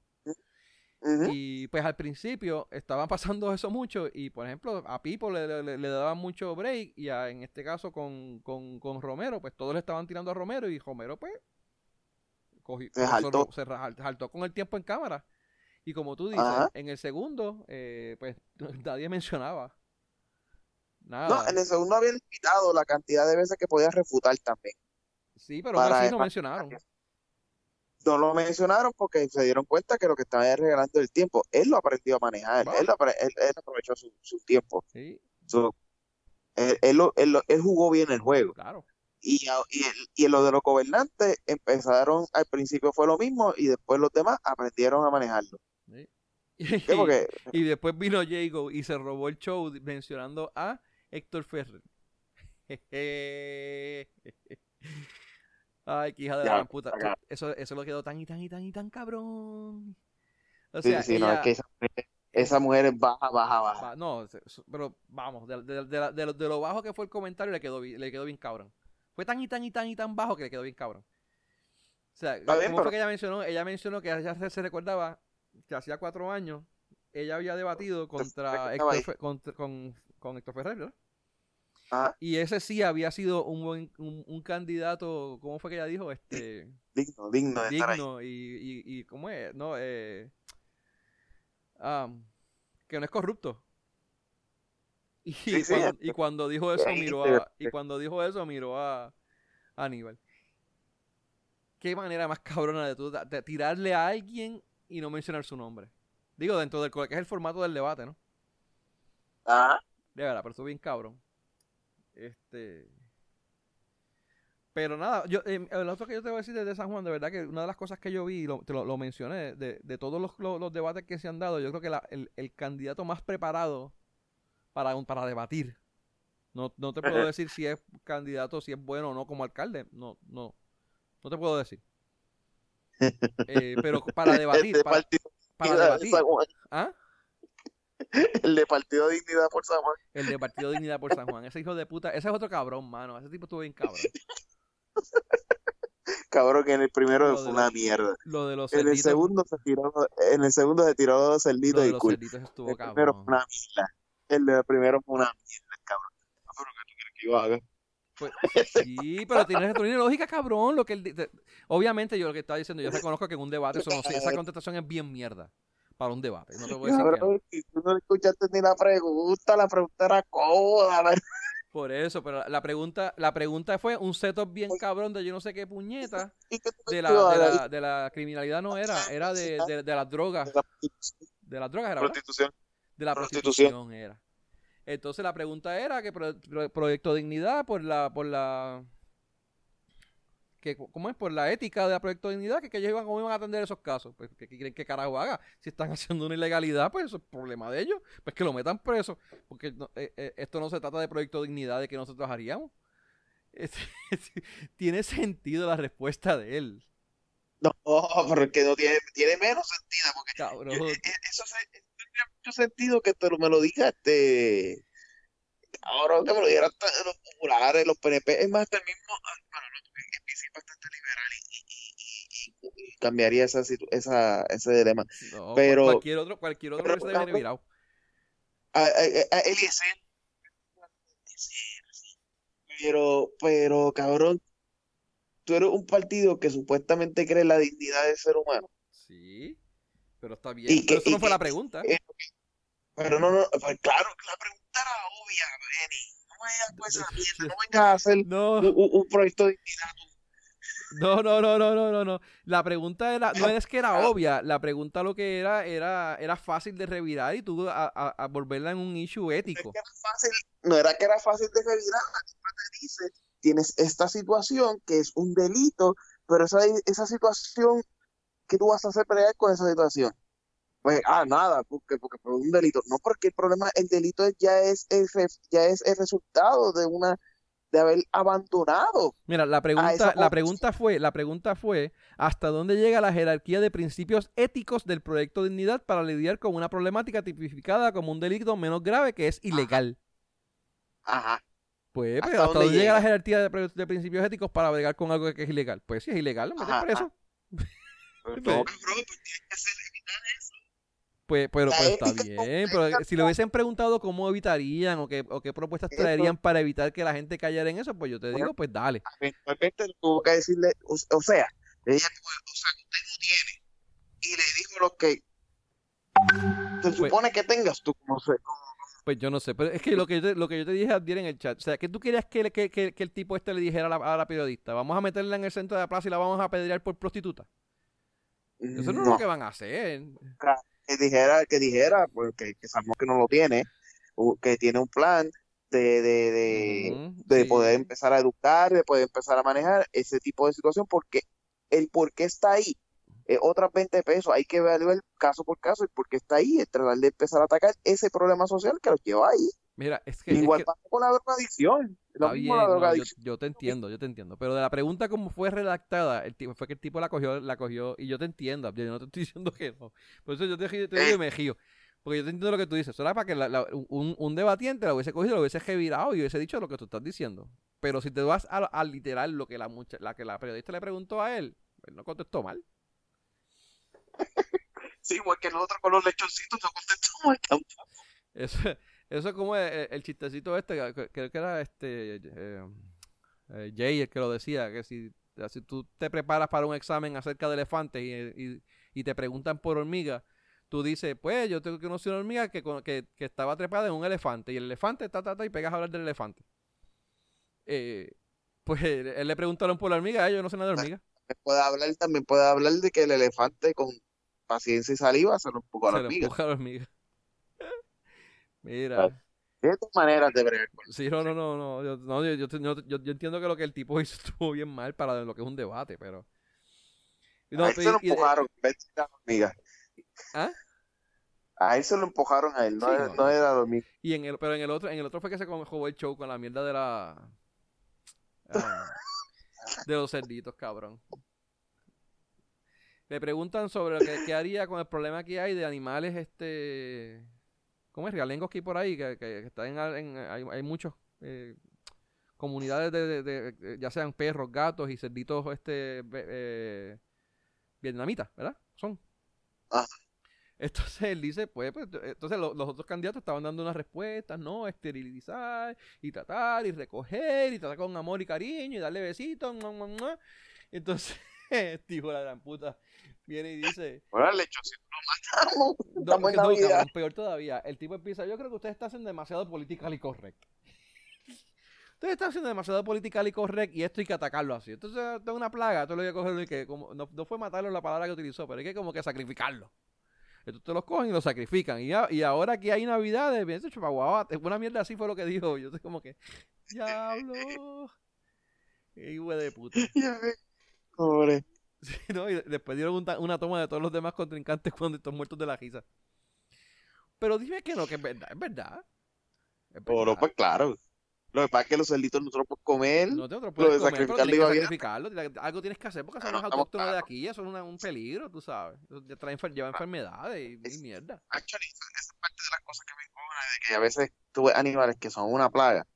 Y pues al principio estaban pasando eso mucho y por ejemplo a Pipo le, le- le daban mucho break y a- en este caso con, con, con Romero pues todos le estaban tirando a Romero y Romero pues cogió, Se jaltó. se ra- jaltó con el tiempo en cámara y como tú dices Ajá. en el segundo eh, pues nadie mencionaba No, nada en el segundo había limitado la cantidad de veces que podía refutar también. sí pero aún así no mencionaron No lo mencionaron porque se dieron cuenta que lo que estaba regalando el tiempo. Él lo aprendió a manejar. Él, él- él aprovechó su, su tiempo. sí So, él, él lo- él jugó bien el juego. claro Y, y, y en lo de los gobernantes empezaron, al principio fue lo mismo y después los demás aprendieron a manejarlo. sí. ¿Qué? Porque Y después vino Jago y se robó el show mencionando a Héctor Ferrer. Ay, qué hija de la Ya, puta. acá. Eso, eso lo quedó tan y tan y tan y tan cabrón. O sea, sí, no, ella- es que esa, mujer- esa mujer es baja, baja, baja. no, pero vamos, de, de- de de lo, de lo bajo que fue el comentario le quedó, le quedó bien cabrón. Fue tan y tan y tan y tan bajo que le quedó bien cabrón. O sea, bien, ¿cómo pero- fue que ella mencionó? Ella mencionó que ella se, se recordaba que hacía cuatro años ella había debatido contra Héctor, ahí. Fe- contra- con, con Héctor Ferrer, ¿verdad? Ajá, Y ese sí había sido un buen un, un candidato, ¿cómo fue que ella dijo? Este digno, digno de estar ahí. digno y, y, y ¿cómo es? No, eh, que no es corrupto. Y, sí, cuando, y cuando dijo eso miró a, y cuando dijo eso miró a, a Aníbal. Qué manera más cabrona de, tú, de tirarle a alguien y no mencionar su nombre. Digo, dentro del que es el formato del debate, ¿no? Ajá. De verdad, pero estuvo bien cabrón. Este. Pero nada, yo, eh, lo otro que yo te voy a decir desde San Juan, de verdad que una de las cosas que yo vi, y lo, te lo, lo mencioné, de, de todos los, los- los debates que se han dado, yo creo que la- el, el candidato más preparado para, un- para debatir, no, no te puedo decir si es candidato, si es bueno o no como alcalde, no, no, no te puedo decir. Eh, pero para debatir, El de para, de debatir. ¿ah? El de Partido Dignidad por San Juan. El de Partido Dignidad por San Juan. Ese hijo de puta, ese es otro cabrón, mano. Ese tipo estuvo bien cabrón. Cabrón, que en el primero Lo fue una mierda. Lo de los En el segundo se tiró, en el segundo se tiró lo cerditos de y los cool. cerditos estuvo El primero fue cabrón. una mierda. El de primero fue una mierda, cabrón. Pero ¿qué tú quieres que yo haga? Pues, sí, pero tiene, tiene lógica, cabrón. Lo que él te- obviamente, yo lo que estaba diciendo, yo reconozco que en un debate eso no sé, esa contestación es bien mierda para un debate. No te voy a decir que no. Cabrón, si tú no escuchaste ni la pregunta, la pregunta era cómoda. ¿verdad? Por eso, pero la- pregunta, la pregunta fue un setup bien cabrón de yo no sé qué puñeta ¿Y qué tú de la, que de la, de la criminalidad no era, era de, de, de las drogas, De las drogas era, ¿verdad? prostitución. de la prostitución era. Entonces la pregunta era que pro- pro- Proyecto Dignidad por la por la que cómo es por la ética de la Proyecto Dignidad que, que ellos iban cómo iban a atender esos casos, pues que, que quieren que carajo haga, si están haciendo una ilegalidad, pues eso es problema de ellos, pues que lo metan preso, porque no- eh, eh, esto no se trata de Proyecto Dignidad de que nosotros haríamos. Tiene sentido la respuesta de él. No, pero que no tiene, tiene menos sentido, porque Cabrón. eh, eso se- mucho sentido que te lo, me lo diga este. Ahora que me lo dijeran hasta los populares, los PNP, es más, hasta el mismo. ah, Bueno, no, porque es bastante liberal y, y- y- y- y cambiaría esa, esa, ese dilema. No, pero- cualquier otro, cualquier otro pero, cabrón, virado. A, a, a- a Eliezer. Pero, pero, cabrón, tú eres un partido que supuestamente cree la dignidad del ser humano. Sí, pero está bien. Y pero que- eso no fue que- la pregunta. eh, Pero no, no, pues claro, la pregunta era obvia, Benny. No me digas pues esa mierda, no vengas a hacer No, un, proyecto de dignidad. no, no, no, no, no, no, no. La pregunta era, no es que era obvia, la pregunta lo que era, era, era fácil de revirar y tú a, a- a volverla en un issue Es ético. que era fácil, no era que era fácil de revirar, la tipa te dice, tienes esta situación que es un delito, pero esa, esa situación, ¿qué tú vas a hacer para llegar con esa situación? Pues, ah, nada, porque, porque fue un delito. No, porque el problema, el delito es- ya es el, ya es el resultado de una, de haber abandonado. Mira, la pregunta, la pregunta fue, la pregunta fue, ¿hasta dónde llega la jerarquía de principios éticos del proyecto Dignidad para lidiar con una problemática tipificada como un delito menos grave que es ilegal? Ajá. Pues, ¿Hasta pero ¿hasta dónde dónde llega llega? la jerarquía de, de principios éticos para bregar con algo que es ilegal? Pues si es ilegal, lo metes Ajá, preso. Sí. no, cabrón, pues tiene que evitar eso. Pues, pero, pues está bien, pero si le hubiesen preguntado cómo evitarían o qué, o qué propuestas Eso. traerían para evitar que la gente cayera en eso, pues yo te Bueno. digo, pues dale. eventualmente tuvo que decirle, o, o sea, ella tuvo- o sea, que usted no tiene. Y le dijo lo que se supone que tengas tú, no sé. Pues yo no sé, pero es que lo que yo te, lo que yo te dije ayer en el chat, o sea, que tú querías que, le- que, que- que el tipo este le dijera a la, a la periodista, vamos a meterla en el centro de la plaza y la vamos a apedrear por prostituta. Eso no, es lo que van a hacer. que dijera, que dijera, porque que sabemos que no lo tiene, que tiene un plan de, de, de, de sí. poder empezar a educar, de poder empezar a manejar ese tipo de situación, porque el por qué está ahí es otras 20 pesos, hay que evaluar caso por caso, el por qué está ahí, es tratar de empezar a atacar ese problema social que los lleva ahí. Mira, es que, es Igual que- pasa con la drogadicción, lo mismo bien, la no, yo, drogadicción. yo te entiendo, yo te entiendo. Pero de la pregunta como fue redactada, el tipo, fue que el tipo la cogió, la cogió, y yo te entiendo, yo no te estoy diciendo que no. Por eso yo te, te digo y me río. Porque yo te entiendo lo que tú dices. Era para que la- la- un, un debatiente lo hubiese cogido, lo hubiese revirado y hubiese dicho lo que tú estás diciendo. Pero si te vas a, a literal lo que la, mucha, la que la periodista le preguntó a él, él no contestó mal. Sí, igual que nosotros con los lechoncitos no contestamos el campo. Eso, eso es como el, el chistecito este, que- creo que era este eh, eh, Jay el que lo decía, que si, si tú te preparas para un examen acerca de elefantes y, y- y te preguntan por hormigas, tú dices, pues yo tengo que conocer una hormiga que, con- que, que estaba trepada en un elefante y el elefante, ta, ta, ta, y pegas a hablar del elefante. Eh, pues él, le preguntaron por la hormiga, "Ah, yo no sé nada de hormiga. Puede hablar, también puede hablar de que el elefante con paciencia y saliva se lo empujó a la Se hormiga. a la hormiga. Mira. Dos maneras de bregar Sí, no, no, no, no. Yo, no, yo, yo, yo- entiendo que lo que el tipo hizo estuvo bien mal para lo que es un debate, pero. No, a él se lo empujaron, de hormiga. ¿Ah? A él se lo empujaron a él, no, Sí, no, no era hormiga. y en el, pero en el otro, en el otro fue que se jugó el show con la mierda de la. ah, de los cerditos, cabrón. Le preguntan sobre lo que, qué haría con el problema que hay de animales, este. ¿Cómo es? Realengos que hay por ahí, que, que, que están en, en- hay, hay muchos. eh, comunidades de, de- de- ya sean perros, gatos y cerditos este eh, vietnamitas, ¿verdad? Son. Ajá. Entonces él dice, pues, pues, entonces lo- los otros candidatos estaban dando unas respuestas, ¿no? Esterilizar y tratar y recoger y tratar con amor y cariño y darle besitos. mua, mua, mua. Entonces, este hijo de la gran puta viene y dice, Ahora el lechocito lo matamos. no, Estamos en no, Navidad. cabrón, peor todavía. El tipo empieza, yo creo que ustedes están haciendo demasiado political y correct. Ustedes están haciendo demasiado political y correct y esto hay que atacarlo así. Entonces, esto es una plaga, tú lo hay que cogerlo y que, como, no, no fue matarlo la palabra que utilizó, pero hay que como que sacrificarlo. Entonces te los cogen y los sacrifican. Y, ya- y ahora que hay navidades, piensa chupaguaba, una mierda así fue lo que dijo. Yo estoy como que, diablo. Hijo de puta. Pobre. Sí, ¿no? Y después dieron un ta- una toma de todos los demás contrincantes cuando están muertos de la risa. Pero dime que no, que es verdad, es verdad. Es Pero verdad. pues claro. Lo que pasa es que los cerditos nosotros podemos comer. No te lo lo puedes de comer, pero sacrificarlo tienes iba que sacrificarlo. tienes- Algo tienes que hacer porque son los autóctonos de aquí. Eso es una- un peligro, tú sabes. Eso te trae, enfer- lleva enfermedades y mierda. Actually, esa es parte de las cosas que me encojona, de que a veces tú ves animales que son una plaga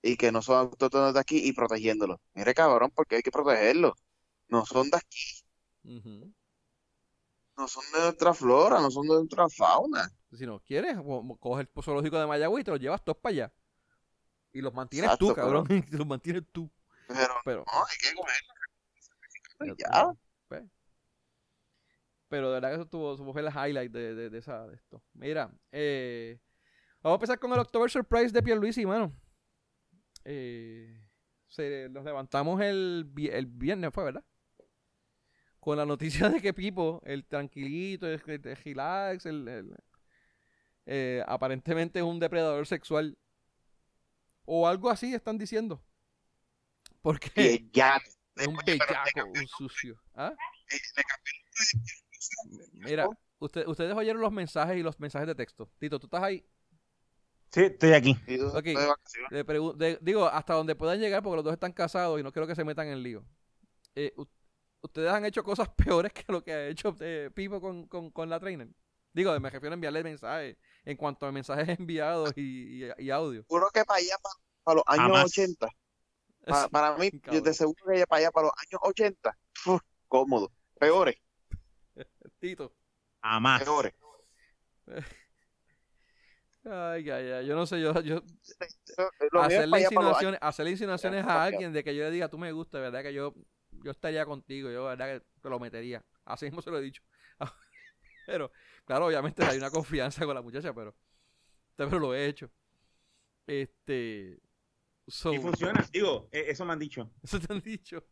y que no son autóctonos de aquí y protegiéndolos. Mire, cabrón, porque hay que protegerlos. No son de aquí, no son de nuestra flora, no son de nuestra fauna. Si no quieres, coges el zoológico de Mayagüez y te los llevas todos para allá. Y los mantienes Exacto, tú, pero- cabrón. y los mantienes tú. Pero Pero, no, hay que comerlos. Ya pues. Pero de verdad que eso tuvo, fue el highlight de, de, de esa, de esto. Mira, eh, vamos a empezar con el October Surprise de Pierluisi, mano. Eh, se, nos levantamos el, el viernes, fue, ¿verdad? Con la noticia de que Pipo, el tranquilito, el, el- el relax, el, el- eh, aparentemente es un depredador sexual. O algo así están diciendo. Porque Y es ya. es un bellaco, un sucio. ¿Ah? Mira, usted- ustedes oyeron los mensajes y los mensajes de texto. Tito, tú estás ahí. Sí, estoy aquí. Y tú Ok. estás de vacaciones. Le pregu- de- digo, hasta donde puedan llegar, porque los dos están casados y no quiero que se metan en lío. Eh, ustedes han hecho cosas peores que lo que ha hecho eh, Pipo con, con, con la trainer. Digo, me refiero a enviarle mensajes en cuanto a mensajes enviados y, y- y audio. Seguro que para allá, para, los años Jamás. 80, pa- para mí, yo de seguro que para allá, para los años 80, uf, cómodo. Peores, Tito. Jamás. peores. Ay, ay, ay. Yo no sé, yo, yo es hacerle para para insinuaciones, hacerle insinuaciones a alguien de que yo le diga, tú me gusta, ¿verdad? Que yo, yo estaría contigo, yo, ¿verdad? Que te lo metería. Así mismo se lo he dicho. pero, claro, obviamente hay una confianza con la muchacha, pero, pero lo he hecho. Este. so- Y funciona. Digo, eh, eso me han dicho. eso te han dicho.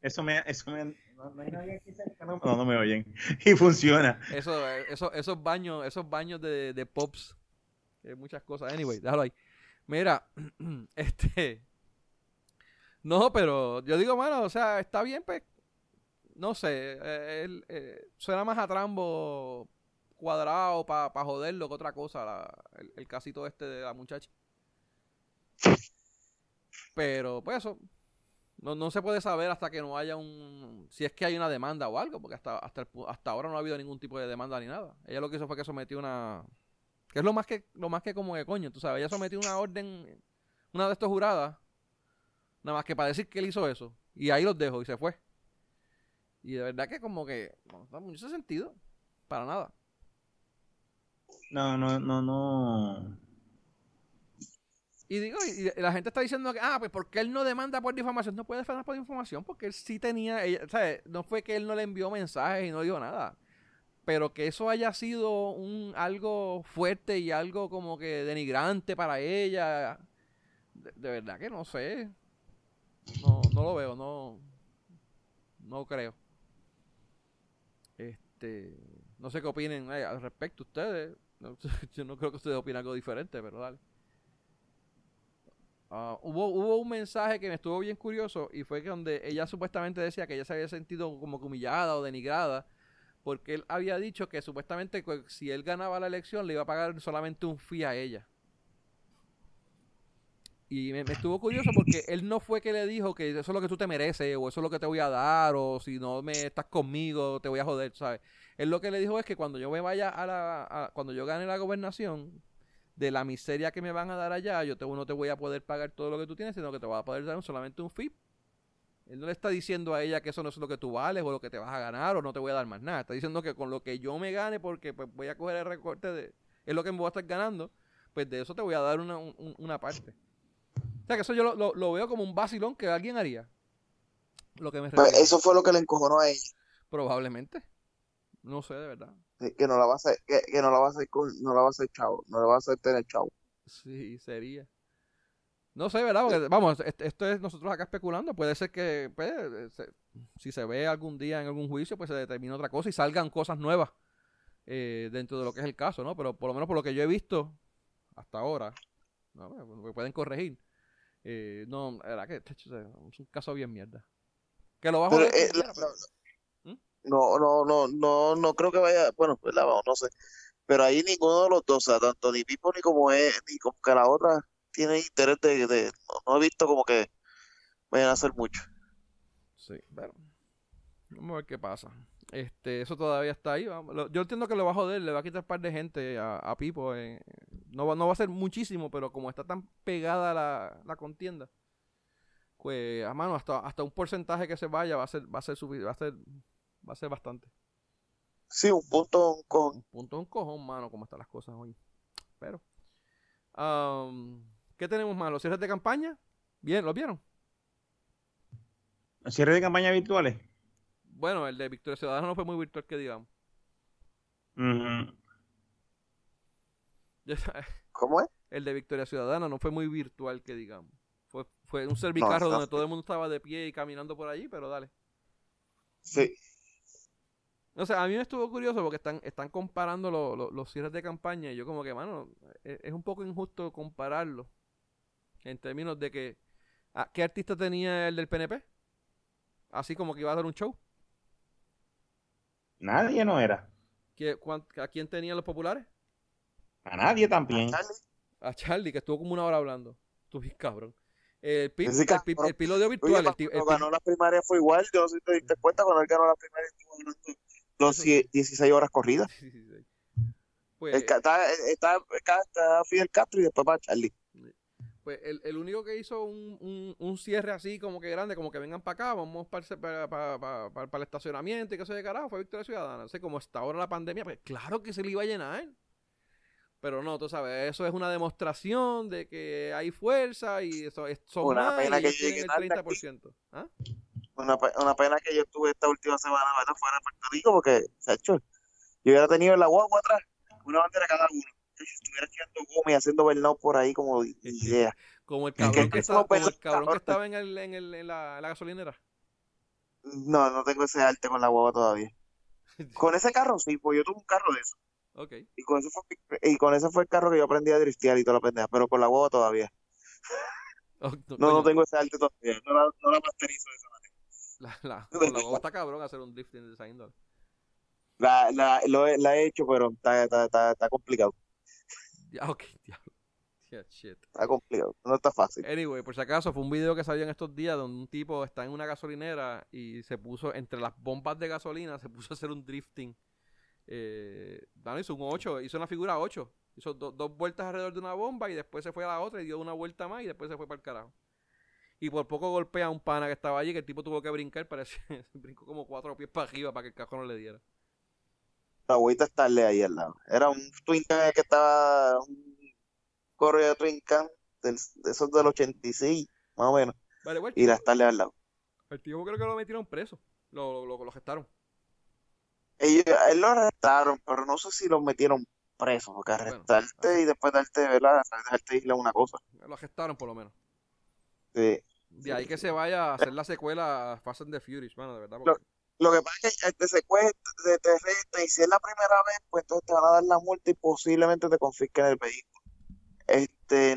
Eso me, eso me no, no hay nadie aquí cerca, no, no, no me oyen. Y funciona. Eso, eso, esos baños, esos baños de, de pops. muchas cosas. Anyway, déjalo ahí. Mira, este. No, pero yo digo, mano, o sea, está bien, pues. No sé. eh, él, eh, suena más a trambo cuadrado para joderlo que otra cosa, el, casito este de la muchacha. Pero, pues eso. No, no se puede saber hasta que no haya un. Si es que hay una demanda o algo, porque hasta, hasta, el hasta ahora no ha habido ningún tipo de demanda ni nada. Ella lo que hizo fue que sometió una. Que es lo más que, lo más que como que coño, tú sabes. Ella sometió una orden, una de estas juradas, nada más que para decir que él hizo eso. Y ahí los dejó y se fue. Y de verdad que como que no da mucho sentido. Para nada. No, no, no, no. Y digo, y, y la gente está diciendo que, ah, pues porque él no demanda por difamación, no puede defender por difamación, porque él sí tenía, ella, ¿sabes? No fue que él no le envió mensajes y no dijo nada. Pero que eso haya sido un algo fuerte y algo como que denigrante para ella. De, de verdad que no sé. No, no lo veo, no. No creo. Este. No sé qué opinen eh, al respecto ustedes. No, yo no creo que ustedes opinen algo diferente, pero dale. Ah, hubo, hubo un mensaje que me estuvo bien curioso y fue donde ella supuestamente decía que ella se había sentido como humillada o denigrada porque él había dicho que supuestamente que si él ganaba la elección le iba a pagar solamente un fee a ella. Y me, estuvo curioso porque él no fue que le dijo que eso es lo que tú te mereces o eso es lo que te voy a dar o si no me estás conmigo te voy a joder, ¿sabes? Él lo que le dijo es que cuando yo me vaya a la... cuando yo gane la gobernación de la miseria que me van a dar allá, yo te, no te voy a poder pagar todo lo que tú tienes, sino que te voy a poder dar solamente un fee. Él no le está diciendo a ella que eso no es lo que tú vales o lo que te vas a ganar o no te voy a dar más nada. Está diciendo que con lo que yo me gane, porque pues, voy a coger el recorte de... Es lo que me voy a estar ganando, pues de eso te voy a dar una, un- una parte. O sea que eso yo lo, lo- lo veo como un vacilón que alguien haría. Lo que me Pues refiero. eso fue lo que le encojonó a ella, Probablemente. No sé, de verdad. que que no la va a hacer, que, que no la va a hacer no la va a hacer chavo, no la va a hacer tener chavo. Sí, sería. No sé, ¿verdad? Porque, vamos, est- esto es nosotros acá especulando. Puede ser que, pues, se- si se ve algún día en algún juicio, pues se determine otra cosa y salgan cosas nuevas eh, dentro de lo que es el caso, ¿no? Pero por lo menos por lo que yo he visto hasta ahora, ¿no? me pueden corregir. Eh, no, verdad que es un caso bien mierda. Que lo a Pero, eh, la- ¿Mm? No, no, no, no, no creo que vaya, bueno, pues la vamos, no sé. Pero ahí ninguno de los dos, o sea, tanto ni Pipo ni como es, ni como que la otra tiene interés de, de- no, no he visto como que vayan a hacer mucho. Sí, pero vamos a ver qué pasa. Este, eso todavía está ahí. vamos. Yo entiendo que lo va a joder, le va a quitar un par de gente a, a Pipo. eh, No, va, no va a ser muchísimo, pero como está tan pegada la, la contienda, pues a mano, hasta, hasta un porcentaje que se vaya va a ser, va a ser va a ser, va a ser bastante. Sí, un punto Un punto, un cojón, mano, como están las cosas hoy. Pero, am, ¿qué tenemos más? ¿Los cierres de campaña? Bien, ¿los vieron? Cierre de campaña virtuales. Bueno, el de Victoria Ciudadana no fue muy virtual que digamos. ¿Cómo es? el de Victoria Ciudadana no fue muy virtual que digamos. Fue, fue un servicarro No, no. donde todo el mundo estaba de pie y caminando por allí, pero dale. Sí. O sea, a mí me estuvo curioso porque están, están comparando lo- lo- los cierres de campaña y yo como que, mano, es, es un poco injusto compararlo en términos de que, ah, ¿qué artista tenía el del PNP? Así como que iba a dar un show. Nadie no era. ¿Qué- cuán- ¿A quién tenían los populares? A nadie también. Charlie, A Charlie, que estuvo como una hora hablando. Tú bien cabrón. El, pi- Ese el, el piloto Oye, virtual, el, cuando ganó la primaria fue igual, yo no sé si te diste cuenta, cuando él ganó la primaria estuvo ganando los Eso cie- 16 horas corridas. Sí, sí, sí. Pues, Está, está, está, está Fidel Castro y después va Charlie. Pues el, el único que hizo un, un, un cierre así como que grande, como que vengan para acá, vamos para el, para, para, para- el estacionamiento y que se de carajo, fue Victoria Ciudadana. No sé, como está ahora la pandemia, pues claro que se le iba a llenar. Pero no, tú sabes, eso es una demostración de que hay fuerza y eso es, Una pena y que llegue el tarde 30%. ¿Ah? Una, una pena que yo estuve esta última semana ¿verdad? fuera de Puerto Rico porque, se ha hecho, yo hubiera tenido en la guagua atrás una bandera cada uno. Si estuviera echando goma y haciendo burnout por ahí como ni idea. Como el cabrón que, eso estaba, como el cabrón que estaba en, el, en, el, en, la, en la gasolinera. No, no tengo ese arte con la guagua todavía. Con ese carro sí, pues yo tuve un carro de eso. Ok. Y con ese fue, y con ese fue el carro que yo aprendí a driftear y toda la pendeja, pero con la guagua todavía. Oh, No, no tengo ese arte todavía. No la, no la masterizo de esa manera. La, la, con la está cabrón hacer un drifting de esa índole. La, la, lo he, la he hecho, pero está, está, está, está complicado. Ya, ok, diablo. Yeah, shit. Está complicado. No está fácil. Anyway, por si acaso, fue un video que salió en estos días donde un tipo está en una gasolinera y se puso, entre las bombas de gasolina, se puso a hacer un drifting. Eh, hizo un 8, hizo una figura 8. Hizo do- dos vueltas alrededor de una bomba y después se fue a la otra y dio una vuelta más y después se fue para el carajo. Y por poco golpea a un pana que estaba allí, que el tipo tuvo que brincar, parece, brincó como cuatro pies para arriba para que el cajón no le diera. La agüita estarle ahí al lado. Era un Twin Can que estaba, un correo de Twin Can, del, de esos del 86, más o menos, Vale, bueno, y la estarle al lado. el tipo creo que lo metieron preso. Lo, lo, lo, lo gestaron. Ellos, a él lo arrestaron, pero no sé si los metieron presos, porque arrestarte y después darte, ¿verdad? Dejarte decirle una cosa. Lo gestaron por lo menos. Sí. De ahí que se vaya a hacer la secuela a Fast and the Furious, mano, de verdad. porque- Lo que pasa es que te secuestran, te, te y si es la primera vez, pues entonces te van a dar la multa y posiblemente te confisquen el vehículo. Este,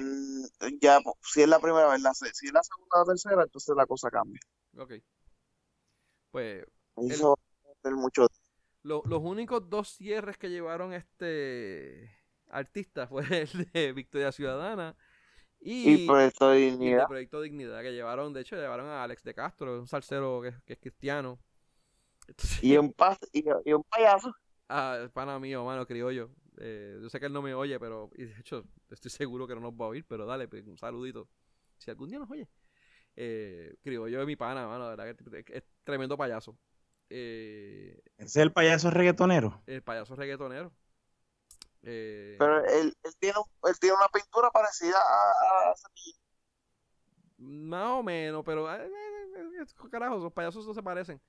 ya, si es la primera vez, la, si es la segunda o tercera, entonces la cosa cambia. Ok. Pues El- Eso va a ser mucho. lo- los únicos dos cierres que llevaron este artista fue el de Victoria Ciudadana y, Y esto y el dignidad. Proyecto Dignidad, que llevaron, de hecho, llevaron a Alex de Castro, un salsero que, que es cristiano. Entonces, Y un, pas, y, y un payaso. ah, pana mío, mano, criollo. Eh, yo sé que él no me oye, pero y de hecho estoy seguro que no nos va a oír, pero dale, pues, un saludito. Si algún día nos oye. Eh, criollo de mi pana, mano, la verdad que es, es tremendo payaso. Eh, ¿Ese es el payaso reggaetonero? el payaso reggaetonero. Eh, Pero él, él tiene, un- él tiene una pintura parecida a. Más o menos, pero eh, carajo, esos payasos no se parecen.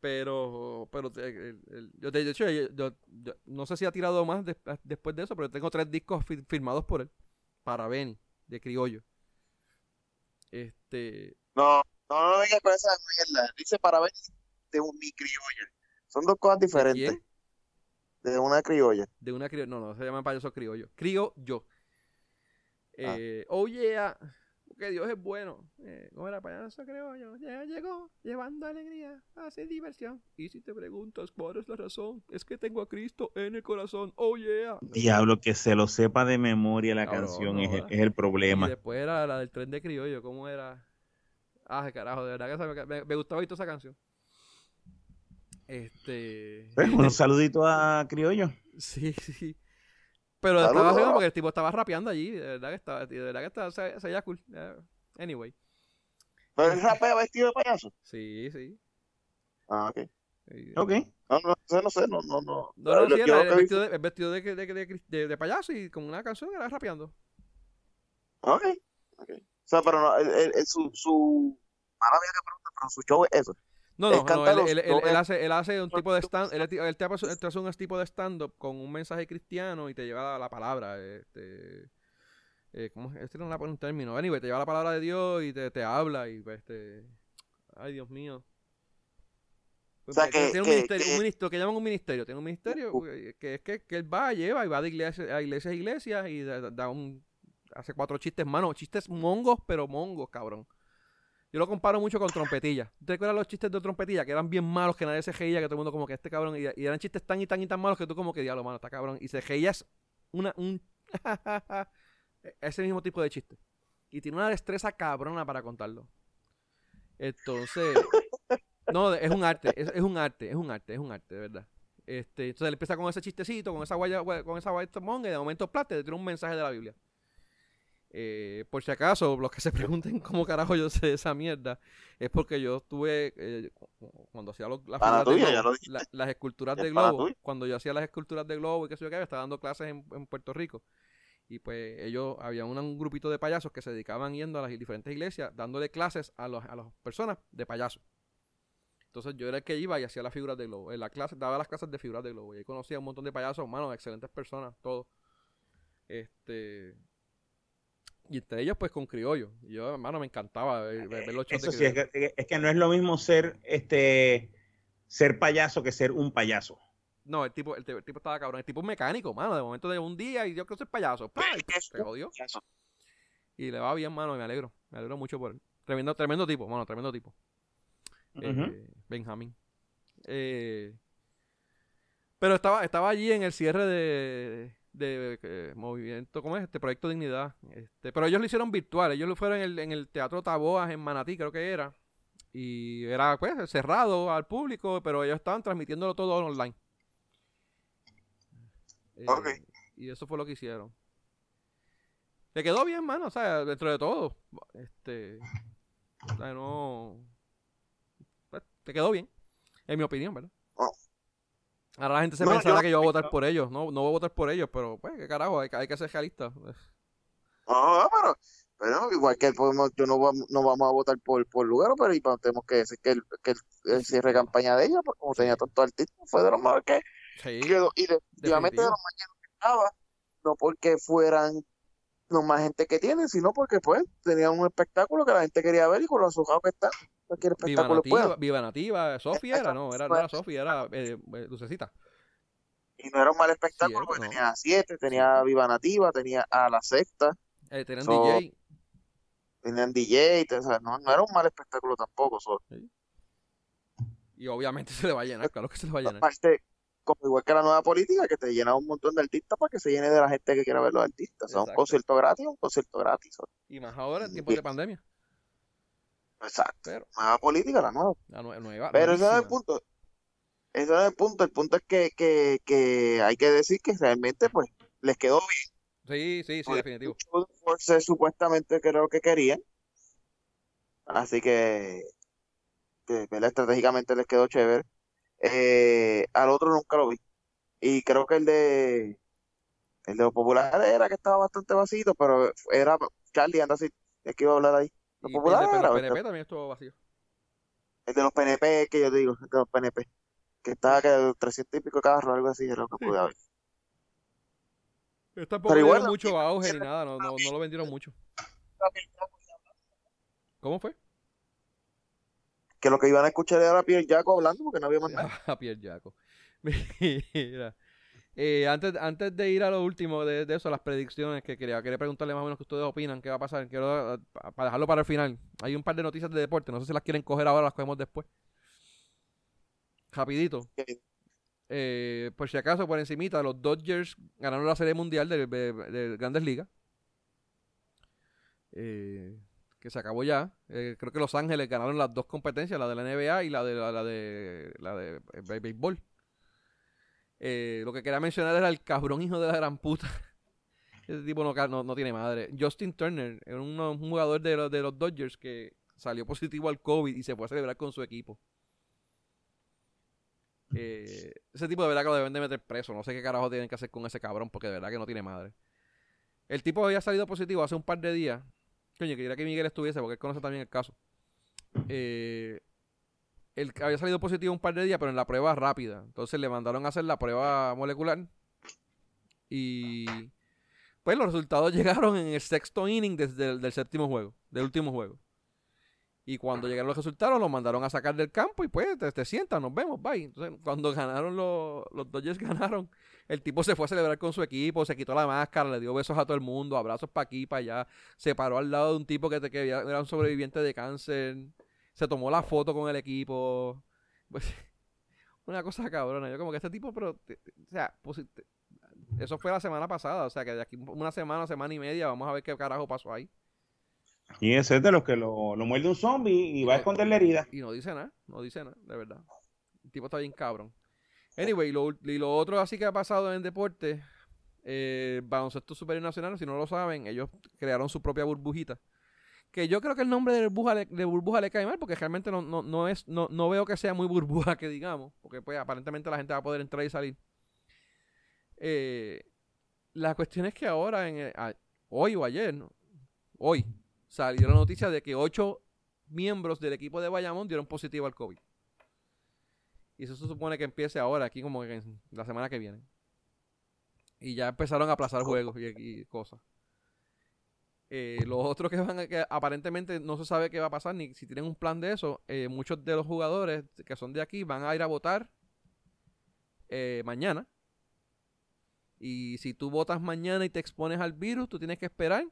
Pero, pero eh, el- el- yo de hecho yo, yo- yo no sé si ha tirado más des- después de eso, pero tengo tres discos fi- firmados por él para Benny de criollo. Este, No, no, no venga con esa mierda. Dice para ver de un mi criolla. Son dos cosas ¿de diferentes. quién? De una criolla. De una criollo, no, no, se llama payaso criollo. Crío yo. Ah. Eh, oh yeah, que Dios es bueno. Eh, ¿Cómo era payaso criollo? Ya llegó, llevando alegría, hace diversión. Y si te preguntas cuál es la razón, es que tengo a Cristo en el corazón. Oh yeah. Diablo, que se lo sepa de memoria la Cabrón, canción no es, el Y problema. después era la del tren de criollo, ¿cómo era? Ah, carajo, de verdad que me, me gustaba toda esa canción. Este. Pues, un saludito a Criollo. Sí, sí. Pero Saludos. estaba haciendo porque el tipo estaba rapeando allí. De verdad que estaba, de verdad que estaba, se, se veía cool. Anyway. Pero él rapea vestido de payaso. Sí, sí. Ah, ok. Ok. No, no sé, no sé, no, no, no. No, no, sí, era el vestido, de, el vestido de, de, de- de- payaso y con una canción era rapeando. Ok, ok. O sea, pero no, él- su, su, mala mía que pregunta, pero su show es eso. No, no, no, él, los- él- él- los- él hace, él hace un tipo de stand, él, te- hace- él te hace un tipo de stand-up con un mensaje cristiano y te lleva la, la palabra, este, eh, ¿cómo es? Este no la pone un término, anyway, te lleva la palabra de Dios y te, te habla y pues, este, ay Dios mío. O sea, Tiene- que- tiene un que- ministerio, que- un ministerio, que llaman un ministerio, tiene un ministerio Uh. eh, que es que, que él va, lleva y va de iglesia a iglesias a iglesias y da, da un, hace cuatro chistes, mano, chistes mongos, pero mongos, cabrón. Yo lo comparo mucho con trompetilla. ¿Te acuerdas los chistes de trompetilla? Que eran bien malos, que nadie se reía, que todo el mundo como que este cabrón. Y, y eran chistes tan y tan y tan malos que tú como que diablo, mano, está cabrón. Y se reías una, un... ese mismo tipo de chiste. Y tiene una destreza cabrona para contarlo. Entonces... No, es un arte, es, es un arte, es un arte, es un arte, de verdad. Este, entonces él empieza con ese chistecito, con esa guaya, con esa guaya y de momento plate, le tira un mensaje de la Biblia. Eh, por si acaso, los que se pregunten cómo carajo yo sé esa mierda, es porque yo estuve, eh, cu- cu- cuando hacía los, las, de tuya, globo, la- esculturas Es de globo, cuando yo hacía las esculturas de globo y qué sé yo qué, estaba dando clases en, en Puerto Rico. Y pues ellos, había un grupito de payasos que se dedicaban yendo a las diferentes iglesias, dándole clases a, los, a las personas de payasos. Entonces yo era el que iba y hacía las figuras de globo. En la clase, daba las clases de figuras de globo. Y ahí conocía a un montón de payasos, hermanos, excelentes personas, todos. Este. Y entre ellos, pues con criollo. Y yo, hermano, me encantaba ver, ver- los shows Eso de sí, es que, es que no es lo mismo ser este ser payaso que ser un payaso. No, el tipo, el, tipo- el tipo estaba cabrón. El tipo es mecánico, mano. De momento de un día y yo quiero ser payaso. ¡Pah! Y ¿Qué es Se jodió. Y le va bien, mano. Y me alegro. Me alegro mucho por él. Tremendo, tremendo tipo, mano. Tremendo tipo. Ujú. eh, Benjamín. Eh, pero estaba, estaba allí en el cierre de, de, eh, movimiento, ¿cómo es? Este proyecto Dignidad. Este, pero ellos lo hicieron virtual. Ellos lo fueron en el, en el Teatro Taboas en Manatí, creo que era. Y era pues cerrado al público, pero ellos estaban transmitiéndolo todo online. Eh, Ok. Y eso fue lo que hicieron. Le quedó bien, mano, o sea, dentro de todo. Este. O sea, no. Pues, te quedó bien. En mi opinión, ¿verdad? Ahora la gente se No, pensará yo- que yo voy a votar por ellos. No, no voy a votar por ellos, pero pues, qué carajo, hay, que- hay que ser realista. No, pero, pero igual que podemos, yo no vamos, no vamos a votar por, por Lugaro, pero y tenemos que decir que el, que el, el cierre de campaña de ella, pues como tenía tanto artista, fue de los mejores que Sí, quedó. Y definitivamente de los más que estaba, no porque fueran no más gente que tienen, sino porque pues tenían un espectáculo que la gente quería ver y con los ojos que están, cualquier Viva espectáculo es Nativa. Viva Nativa, Sofía era, no, era, no era Sofía, era eh, eh, Lucecita. Y no era un mal espectáculo porque no. tenía a siete, tenía a Viva Nativa, tenía a la sexta, Eh, tenían So, DJ. tenían DJ, o sea, no, no era un mal espectáculo tampoco. so, Y obviamente se le va a llenar, claro que se le va a llenar. Aparte, como igual que la nueva política, que te llena un montón de artistas para que se llene de la gente que quiera ver los artistas. O sea, un concierto gratis, un concierto gratis. so, Y más ahora en tiempos de pandemia. Exacto. Pero Nueva política, la nueva. la nue- nueva. Pero ese no es el punto. Ese no es el punto. El punto es que, que, que hay que decir que realmente pues les quedó bien. Sí, sí, sí, Porque definitivo. Force supuestamente creo que querían. Así que, que ¿verdad? estratégicamente les quedó chévere. Eh, al otro nunca lo vi. Y creo que el de el de los populares era que estaba bastante vacío, pero era Charlie, anda así, es que iba a hablar ahí. Los Y el de era, PNP también estuvo vacío. el de los PNP, que yo digo, el de los PNP, que estaba que 300 y pico carros, algo así, era lo que Sí. pude haber. Pero tampoco Pero igual, mucho auge ni nada, no, no, no lo vendieron mucho. ¿Cómo fue? Que lo que iban a escuchar era Pierre Jaco hablando porque no había más nada. A Pierre Jaco. Mira. Eh, antes, antes de ir a lo último de, de eso, las predicciones que quería, quería preguntarle más o menos qué ustedes opinan, qué va a pasar. Quiero, eh, pa- para dejarlo para el final. Hay un par de noticias de deporte, no sé si las quieren coger ahora, las cogemos después. Rapidito. Eh, por si acaso, por encimita, los Dodgers ganaron la Serie Mundial de, de- de Grandes Ligas. Eh, que se acabó ya. Eh, creo que Los Ángeles ganaron las dos competencias, la de la NBA y la de la, la de la de bé- béisbol. Eh, lo que quería mencionar era el cabrón hijo de la gran puta. Ese tipo no, tiene madre. Justin Turner era un, jugador de los, de los Dodgers que salió positivo al COVID y se fue a celebrar con su equipo. Eh, ese tipo de verdad que lo deben de meter preso. No sé qué carajo tienen que hacer con ese cabrón porque de verdad que no tiene madre. El tipo había salido positivo hace un par de días. Coño, quería que Miguel estuviese porque él conoce también el caso. Eh, había salido positivo un par de días, pero en la prueba rápida. Entonces le mandaron a hacer la prueba molecular. Y pues los resultados llegaron en el sexto inning desde el del séptimo juego, del último juego. Y cuando llegaron los resultados, los mandaron a sacar del campo y pues te, te sientas, nos vemos, bye. Entonces, cuando ganaron los, los Dodgers, ganaron, el tipo se fue a celebrar con su equipo, se quitó la máscara, le dio besos a todo el mundo, abrazos para aquí, para allá, se paró al lado de un tipo que, te, que era un sobreviviente de cáncer, se tomó la foto con el equipo. Pues, una cosa cabrona. Yo como que este tipo, pero, te- te- o sea, pues, te- eso fue la semana pasada, o sea que de aquí una semana, semana y media, vamos a ver qué carajo pasó ahí. Y ese es de los que lo, lo muerde un zombie y va a esconder la herida. Y no dice nada, no dice nada, de verdad. El tipo está bien cabrón. Anyway, lo, y lo otro así que ha pasado en deporte, eh, baloncesto superior nacional, si no lo saben, ellos crearon su propia burbujita. Que yo creo que el nombre de burbuja le, de burbuja le cae mal, porque realmente no, no, no es, no, no veo que sea muy burbuja que digamos, porque pues aparentemente la gente va a poder entrar y salir. Eh, la cuestión es que ahora, hoy o ayer, ¿no? hoy, salió la noticia de que ocho miembros del equipo de Bayamón dieron positivo al COVID. Y eso se supone que empiece ahora, aquí como la semana que viene. Y ya empezaron a aplazar juegos y cosas. Eh, los otros que van a, que aparentemente no se sabe qué va a pasar, ni si tienen un plan de eso, eh, muchos de los jugadores que son de aquí van a ir a votar eh, mañana. Y si tú votas mañana y te expones al virus, tú tienes que esperar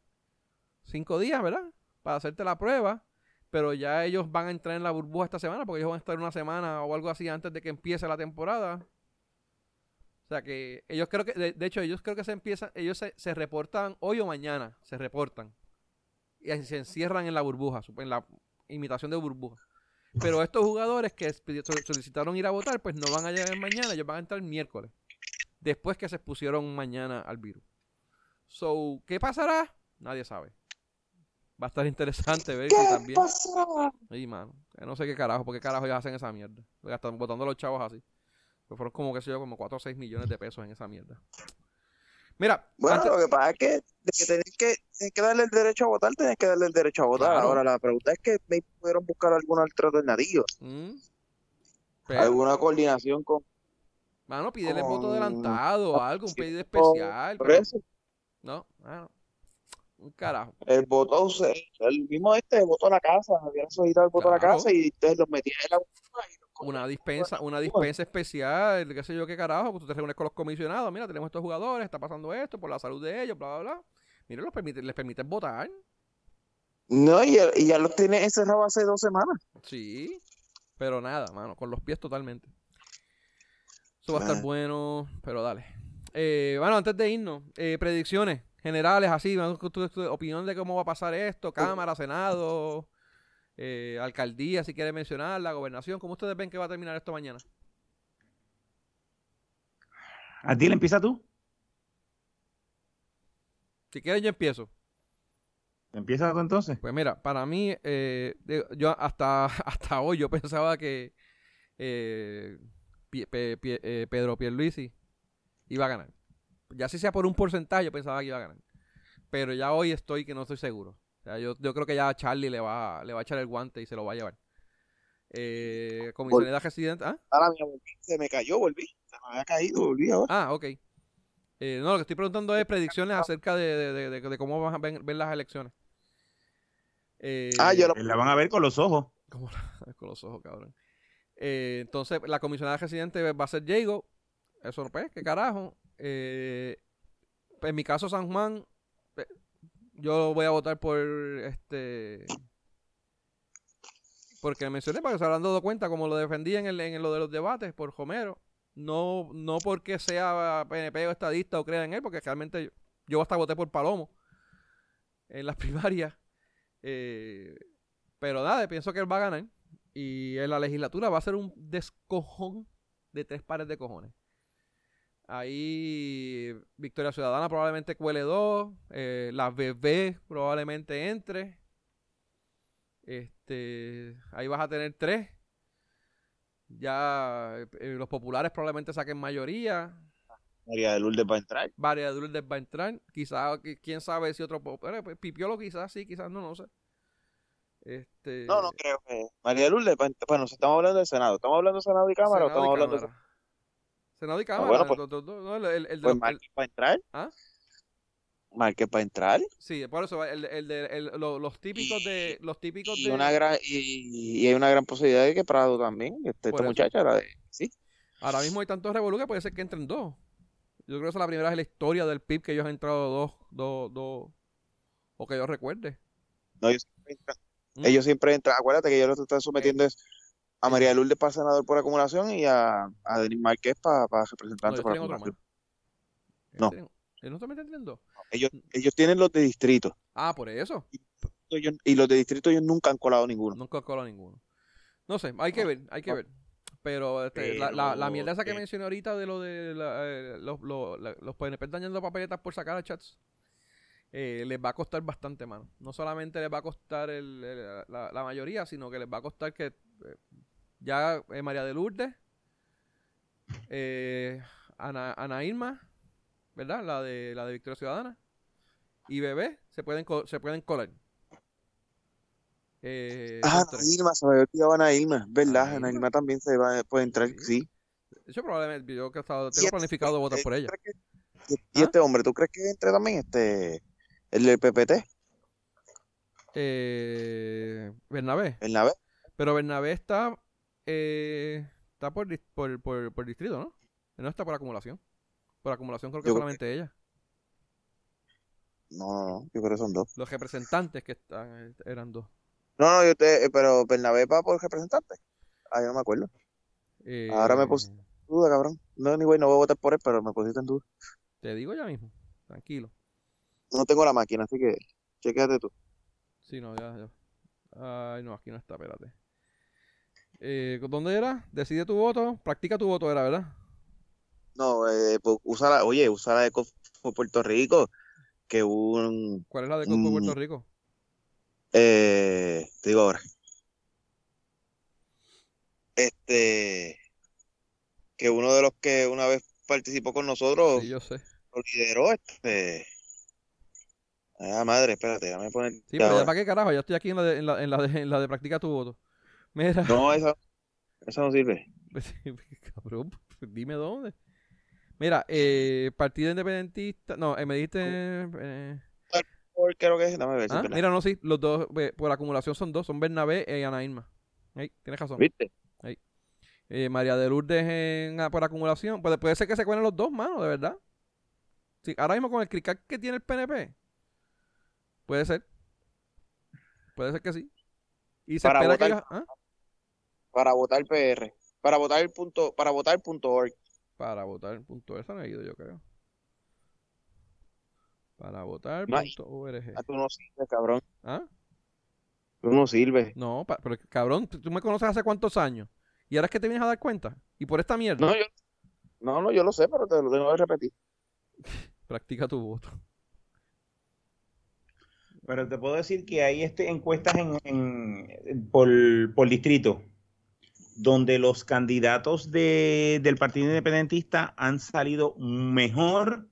cinco días, ¿verdad? Para hacerte la prueba. Pero ya ellos van a entrar en la burbuja esta semana, porque ellos van a estar una semana o algo así antes de que empiece la temporada. O sea que ellos creo que, de, de hecho, ellos creo que se empiezan, ellos se, se reportan hoy o mañana, se reportan. Y se encierran en la burbuja, en la imitación de burbuja. Pero estos jugadores que solicitaron ir a votar, pues no van a llegar mañana, ellos van a entrar el miércoles. Después que se expusieron mañana al virus. So, ¿qué pasará? Nadie sabe. Va a estar interesante ver si también. pasó? Sí, mano. No sé qué carajo, porque carajo ellos hacen esa mierda. Están botando a los chavos así. Pues fueron como, qué sé yo, como 4 o 6 millones de pesos en esa mierda. Mira, Bueno, antes- lo que pasa es que, de que tenés que, tenés que darle el derecho a votar, tenés que darle el derecho a votar. Claro. Ahora, la pregunta es que me pudieron buscar alguna alternativa, Mm. Pero, alguna coordinación con... mano, pídele voto con- adelantado o algo, un pedido especial. Por pero- eso, no, mano. Un carajo. el voto, el mismo este votó a la casa, habían solicitado el voto a la casa y ustedes los metían en la burbuja y Una dispensa, una dispensa especial, qué sé yo qué carajo, pues tú te reúnes con los comisionados, mira, tenemos estos jugadores, está pasando esto, por la salud de ellos, bla, bla, bla. Mira, los permite, les permiten votar. No, y ya, y ya los tiene encerrados hace dos semanas. Sí, pero nada, mano, con los pies totalmente. Eso va a estar bueno, pero dale. Eh, bueno, antes de irnos, eh, predicciones generales, así, vamos con tu, tu opinión de cómo va a pasar esto, Cámara, Senado, eh, Alcaldía, si quieres mencionar, la gobernación, ¿cómo ustedes ven que va a terminar esto mañana? Adil, empieza tú. Si quieres yo empiezo. ¿Empieza tú entonces? Pues mira, para mí, eh, yo hasta, hasta hoy yo pensaba que eh, Pie- Pe- Pie- eh, Pedro Pierluisi iba a ganar. Ya si sea por un porcentaje, yo pensaba que iba a ganar. Pero ya hoy estoy que no estoy seguro. Sea, yo, yo creo que ya Charlie le va, le va a echar el guante y se lo va a llevar. Eh, comisionada residente. ¿ah? Ahora mía, volví, se me cayó, volví. Se me había caído, volví ahora. Ah, ok. Eh, no, lo que estoy preguntando es predicciones acerca de, de- de- de- de cómo van a ver, ver las elecciones. Eh, Ah, yo lo- La van a ver con los ojos. Como la- con los ojos, cabrón. Eh, entonces, la comisionada residente va a ser Diego. Eso no, pues, qué carajo. Eh, en mi caso, San Juan, yo voy a votar por este. Porque mencioné, para que se habrán dado cuenta, como lo defendí en, el, en lo de los debates, por Romero. No, no porque sea PNP o estadista o crea en él, porque realmente yo hasta voté por Palomo en las primarias. Eh, pero nada, pienso que él va a ganar. Y en la legislatura va a ser un descojón de tres pares de cojones. Ahí Victoria Ciudadana probablemente cuele dos. eh, la BB probablemente entre. Este, ahí vas a tener tres. Ya eh, los populares probablemente saquen mayoría. María de Lourdes va a entrar. Varias de Lourdes va a entrar. Quizás, quién sabe si otro. eh, pues, Pipiolo quizás sí, quizás no, no sé. Este, No, no creo que. María de Lourdes. Bueno, estamos hablando del Senado. ¿Estamos hablando de Senado y Cámara o estamos hablando de. Senado y Cámara. bueno, pues- no, el, el- de Pues los- Márquez va a entrar. ¿Ah? Márquez va a entrar. Sí, por eso, el, el de el- lo- los típicos de. Los típicos Y, de. una gran, y, y hay una gran posibilidad de que Prado también. Este, esta muchacha, la de. Sí. Ahora mismo hay tantos revolú que puede ser que entren dos. Yo creo que esa es la primera vez en la historia del PIB que ellos han entrado dos, dos, dos. O que yo recuerde. No, ellos siempre entran. ¿Mm? Ellos siempre entran. Acuérdate que ellos lo están sometiendo es a María de Lourdes para senador por acumulación y a, a Denis Márquez para, para No, representante ellos por acumulación. Ellos No. ¿Ellos no también tienen dos? Ellos, ellos tienen los de distrito. Ah, por eso. Ellos- y los de distrito ellos nunca han colado ninguno. Nunca colado ninguno. No sé, hay que ver, hay que ver. Pero, este, la, la, mierda esa que eh, mencioné ahorita de lo de la, eh, los, los, los PNP dañando papeletas por sacar a chats, eh, les va a costar bastante, mano. No solamente les va a costar el- el- la, la mayoría, sino que les va a costar que ya eh, María de Lourdes, eh, Ana, Ana Irma, ¿verdad? La de, la de Victoria Ciudadana, y Bebé se pueden, se pueden colar. Eh, Ah, Ana. Irma, se me había olvidado Ana Irma, ¿verdad? Ana Ana Irma. Irma también se va, puede entrar, Sí. sí. Yo probablemente, yo que Y tengo este- planificado votar eh, por ¿tú ella. que- y, ¿Ah? este hombre, ¿tú crees que entre también este el del PPT, Eh, Bernabé. nave? Pero Bernabé está, eh, está por, por, por, por distrito, ¿no? No está por acumulación. Por acumulación creo que Yo creo solamente ella. No, no, no, yo creo que son dos. Los representantes que están eh, eran dos. No, no, yo te, eh, pero Bernabé va por representante. Ah, yo no me acuerdo. Eh, Ahora me puse- Duda, cabrón. No, ni güey, no voy a votar por él, pero me pusiste en duda. Te digo ya mismo. Tranquilo. No tengo la máquina, así que chequéate tú. Sí, no, ya, ya. Ay, no, aquí no está, espérate. Eh, ¿Dónde era? Decide tu voto. Practica tu voto, era, ¿verdad? No, eh, pues, usa la, oye, usa la de Confo Puerto Rico, que un, ¿Cuál es la de Mm. Puerto Rico? eh, te digo ahora, este, que uno de los que una vez participó con nosotros Sí, yo sé. lo lideró, este, ah, madre, espérate, déjame poner, Sí, pero ya para qué carajo, ya estoy aquí en la de, en la, en la de, en la de practica tu voto. Mira, no, esa, esa no sirve. cabrón, dime dónde. Mira, eh, Partido Independentista, no, eh, me dijiste, eh, Creo que es, dame ver ah, mira, no, sí, los dos, por acumulación son dos, son Bernabé y Ana Irma. Ahí, tienes razón. ¿Viste? Eh, María de Lourdes en, ah, por acumulación, puede, puede ser que se cuelen los dos, mano, de verdad. Sí, ahora mismo con el crical que tiene el PNP, puede ser. Puede ser que sí. Y se Para espera que votar. ellos- ¿ah? Para votar PR, para votar el punto, para votar punto org. Para votar punto eso no he ido yo creo. Para votar No punto org. Ah, tú no sirves, cabrón. ¿Ah? Tú no sirves. No, pa- pero cabrón, tú tú me conoces hace cuántos años. Y ahora es que te vienes a dar cuenta. Y por esta mierda. No, yo, No, no, yo lo sé, pero te lo tengo que repetir. Practica tu voto. Pero te puedo decir que hay este, encuestas en, en- por, por distrito donde los candidatos de- del Partido Independentista han salido mejor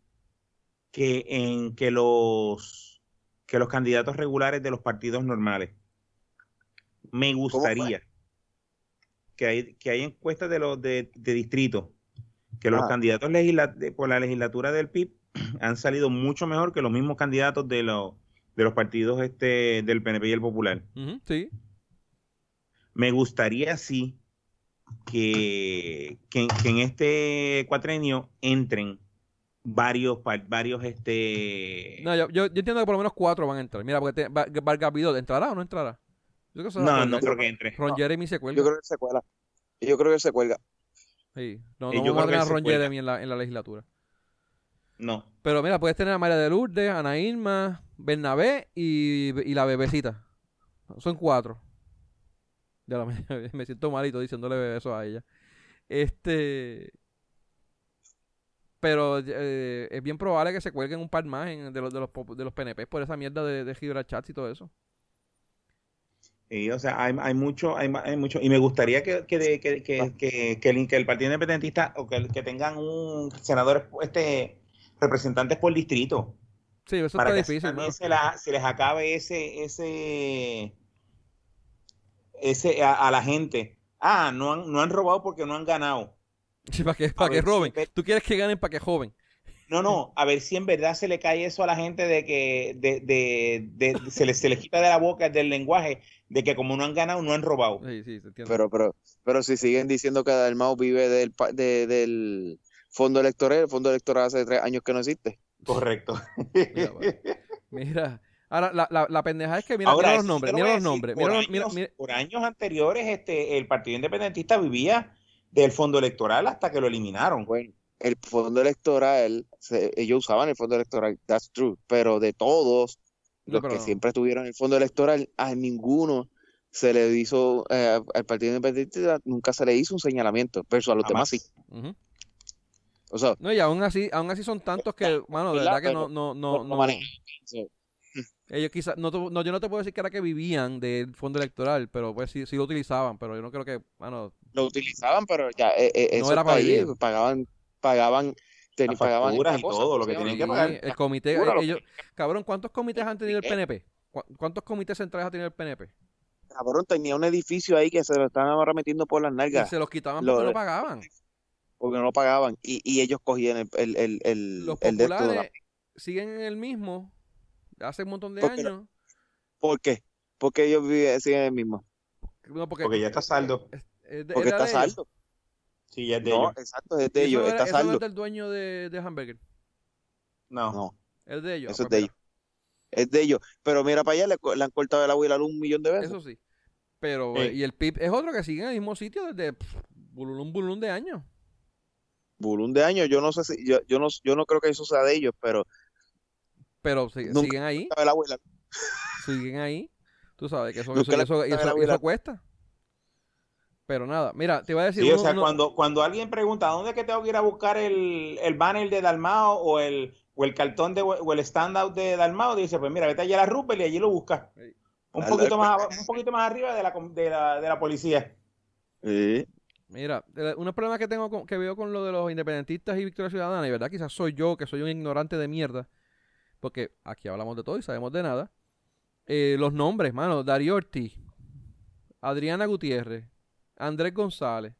que, en, que, los, que los candidatos regulares de los partidos normales. Me gustaría que hay, que hay encuestas de los de, de distrito que los Ah. candidatos por la legislatura del PIB han salido mucho mejor que los mismos candidatos de los de los partidos este del PNP y el Popular. Sí. Me gustaría sí que, que, que en este cuatrenio entren varios varios este No, yo, yo, yo entiendo que por lo menos cuatro van a entrar. Mira, porque Vargas Vidal, ¿entrará o no entrará? Yo creo que no, no creo que entre. Ron Jeremy se cuelga. Yo creo que se cuela. Yo creo que se cuelga. Sí. No, Eh, no yo vamos a tener a Ron cuelga. Jeremy en la, en la legislatura. No. Pero mira, puedes tener a María de Lourdes, Ana Irma, Bernabé y, y la bebecita. Son cuatro. Ya me, me siento malito diciéndole eso a ella. Este. Pero eh, es bien probable que se cuelguen un par más en- de, los, de, los, de los PNP por esa mierda de, de Gibraltar y todo eso. Y, o sea, hay, hay mucho, hay, hay mucho, y me gustaría que, que, que, que, que, que el, Partido Independentista o que, que tengan un senador, este, representantes por distrito, Sí, eso para está que difícil. se, la- se les acabe ese, ese, ese a, a la gente. Ah, no han, no han robado porque no han ganado. Sí, para que, para que ver, roben. Tú quieres que ganen para que joven. No, no, a ver si en verdad se le cae eso a la gente de que de, de, de- se, les, se les quita de la boca, del lenguaje, de que como no han ganado, no han robado. Sí, sí, se entiende. Pero, pero, pero si siguen diciendo que Dalmau vive del, del fondo electoral, el fondo electoral hace tres años que no existe. Correcto. Mira, bueno. Mira, ahora la, la, la pendeja es que mira, Ahora, mira los nombres, mira los nombres, por mira, mira, años- mira- por años anteriores, este, el Partido Independentista vivía del fondo electoral hasta que lo eliminaron. Bueno, el fondo electoral, se- ellos usaban el fondo electoral, that's true, pero de todos los que no. siempre tuvieron el fondo electoral, a ninguno se le hizo, eh, al Partido Independiente nunca se le hizo un señalamiento, pero a los demás sí. O sea, No, y aún así, aún así son tantos que, mano, de ¿verdad? que no, no, no no, no, ellos quizás, no, no, yo no te puedo decir que era que vivían del fondo electoral, pero pues sí, sí lo utilizaban, pero yo no creo que, mano, lo utilizaban, pero ya eh, eh, No era para vivir. pagaban, pagaban, ten- pagaban y cosa, todo lo que ¿cómo se tenían que pagar. el comité, ellos, cabrón, ¿cuántos comités han tenido el PNP? ¿Cu- ¿Cuántos comités centrales ha tenido el PNP? Cabrón, tenía un edificio ahí que se lo estaban ahora metiendo por las Y nalgas se los quitaban Lo- porque no pagaban. porque no lo pagaban y, y ellos cogían el, el, el, el, Los el de siguen en el mismo hace un montón de años. ¿Por qué? Porque ellos viven, siguen el mismo. No, porque, Porque ya está saldo. es de- Porque está saldo. Sí, ya es de No, ellos. exacto, es de eso ellos, era- está eso no saldo. es del dueño de, de Hamburger. No. No, Es de ellos. eso es de ellos. Es de ellos. Pero mira para allá, le, han cortado el agua y la luz un millón de veces. Eso sí. Pero, Sí. eh, y el PIB es otro que sigue en el mismo sitio desde pff, bululum bululum de años. Bulún de años, yo no sé si, yo, yo no, yo no creo que eso sea de ellos, pero Pero si- Nunca- siguen ahí, siguen ahí. Tú sabes que eso, cuesta. Pero nada, mira, te iba a decir. Sí, o sea, uno- cuando, cuando alguien pregunta dónde es que tengo que ir a buscar el, el banner de Dalmao o el, o el cartón de, o el standout de Dalmao, dice, pues mira, vete allá a la Rupel y allí lo buscas. Sí. Un Al- poquito más, un poquito más arriba de la, de la, de la policía. Sí. Mira, unos problemas que tengo con- que veo con lo de los independentistas y Victoria Ciudadana, y verdad quizás soy yo, que soy un ignorante de mierda, porque aquí hablamos de todo y sabemos de nada. Eh, los nombres, mano, Darío Ortiz, Adriana Gutiérrez, Andrés González,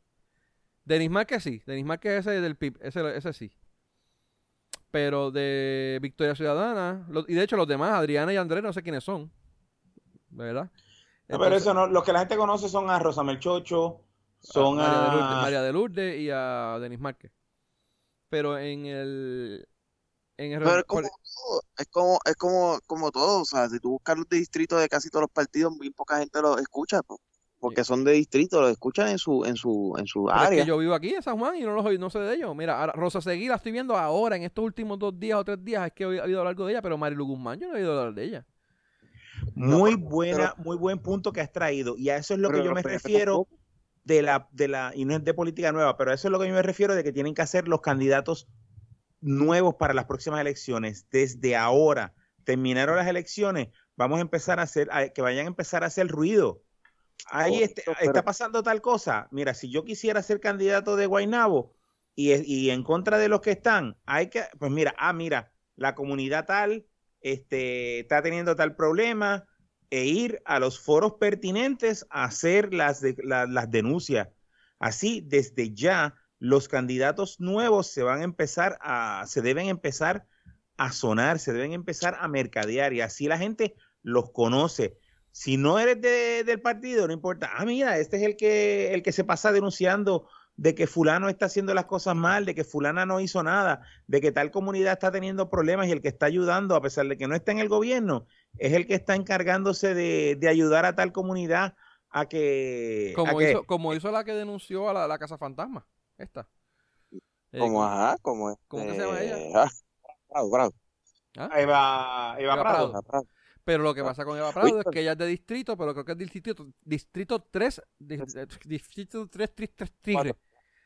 Denis Márquez sí, Denis Márquez ese del PIB, ese, ese sí. Pero de Victoria Ciudadana, lo- y de hecho los demás, Adriana y Andrés, no sé quiénes son, ¿verdad? No, pero eso no, los que la gente conoce son a Rosamel Chocho, son María, de a... Lourdes, María de Lourdes y a Denis Márquez. Pero en el. En el Pero como todo, es como, es como, como todo, o sea, si tú buscas los distritos de casi todos los partidos, bien poca gente los escucha, po, porque son de distrito, los escuchan en su, en su, en su pero es área. que yo vivo aquí en San Juan y no, los, oí- no sé de ellos. Mira, ahora, Rosa Seguí la estoy viendo ahora, en estos últimos dos días o tres días, es que he oído hablar de ella, pero Marilu Guzmán yo no he oído hablar de ella. Muy No, buena, pero- muy buen punto que has traído. Y a eso es lo que yo me refiero de la, de la, y no es de política nueva, pero eso es lo que yo me refiero de que tienen que hacer los candidatos nuevos para las próximas elecciones. Desde ahora, terminaron las elecciones, vamos a empezar a hacer, que vayan a empezar a hacer ruido. Ahí este, está pasando tal cosa. Mira, si yo quisiera ser candidato de Guaynabo y, y en contra de los que están, hay que, pues mira, ah, mira, la comunidad tal este, está teniendo tal problema, e ir a los foros pertinentes a hacer las, las denuncias. Así, desde ya, los candidatos nuevos se van a empezar a, se deben empezar a sonar, se deben empezar a mercadear y así la gente los conoce. Si no eres del partido, no importa. Ah, mira, este es el que, el que se pasa denunciando de que fulano está haciendo las cosas mal, de que fulana no hizo nada, de que tal comunidad está teniendo problemas y el que está ayudando, a pesar de que no está en el gobierno, es el que está encargándose de, ayudar a tal comunidad a que... Como, hizo, como hizo la que denunció a la, Casa Fantasma, esta. Eh, como, ajá, como... ¿Cómo se llama ella? Ah, bravo, bravo. ¿Ah? Eva, Eva, Prado. Pero lo que pasa con Eva Prado es que ella es de distrito, pero creo que es distrito, distrito 3, distrito 3, 3, 3, 3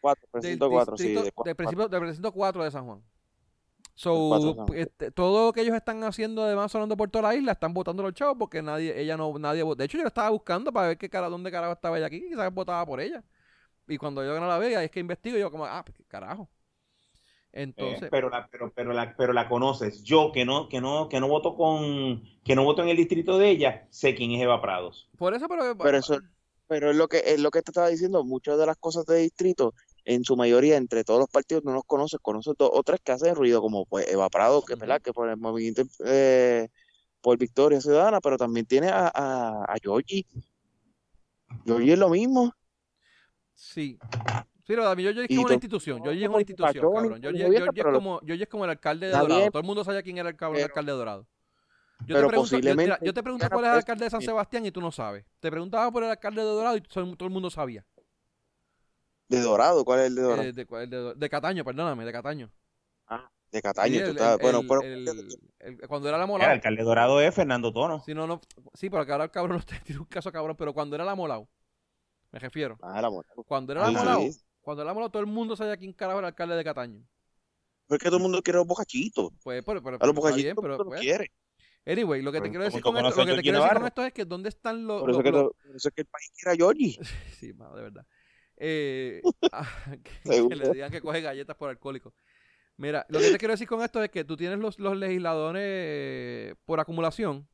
4, precinto 4, sí. De, de, precinto, de precinto 4 de San Juan. So, este, todo lo que ellos están haciendo, además sonando por toda la isla, están votando los chavos porque nadie, ella no, nadie De hecho, yo la estaba buscando para ver qué cara, dónde carajo estaba ella aquí, quizás votaba por ella. Y cuando yo no la veía, es que investigo, yo como, ah, pues, carajo. Entonces, eh, pero la pero pero la pero la conoces. Yo que no que no que no voto con que no voto en el distrito de ella, sé quién es Eva Prados. Por eso pero pero eso pero es lo que es lo que te estaba diciendo, muchas de las cosas de distrito en su mayoría entre todos los partidos no los conoce, conoce dos o tres que hacen ruido, como pues Eva Prado, que, ¿verdad? que por el movimiento eh, por Victoria Ciudadana, pero también tiene a, a, a Georgie. Georgie es lo mismo. Sí. Sí, pero yo es como una institución. Georgie es una institución, cabrón. Georgie, es como, es como el alcalde de Dorado. Todo el mundo sabe quién era el, cabrón, el alcalde de Dorado. Yo, te pregunto, yo, yo te pregunto cuál es el alcalde de San Sebastián y tú no sabes. Te preguntaba por el alcalde de Dorado y todo el mundo sabía. ¿De Dorado? ¿Cuál es el de Dorado? Eh, de, de, Cataño, perdóname, de Cataño. Ah, de Cataño. bueno, pero, cuando era la Molao. El alcalde Dorado es Fernando Tono. Sí, no, no, sí, pero ahora el cabrón no tiene un caso cabrón, pero cuando era la Molao, me refiero. Ah, la Molao. Cuando era la Molao, cuando era la Molao, todo el mundo sabía quién carajo era el alcalde de Cataño. Pero es que todo el mundo quiere los bocachitos. Pues, pero, pero, a los bocachitos pero, pues, quiere. Anyway, lo que te quiero decir con esto, lo que te quiero decir con esto es que dónde están los. Por eso, que, eso es que el país quiere a Georgie. sí, mano, de verdad. Eh, ah, que, le digan que coge galletas por alcohólico. Mira, lo que te quiero decir con esto es que tú tienes los, legisladores por acumulación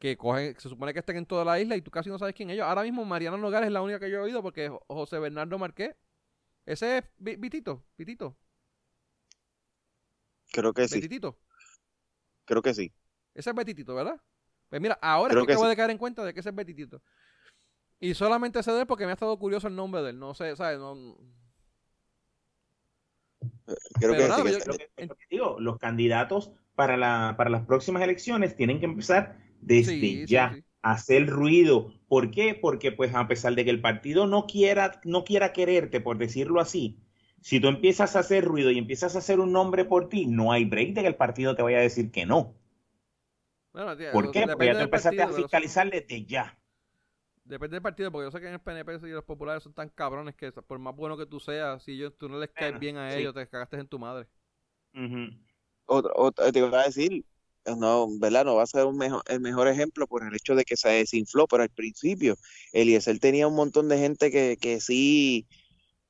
que cogen, se supone que estén en toda la isla y tú casi no sabes quién ellos. Ahora mismo Mariana Nogales es la única que yo he oído porque José Bernardo Marqués. Ese es Vitito, Vitito. Creo que sí. Betitito. Creo que sí. Ese es Betitito, ¿verdad? Pues mira, ahora es que, acabo de caer en cuenta de que ese es Betitito. Y solamente sé de él porque me ha estado curioso el nombre de él. No sé, ¿sabes? No... Creo que, nada, digo, los candidatos para, la, para las próximas elecciones tienen que empezar desde ya hacer ruido. ¿Por qué? Porque pues a pesar de que el partido no quiera, no quiera quererte, por decirlo así, si tú empiezas a hacer ruido y empiezas a hacer un nombre por ti, no hay break de que el partido te vaya a decir que no. ¿Por qué? Porque ya tú empezaste a fiscalizar desde ya. Depende del partido, porque yo sé que en el PNP y los populares son tan cabrones que por más bueno que tú seas, si yo, tú no les caes bien a ellos, te cagaste en tu madre. te iba a decir, no, ¿verdad? No va a ser el mejor ejemplo por el hecho de que se desinfló, pero al principio Eliezer tenía un montón de gente que, que sí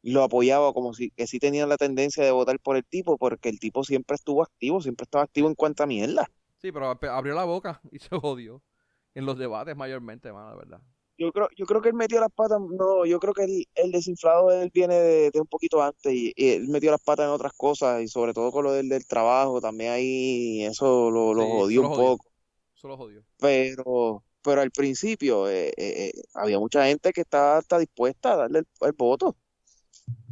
lo apoyaba, como si que sí tenía la tendencia de votar por el tipo, porque el tipo siempre estuvo activo, siempre estaba activo en cuanta mierda. Sí, pero abrió la boca y se jodió en los debates mayormente, mano, de verdad yo creo, yo creo que él metió las patas, no, yo creo que el, desinflado de él viene de, un poquito antes y, él metió las patas en otras cosas y sobre todo con lo del, del trabajo, también ahí eso lo, lo jodió un poco. Eso lo jodió. Pero, pero al principio eh, eh, eh, había mucha gente que estaba, dispuesta a darle el, voto.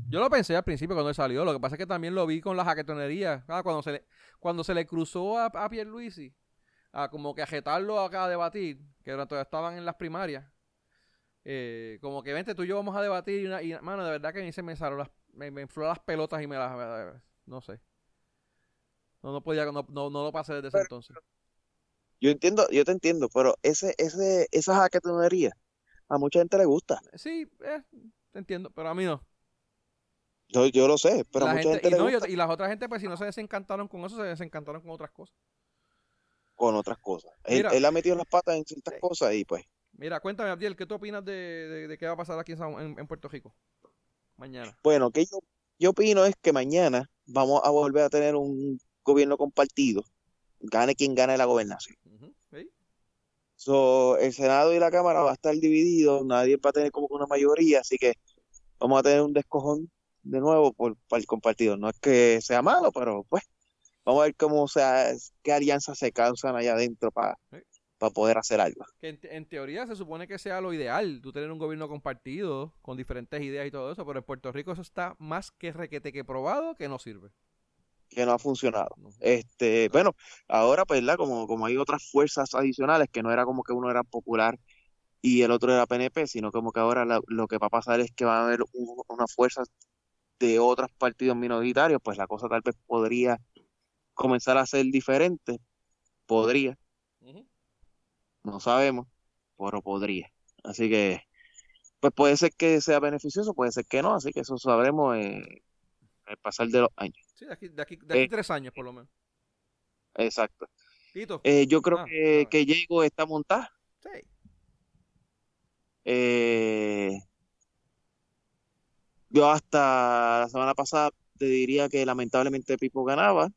Yo lo pensé al principio cuando él salió, lo que pasa es que también lo vi con la jaquetonería, ah, cuando se le, cuando se le cruzó a, a Pierluisi, a como que ajetarlo acá a debatir, que todavía estaban en las primarias eh, como que vente tú y yo vamos a debatir y, una, y mano, de verdad que a mí se me salieron las, me, me las pelotas y me las, no sé. No, no podía, no, no, lo pasé desde ese entonces. Yo entiendo, yo te entiendo, pero ese, ese, esa jaquetonería a mucha gente le gusta. Sí, eh, te entiendo, pero a mí no. Yo, yo lo sé, pero a mucha gente- gente, y, le no, gusta y las otras gente, pues si no se desencantaron con eso, se desencantaron con otras cosas. con otras cosas. Él, Mira. él ha metido las patas en ciertas cosas y pues, Mira, cuéntame, Abdiel, ¿qué tú opinas de, de, de qué va a pasar aquí en, en- en Puerto Rico? Mañana. bueno, que yo, yo opino es que mañana vamos a volver a tener un gobierno compartido, gane quien gane la gobernación. ¿sí? So, el Senado y la Cámara va a estar divididos, nadie va a tener como que una mayoría, así que vamos a tener un descojón de nuevo por, por el compartido. No es que sea malo, pero pues vamos a ver cómo sea, qué alianzas se causan allá adentro para Sí. Poder hacer algo. Que en, te- en teoría se supone que sea lo ideal, tú tener un gobierno compartido con diferentes ideas y todo eso, pero en Puerto Rico eso está más que requete que probado que no sirve. que no ha funcionado. No. Este, bueno, ahora pues, ¿verdad? Como, como hay otras fuerzas adicionales, que no era como que uno era popular y el otro era PNP, sino como que ahora la- lo que va a pasar es que va a haber un- unas fuerzas de otros partidos minoritarios, pues la cosa tal vez podría comenzar a ser diferente, podría, Ujú. No sabemos, pero podría. Así que, pues puede ser que sea beneficioso, puede ser que no, así que eso sabremos eh, al pasar de los años. Sí, de aquí, de aquí, de aquí Eh. tres años por lo menos. Exacto. Tito. Eh, yo creo Ah, que, que Diego está montada. Sí. Eh, yo hasta la semana pasada te diría que lamentablemente Pipo ganaba.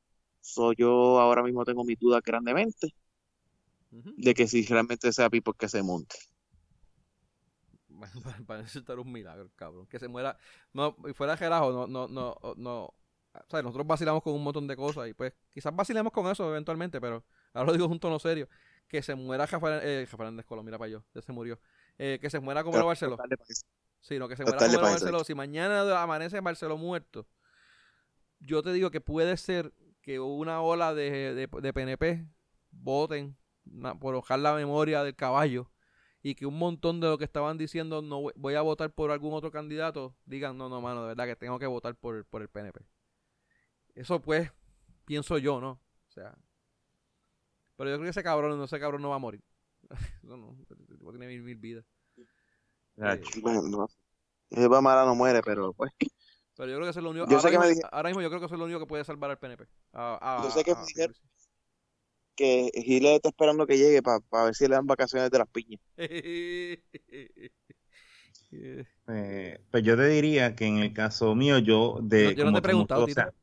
So, yo ahora mismo tengo mis dudas grandemente De que si realmente sea Pipo que se monte. Va va a necesitar un milagro, cabrón. Que se muera. No, y fuera relajo, no, no, no, no. O sea, nosotros vacilamos con un montón de cosas y pues quizás vacilemos con eso eventualmente, pero ahora lo digo un tono serio. Que se muera Rafael, eh, Colón, mira para yo, ya se murió. Eh, que se muera como Pero- Barceló. Dale pa' eso. Sí, no, que se muera como. Barceló. Si mañana amanece Barceló muerto, yo te digo que puede ser que una ola de, de, de PNP voten por ojar la memoria del caballo y que un montón de lo que estaban diciendo no voy- a votar por algún otro candidato digan no, no, mano, de verdad que tengo que votar por, por el PNP. Eso pues, pienso yo, ¿no? O sea, pero yo creo que ese cabrón, no, ese cabrón no va a morir. no, no, tiene mil, mil vidas. Eh, Bueno, no. Mara no muere, pero pues. Pero yo creo que eso es lo único. Yo sé ahora, que me mismo, dije- ahora mismo yo creo que eso es lo único que puede salvar al PNP. A- a- Yo sé que a- me dijeron-. Que Giles está esperando que llegue para ver si le dan vacaciones de las piñas. Eh, pues yo te diría que en el caso mío, yo de. No, yo no te he como- como preguntado, tú, o sea,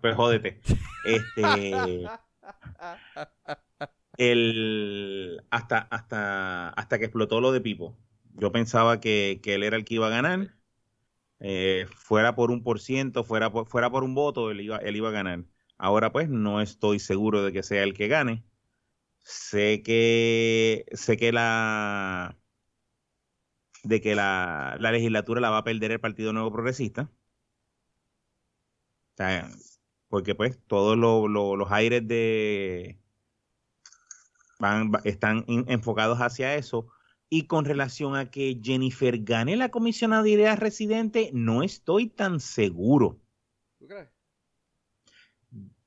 pues jódete. Este. el hasta hasta hasta que explotó lo de Pipo. Yo pensaba que, que él era el que iba a ganar. Eh, fuera por un por ciento, fuera por, fuera por un voto, él iba, él iba a ganar. Ahora pues no estoy seguro de que sea el que gane. Sé que sé que la de que la, la legislatura la va a perder el Partido Nuevo Progresista. Porque pues todos lo- lo- los aires de van, va- están en- enfocados hacia eso. Y con relación a que Jennifer gane la comisionaduría residente, no estoy tan seguro. ¿Tú crees?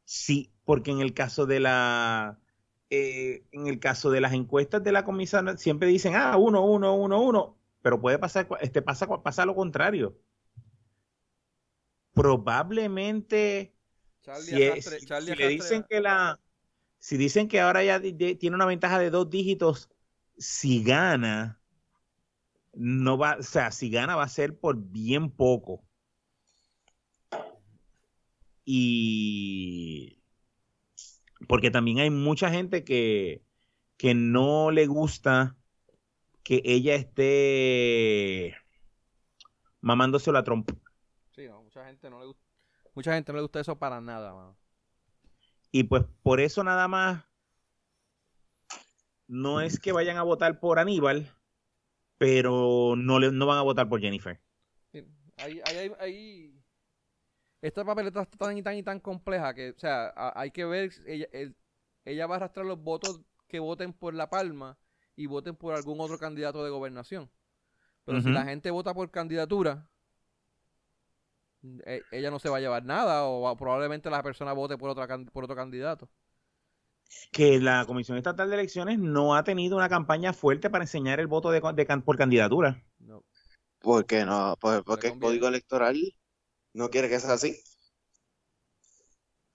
Sí, porque en el caso de la eh, en el caso de las encuestas de la comisión siempre dicen ah uno uno uno uno, pero puede pasar este pasa pasa lo contrario. Probablemente Charlie si, es- Arrastre- si- Charlie si le dicen que la si dicen que ahora ya tiene una ventaja de dos dígitos si gana no va o sea si gana va a ser por bien poco y porque también hay mucha gente que que no le gusta que ella esté mamándose la trompa Sí, no, mucha gente no le gusta. Mucha gente no le gusta eso para nada, mano. Y pues por eso nada más no es que vayan a votar por Aníbal, pero no, le, no van a votar por Jennifer. Ahí, ahí- Esta papeleta está tan y tan y tan compleja que, o sea, a- hay que ver, si ella, el- ella va a arrastrar los votos que voten por La Palma y voten por algún otro candidato de gobernación. Pero si la gente vota por candidatura, e- ella no se va a llevar nada o va- probablemente la persona vote por, otra, por otro candidato. Que la Comisión Estatal de Elecciones no ha tenido una campaña fuerte para enseñar el voto de, por candidatura. No. ¿Por qué no? Pues porque el código electoral no quiere que sea así.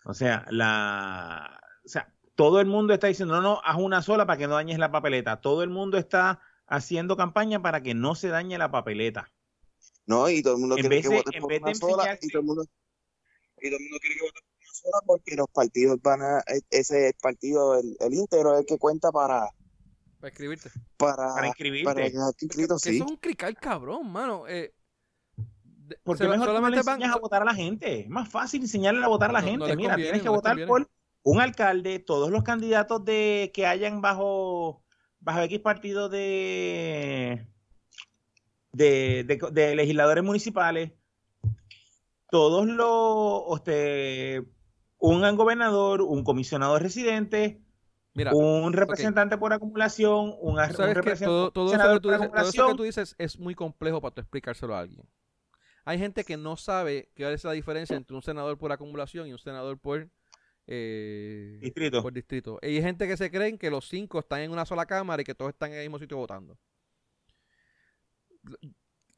O sea, la, o sea, todo el mundo está diciendo, no, no, haz una sola para que no dañes la papeleta. Todo el mundo está haciendo campaña para que no se dañe la papeleta. No, y todo el mundo En quiere vez que de- por vez de una sola, y todo el mundo, y todo el mundo quiere que voten por una sola porque los partidos van a, e- ese partido, el, el íntegro es el que cuenta para, Para escribirte. para, Para inscribirte. para sí. eso es un crical cabrón, mano. Eh, Porque mejor no le solamente van- enseñas a votar a la gente. Es más fácil enseñarle a votar a la No- no gente. Mira, conviene, tienes que no votar conviene. por un alcalde, todos los candidatos de que hayan bajo, bajo X partido de, de, de- de legisladores municipales, todos los, este, un gobernador, un comisionado residente, Mira, un representante por acumulación, un, un representante todo, todo eso que tú dices, todo eso que tú dices es muy complejo para tú explicárselo a alguien. Hay gente que no sabe qué es la diferencia entre un senador por acumulación y un senador por, eh, distrito. por distrito. Y hay gente que se creen que los cinco están en una sola cámara y que todos están en el mismo sitio votando.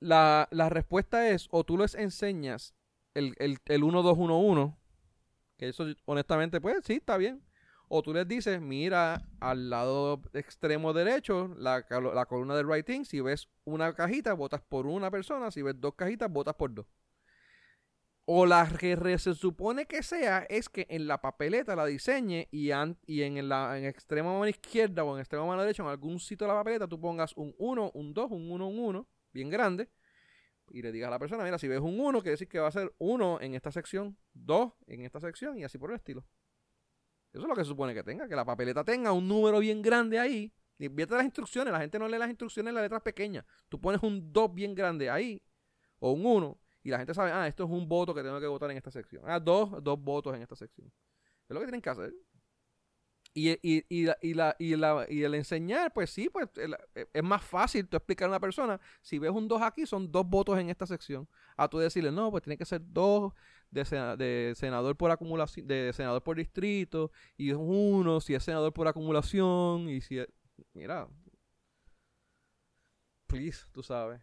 La, la respuesta es, o tú les enseñas el, el, el 1-2-1-1, que eso honestamente, pues sí, está bien. O tú les dices, mira al lado extremo derecho, la, la columna del writing, si ves una cajita, votas por una persona, si ves dos cajitas, votas por dos. O la que se supone que sea es que en la papeleta la diseñe y, an- y en la en extrema mano izquierda o en extrema mano derecha, en algún sitio de la papeleta, tú pongas un 1, un 2, un 1, un 1, bien grande, y le digas a la persona, mira, si ves un 1, quiere decir que va a ser 1 en esta sección, 2 en esta sección y así por el estilo. Eso es lo que se supone que tenga, que la papeleta tenga un número bien grande ahí. Y las instrucciones, la gente no lee las instrucciones en las letras pequeñas. Tú pones un 2 bien grande ahí, o un 1, y la gente sabe, ah, esto es un voto que tengo que votar en esta sección. Ah, dos, dos votos en esta sección. Es lo que tienen que hacer. Y, y, y, la- y, la, y, la, y el enseñar, pues sí, pues el- es más fácil tú explicar a una persona, si ves un 2 aquí, son dos votos en esta sección. A tú decirle, no, pues tiene que ser dos de, sena- de senador por acumulación, de senador por distrito, y es uno si es senador por acumulación, y si es, mira, please, tú sabes.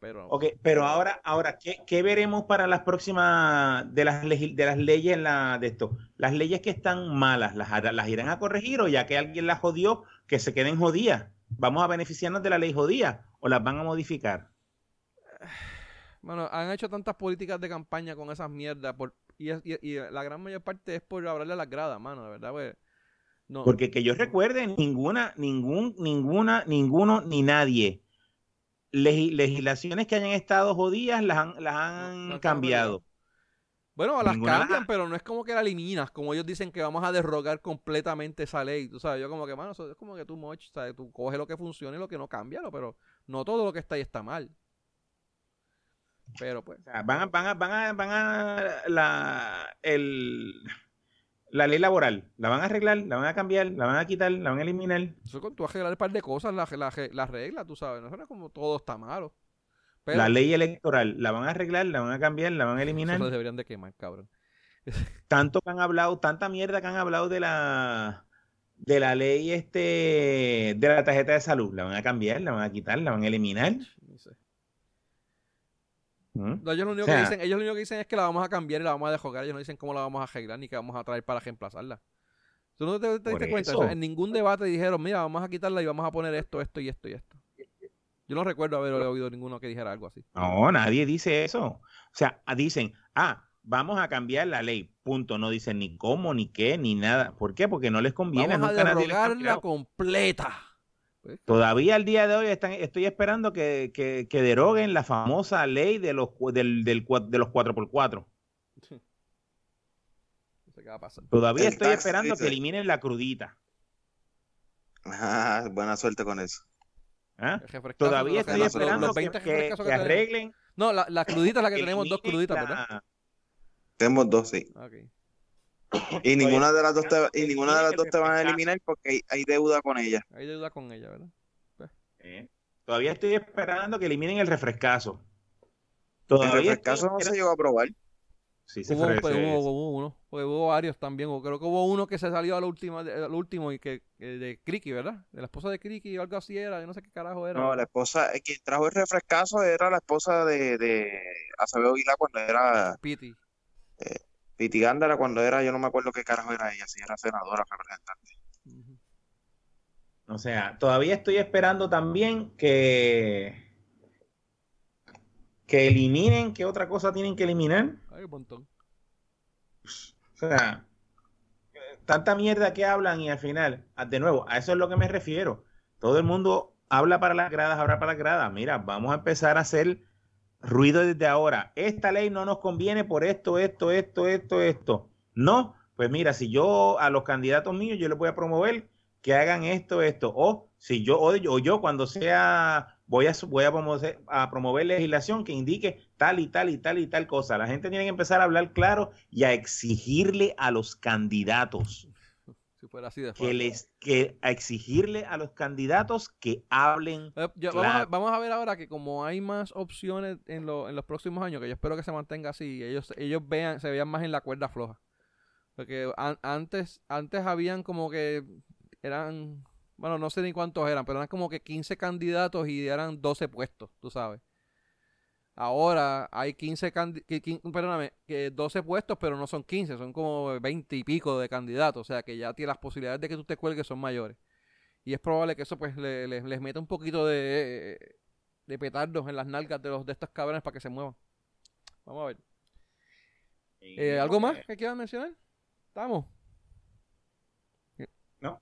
Pero, Ok, pero ahora, ahora ¿qué, qué veremos para las próximas de las, de las leyes la, de esto? Las leyes que están malas, ¿las, ¿las irán a corregir o ya que alguien las jodió, que se queden jodidas? ¿Vamos a beneficiarnos de la ley jodida o las van a modificar? Bueno, han hecho tantas políticas de campaña con esas mierdas por, y, es- y- y la gran mayor parte es por hablarle a las gradas, mano, de verdad, pues. No, Porque que yo recuerde, ninguna, ningún, ninguna, ninguno, ni nadie. legi- legislaciones que hayan estado jodidas las han, las han no cambiado. bueno, las ninguna cambian, pero no es como que la eliminas, como ellos dicen que vamos a derrogar completamente esa ley, tú sabes, yo como que, mano, eso es como que tú much, ¿sabes? Tú coges lo que funciona y lo que no, cámbialo, pero no todo lo que está ahí está mal. Pero pues, O sea, van a, van a, van a, van a la, el, la ley laboral, la van a arreglar, la van a cambiar, la van a quitar, la van a eliminar. eso con tú arreglar un par de cosas, la, la, la regla, tú sabes, no es como todo está malo. Pero la ley electoral, la van a arreglar, la van a cambiar, la van a eliminar. eso deberían de quemar, cabrón. Tanto que han hablado, tanta mierda que han hablado de la de la ley este de la tarjeta de salud, la van a cambiar, la van a quitar, la van a eliminar. ¿Mm? Ellos lo único O sea- que dicen, ellos lo único que dicen es que la vamos a cambiar y la vamos a desjogar. Ellos no dicen cómo la vamos a arreglar ni qué vamos a traer para reemplazarla. ¿Tú no te, diste cuenta? eso. O sea, en ningún debate dijeron, mira, vamos a quitarla y vamos a poner esto, esto y esto y esto. Yo no recuerdo haber oído ninguno que dijera algo así. No, nadie dice eso. O sea, ah, dicen, ah, vamos a cambiar la ley, punto. No dicen ni cómo, ni qué, ni nada. ¿Por qué? Porque no les conviene. Vamos a nunca nadie les derrogarla cambiado. completa. Pues, Todavía al día de hoy están, estoy esperando que, que- que deroguen la famosa ley de los, cu- del, del de los 4x4. no sé qué va a pasar. Todavía El estoy tax esperando que eliminen la crudita. Ah, buena suerte con eso. ¿ah? Todavía los- estoy esperando los que, 20 que- arreglen. No, la, la crudita es la que tenemos, dos cruditas, ¿verdad? Tenemos dos, sí. Ok. Y ninguna de las dos te, y ninguna de las dos te van a refrescazo. eliminar porque hay, hay deuda con ella. Hay deuda con ella, ¿verdad? ¿eh? Todavía estoy esperando que eliminen el refrescazo. El Todavía refrescaso estoy no se llegó a aprobar. Sí, se Hubo, fue- pues, hubo, hubo uno, porque hubo varios también. o Creo que hubo uno que se salió al último, al último y que, que de Criqui, ¿verdad? De la esposa de Criqui o algo así era, yo no sé qué carajo era. No, la esposa, eh, quien trajo el refrescazo era la esposa de, de Acevedo Aguilar cuando era Piti. Piti Gándara, cuando era, yo no me acuerdo qué carajo era ella, si era senadora, representante. O sea, todavía estoy esperando también que que eliminen, ¿qué otra cosa tienen que eliminar? Hay un montón. O sea, tanta mierda que hablan y al final, ah, de nuevo, a eso es lo que me refiero. Todo el mundo habla para las gradas, habla para las gradas. Mira, vamos a empezar a hacer ruido desde ahora. Esta ley no nos conviene por esto, esto, esto, esto, esto. No, pues mira, si yo a los candidatos míos yo les voy a promover que hagan esto, esto. O si yo, o yo, o yo cuando sea, voy a, voy a promover, a promover legislación que indique tal y tal y tal y tal cosa. La gente tiene que empezar a hablar claro y a exigirle a los candidatos Si fuera así de que les que a exigirle a los candidatos que hablen Eh, ya, vamos, a, Claro. vamos a ver ahora que como hay más opciones en, lo- en los próximos años, que yo espero que se mantenga así, ellos, ellos vean, se vean más en la cuerda floja. Porque an- antes, antes habían como que eran, bueno, no sé ni cuántos eran, pero eran como que 15 candidatos y eran 12 puestos, tú sabes. Ahora hay 15 candidatos, perdóname, que 12 puestos, pero no son 15, son como 20 y pico de candidatos. O sea que ya tiene las posibilidades de que tú te cuelgues son mayores. Y es probable que eso pues le- le- les meta un poquito de, de petardos en las nalgas de los de estos cabrones para que se muevan. Vamos a ver. Eh, ¿Algo más que quieran mencionar? ¿Estamos? No.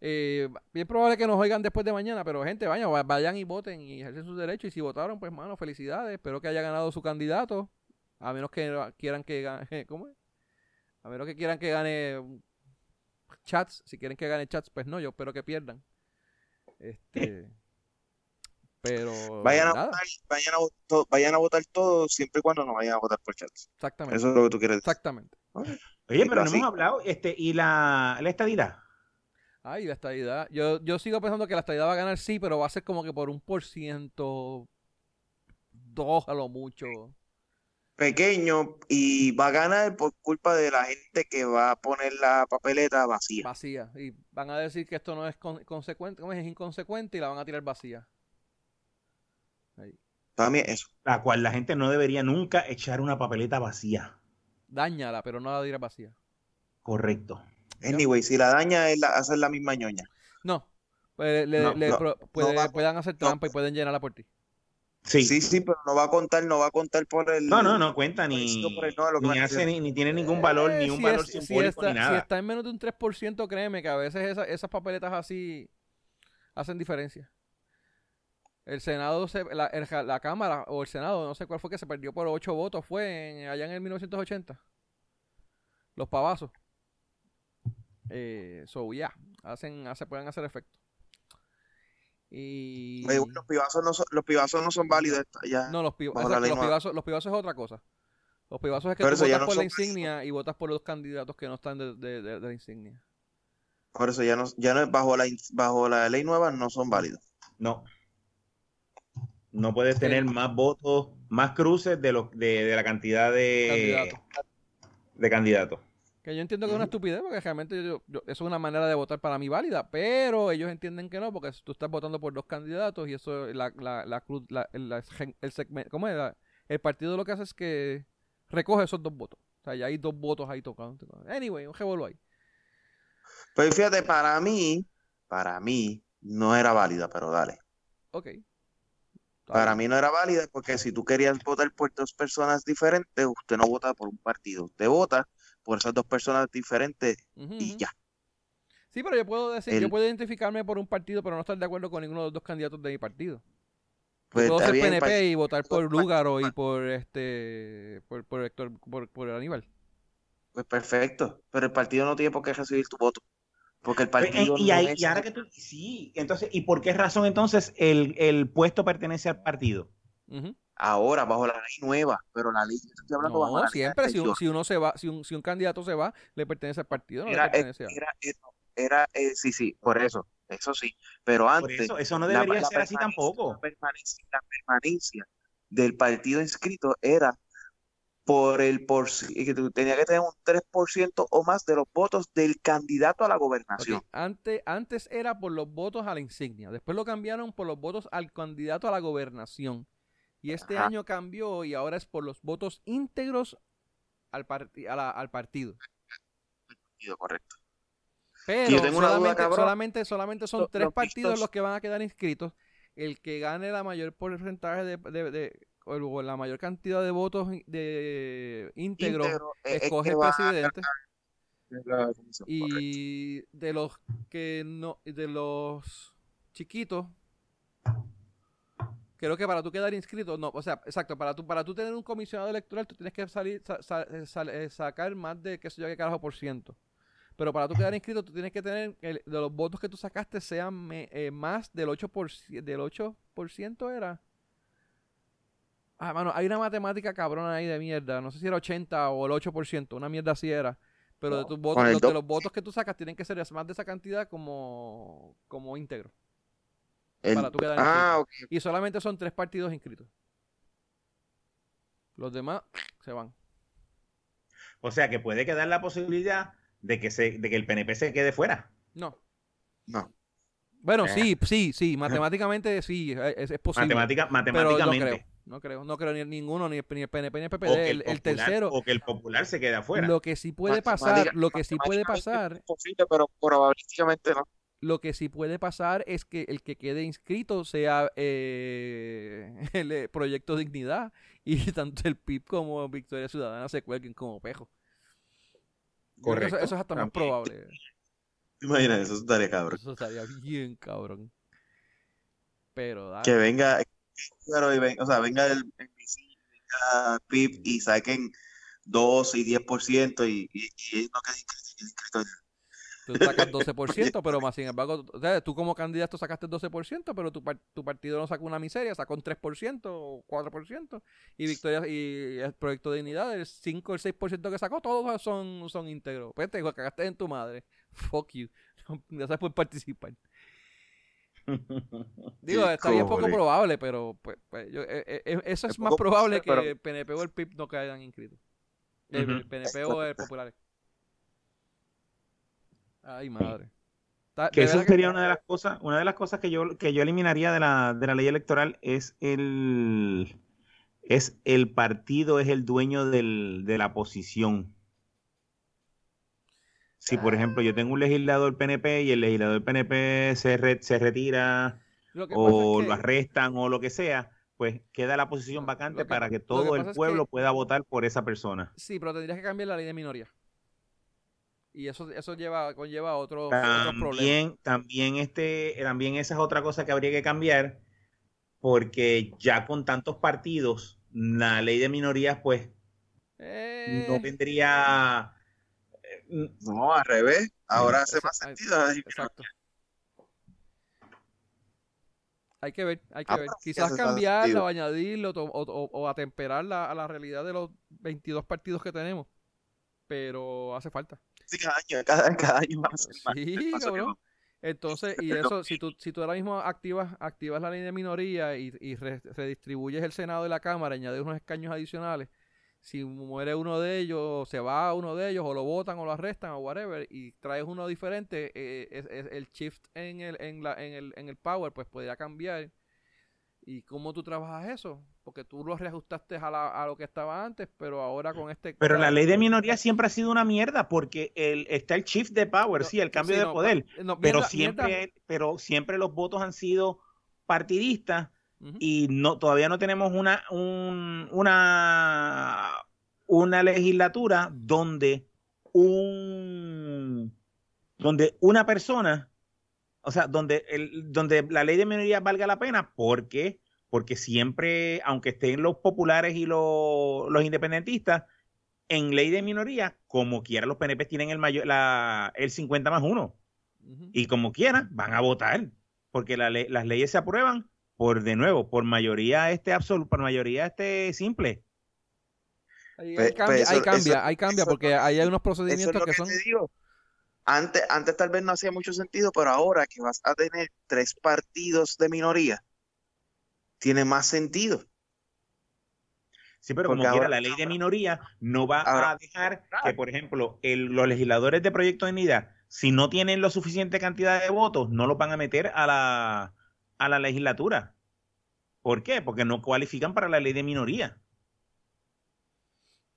Eh, bien probable que nos oigan después de mañana, pero gente, vayan, va- vayan y voten y ejercen sus derechos. Y si votaron, pues, mano, felicidades. Espero que haya ganado su candidato. A menos que quieran que gane. ¿Cómo es? A menos que quieran que gane um, chats. Si quieren que gane chats, pues no, yo espero que pierdan. Este. Pero. Vayan a, nada, votar, vayan, a votar, vayan a votar todos siempre y cuando no vayan a votar por chats. Exactamente. Eso es lo que tú quieres decir. Exactamente. Oye, pero no Así. hemos hablado, este, y la, la estadidad. Ay, la estadidad. Yo, yo sigo pensando que la estadidad va a ganar, sí, pero va a ser como que por un por ciento, dos a lo mucho. Pequeño y va a ganar por culpa de la gente que va a poner la papeleta vacía. Vacía. Y van a decir que esto no es con- consecuente, ¿cómo es? es inconsecuente y la van a tirar vacía. Ahí. Para mí es eso. La cual la gente no debería nunca echar una papeleta vacía. Dáñala, pero no la tirar vacía. Correcto. Anyway, si la daña es la, hacer la misma ñoña. No. Pues le- No, le no, pro- puede- va- puedan hacer no. trampa y pueden llenarla por ti. Sí. Sí, sí, pero no va a contar, no va a contar por el. No, no, no cuenta ni, sí o por el no, lo que ni hace ni, ni tiene ningún valor, ni Eh, un si valor es- si está, ni Si nada. está en menos de un 3%, créeme que a veces esa- esas papeletas así hacen diferencia. El Senado, se, la, el- la Cámara o el Senado, no sé cuál fue que se perdió por 8 votos, fue en- allá en el 1980. Los pavazos. Eh, so, ya, hacen, hace, pueden hacer efecto. Y... Oye, bueno, los pibazos no son, los pibazos no son válidos. Ya. No, los, pi- bajo la exacto, ley los, pibazos, los pibazos es otra cosa. Los pibazos es que Pero tú votas no por la insignia y votas por los candidatos que no están de, de- de- de la insignia. Por eso ya no, ya no bajo la bajo la ley nueva no son válidos. No. No puedes tener más votos, más cruces de, los de, de la cantidad de Candidatos. de candidatos. Que yo entiendo que es una estupidez, porque realmente yo- yo- eso es una manera de votar para mí válida, pero ellos entienden que no, porque tú estás votando por dos candidatos y eso, la, la, la, el, segmento, ¿cómo es? El partido lo que hace es que recoge esos dos votos. O sea, ya hay dos votos ahí tocando. Anyway, un revuelo ahí. Pues fíjate, para mí, para mí no era válida, pero dale. Ok. Para mí no era válida porque si tú querías votar por dos personas diferentes, usted no vota por un partido, usted vota por esas dos personas diferentes y ya. Sí, pero yo puedo decir, yo El- puedo identificarme por un partido, pero no estar de acuerdo con ninguno de los dos candidatos de mi partido. Pues puedo ser bien, PNP y votar por Lúgaro y por este por, por Héctor, por, por Aníbal. pues perfecto, pero el partido no tiene por qué recibir tu voto, porque el Pues, partido eh, y, no ahí- es- y ahora que tú, sí, entonces, ¿y por qué razón entonces el, el puesto pertenece al partido? Ujú. Ahora bajo la ley nueva, pero la ley, estoy hablando bajo la No, ley siempre, si, un- si uno se va, si un, si un candidato se va, le pertenece al partido, no Era, le pertenece a... era, era, era, eh, sí, sí, por eso, eso sí, pero Por antes eso, eso no debería la ser así permanencia- tampoco. La permanencia, la permanencia del partido inscrito era por el por que tenía que tener un 3% o más de los votos del candidato a la gobernación. Antes, antes era por los votos a la insignia, después lo cambiaron por los votos al candidato a la gobernación. Y este año cambió y ahora es por los votos íntegros al, al partido. correcto. Pero solamente, solamente, son tres partidos los que van a quedar inscritos. El que gane la mayor porcentaje de o la mayor cantidad de votos de íntegro, escoge el presidente. y de los que no, de los chiquitos, creo que para tú quedar inscrito, no, o sea, exacto, para tú, para tú tener un comisionado electoral, tú tienes que salir, eh, sacar más de, qué sé yo, qué carajo por ciento. Pero para tú quedar inscrito, tú tienes que tener, de los votos que tú sacaste sean eh, más del 8%, del 8% era. Ah, mano, hay una matemática cabrona ahí de mierda. No sé si era 80 o el 8%, una mierda así era. Pero de tus votos, los, de los votos que tú sacas tienen que ser más de esa cantidad como, como íntegro. Para tú quedar ah, Y solamente son tres partidos inscritos. Los demás se van. O sea que puede quedar la posibilidad de que, se, de que el PNP se quede fuera. No. No. Bueno, eh. sí, sí, sí. Matemáticamente sí, es, posible. Matemática, matemáticamente. No creo, no creo ni ninguno, ni el PNP ni el PPD. El, tercero. O que el popular se quede afuera. Lo que sí puede pasar, lo que sí puede pasar. pero probabilísticamente no. Lo que sí puede pasar es que el que quede inscrito sea eh, el eh, Proyecto Dignidad y tanto el PIB como Victoria Ciudadana se cuelguen como pejo. Correcto. Eso, es hasta más probable. Imagina, eso estaría cabrón. Eso estaría bien cabrón. Pero Que venga, pero o sea, venga el NBC, venga PIP y saquen 2 y 10% y, y, y no quede inscrito, Tú sacas 12%, pero más sin embargo, tú como candidato sacaste 12%, pero tu, tu partido no sacó una miseria, sacó un 3% o 4%, y Victoria y el proyecto de dignidad, el 5 o el 6% que sacó, todos son, son íntegros. Pues te cagaste en tu madre. Fuck you. Ya sabes por participar. Digo, estaría poco probable, pero pues, pues eh, eh, eh, eso es, más probable que el PNP o el PIB no caigan inscritos. El, PNP o el Popular. Ay, madre. que eso sería una de las cosas, una de las cosas que yo, que yo eliminaría de la, de la ley electoral es el es el partido, es el dueño del, de la posición. Si, por ejemplo, yo tengo un legislador PNP y el legislador PNP se, se retira o lo arrestan o lo que sea, pues queda la posición vacante para que todo el pueblo pueda votar por esa persona. Sí, pero tendrías que cambiar la ley de minoría. Y eso, eso lleva, conlleva otro, también, otros problemas. También, este, también esa es otra cosa que habría que cambiar, porque ya con tantos partidos, la ley de minorías, pues, no eh. tendría no, al revés. Ahora hace más sentido. Exacto. Hay que ver, hay que ah, ver. Quizás cambiarlo, o añadirlo o, atemperarla a la realidad de los 22 partidos que tenemos. Pero hace falta. Sí, cada año, cada, año más. Sí, cabrón. Entonces, y eso, si tú, si tú ahora mismo activas, activas la ley de minoría y, y redistribuyes el Senado y la Cámara, añades unos escaños adicionales, si muere uno de ellos, se va uno de ellos, o lo votan o lo arrestan o whatever, y traes uno diferente, eh, es, el shift en el, en, la, en, el, en el power, pues podría cambiar. ¿Y cómo tú trabajas eso? Porque tú lo reajustaste a, a lo que estaba antes, pero ahora con este... Pero la ley de minoría siempre ha sido una mierda, porque el, está el shift de power, sí, el cambio de poder, pero, siempre, pero siempre los votos han sido partidistas y no todavía no tenemos una, una, una legislatura donde un donde una persona, o sea, donde, el, donde la ley de minoría valga la pena, porque porque siempre, aunque estén los populares y los, los independentistas, en ley de minoría, como quiera, los PNP tienen el mayor, la, el 50 más 1. Y como quiera, van a votar, porque la las leyes se aprueban por de nuevo, por mayoría este absoluto, por mayoría este simple. Ahí, pues, cambia, pues cambia, ahí cambia, porque hay unos procedimientos que, son. Antes, antes tal vez no hacía mucho sentido, pero ahora que vas a tener tres partidos de minoría, tiene más sentido. Sí, pero Porque como quiera, ahora- la ley de minoría no va Ahora- a dejar que, por ejemplo, el- los legisladores de Proyecto de Unidad, si no tienen la suficiente cantidad de votos, no los van a meter a la, a la legislatura. ¿Por qué? Porque no cualifican para la ley de minoría.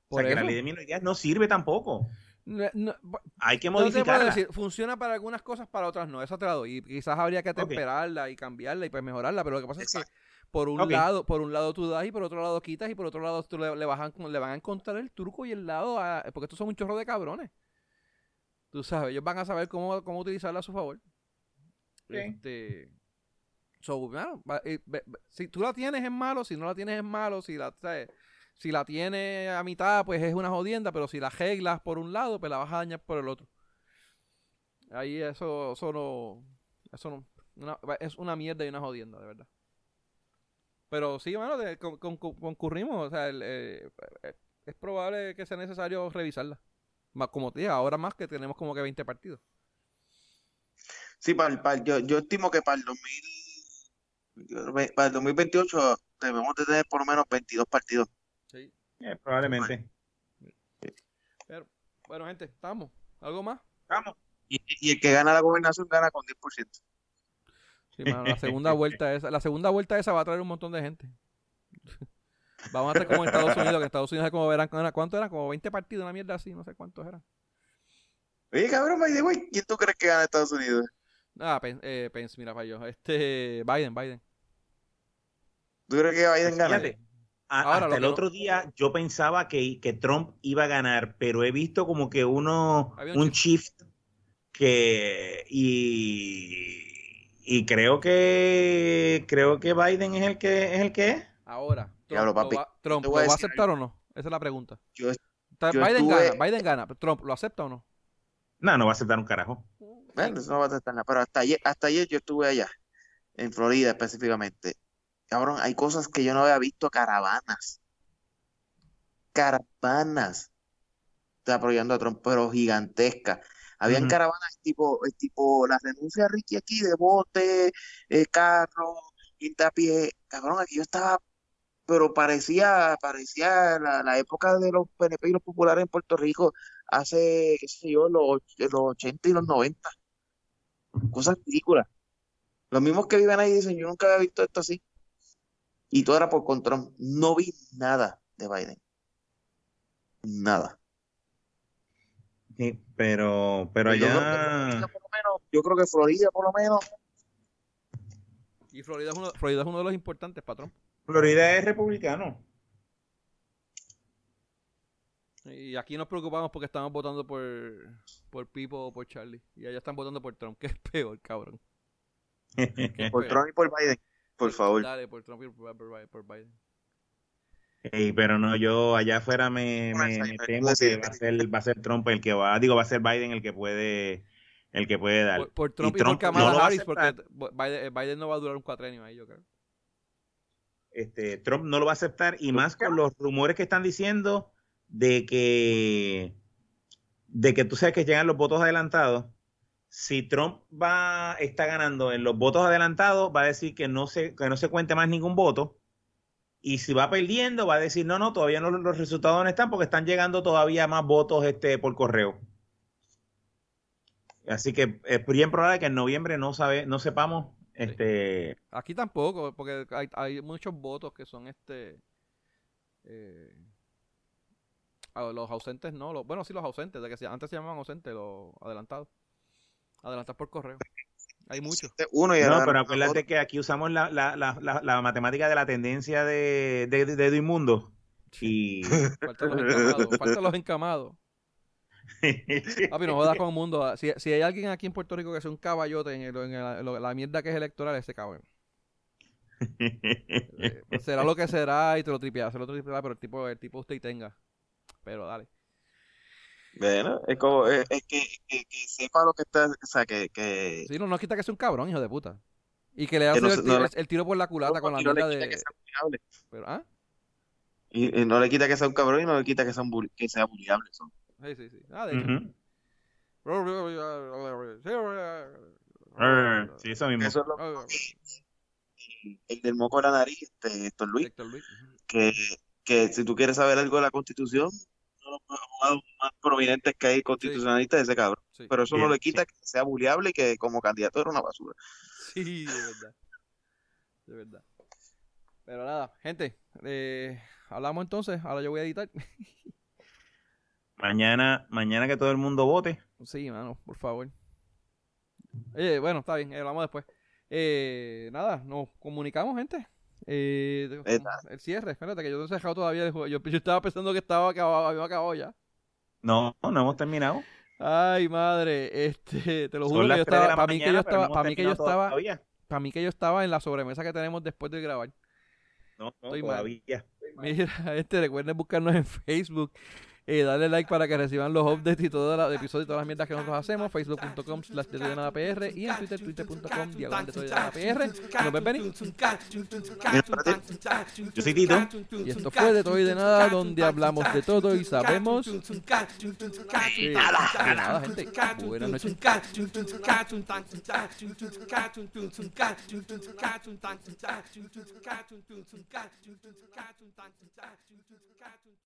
O sea, que la ley de minoría no sirve tampoco. No, no, Hay que no te puedo modificarla. decir, funciona para algunas cosas, para otras no. Eso te la doy. Y quizás habría que temperarla y cambiarla y pues mejorarla. Pero lo que pasa es que por un lado, por un lado tú das y por otro lado quitas y por otro lado tú le, le, bajan- le van a encontrar el truco y el lado a- porque estos son un chorro de cabrones. Tú sabes, ellos van a saber cómo, cómo utilizarla a su favor. Este. So, bueno, va- eh, si tú la tienes es malo, si no la tienes es malo, si la, ¿sabes? Si la tienes a mitad, pues es una jodienda, pero si la arreglas por un lado, pues la vas a dañar por el otro. Ahí eso, eso no, eso no, una- es una mierda y una jodienda, de verdad. Pero sí, de- con- con- con- concurrimos, o sea, eh, eh, es probable que sea necesario revisarla. Más como te digo, ahora más que tenemos como que 20 partidos. Sí, para el- para yo, yo estimo que para el 2000, para el 2028 debemos de tener por lo menos 22 partidos. Eh, probablemente. Pero, bueno, gente, estamos. ¿Algo más? Vamos. Y, y el que gana la gobernación gana con 10%. Sí, mano, la segunda vuelta esa, la segunda vuelta esa va a traer un montón de gente. Vamos a estar como en Estados Unidos, que en Estados Unidos como verán, ¿cuánto eran? Como 20 partidos, una mierda así, no sé cuántos eran. Oye, cabrón, by the way, ¿quién tú crees que gana Estados Unidos? Ah, Pence, eh, Pence, mira, falló. Este, Biden, Biden. ¿Tú crees que Biden gana? Fíjate, a- Ahora, lo hasta el no- otro día yo pensaba que, que Trump iba a ganar, pero he visto como que uno, Había un un shift que y, y creo que creo que Biden es el que es el que es. Ahora, Trump, Diablo, lo va, Trump, te ¿lo voy a va a decir aceptar o no? Esa es la pregunta. Yo, Está- yo Biden estuve- gana, Biden gana, pero Trump, ¿lo acepta o no? No, no va a aceptar un carajo. bueno, eso no va a estar nada, pero hasta ayer, hasta ayer yo estuve allá, en Florida específicamente. Cabrón, hay cosas que yo no había visto, caravanas. Caravanas. Está apoyando a Trump, pero gigantescas. Habían caravanas tipo, eh, tipo la renuncia de Ricky aquí, de bote, eh, carro, pie. Cabrón, aquí yo estaba, pero parecía, parecía la, la época de los PNP y los populares en Puerto Rico, hace, qué sé yo, los, los 80 y los 90. Cosas ridículas. Los mismos que viven ahí dicen, yo nunca había visto esto así. Y todo era por control. No vi nada de Biden. Nada. Sí, pero pero Yo creo que allá Florida, por lo menos, yo creo que Florida, por lo menos, Y Florida es uno, Florida es uno de los importantes, patrón. Florida es republicano. Y aquí nos preocupamos porque estamos votando por, por Pipo o por Charlie. Y allá están votando por Trump, que es peor, cabrón. Por peor. Trump y por Biden. Por favor. Dale, por Trump y por, por- por Biden. Ey, pero no, yo allá afuera me, me- temo que va a ser, va a ser Trump el que va, digo, va a ser Biden el que puede, el que puede dar. Por, por Trump y, Trump por no Kamala lo va a Harris, porque aceptar. Biden, Biden no va a durar un cuatrenio ahí, yo creo. Este, Trump no lo va a aceptar y más con los rumores que están diciendo de que, de que tú sabes que llegan los votos adelantados. Si Trump va, está ganando en los votos adelantados, va a decir que no se, que no se cuente más ningún voto. Y si va perdiendo, va a decir, no, no, todavía no, los resultados no están porque están llegando todavía más votos este, por correo. Así que es bien probable que en noviembre no sabe, no sepamos este, Aquí tampoco, porque hay, hay muchos votos que son este. eh, los ausentes no, los, bueno, sí, los ausentes, de que antes se llamaban ausentes, los adelantados. Adelantados por correo. Hay muchos. Uno y No, pero acuérdate que aquí usamos la, la, la, la, la matemática de la tendencia de, de, de Edwin Mundo. Y. Faltan los encamados. faltan los encamados. Papi, no jodas con el mundo. Si, si hay alguien aquí en Puerto Rico que sea un caballote en, el- en el- la mierda que es electoral, ese cabrón. Eh, será lo que será y te lo tripeará, se lo tripeará, pero el tipo, el tipo usted y tenga. Pero dale. Bueno, es como, es, es que, que, que sepa lo que está, o sea, que, que, Sí, no, no quita que sea un cabrón, hijo de puta. Y que le Que hace no el, no el tiro por la culata con la quita de. que sea bulliable. Pero, ¿ah? Y, y no le quita que sea un cabrón y no le quita que sea, un que sea bulliable. eso. Sí, sí, sí. Ah, de hecho. Ah, Sí, eso mismo. Eso es lo Ah, el del moco de la nariz, este, Héctor Luis, Héctor Luis. Ujú. que, que si tú quieres saber algo de la Constitución, uno de los abogados más prominentes que hay constitucionalistas es ese cabrón. Sí, Pero eso no le quita que sea buleable y que como candidato era una basura. sí, de verdad. De verdad. Pero nada, gente, eh, hablamos entonces. Ahora yo voy a editar. Mañana, mañana que todo el mundo vote. Sí, mano, por favor. Eh, bueno, está bien, hablamos después. Eh, nada, nos comunicamos, gente. Eh, el cierre, espérate, que yo no he dejado todavía de juego. Yo, yo estaba pensando que estaba acabado, había acabado ya. No, no hemos terminado. Ay, madre, este, te lo juro que yo 3 de estaba, para mí que yo estaba, para mí que yo estaba, para mí que yo estaba en la sobremesa que tenemos después de grabar. No, no, Estoy mal. todavía. Mira, este, recuerden buscarnos en Facebook, eh, darle like para que reciban los updates y todos los episodios y todas las mierdas que nosotros hacemos, facebook.com slash de nada PR y en twitter, twitter.com diagonal de nada PR. ¿Nos Benny? Yo soy Tito. Y esto fue de todo y de nada, donde hablamos de todo y sabemos que nada, gente. Buenas noches. noches.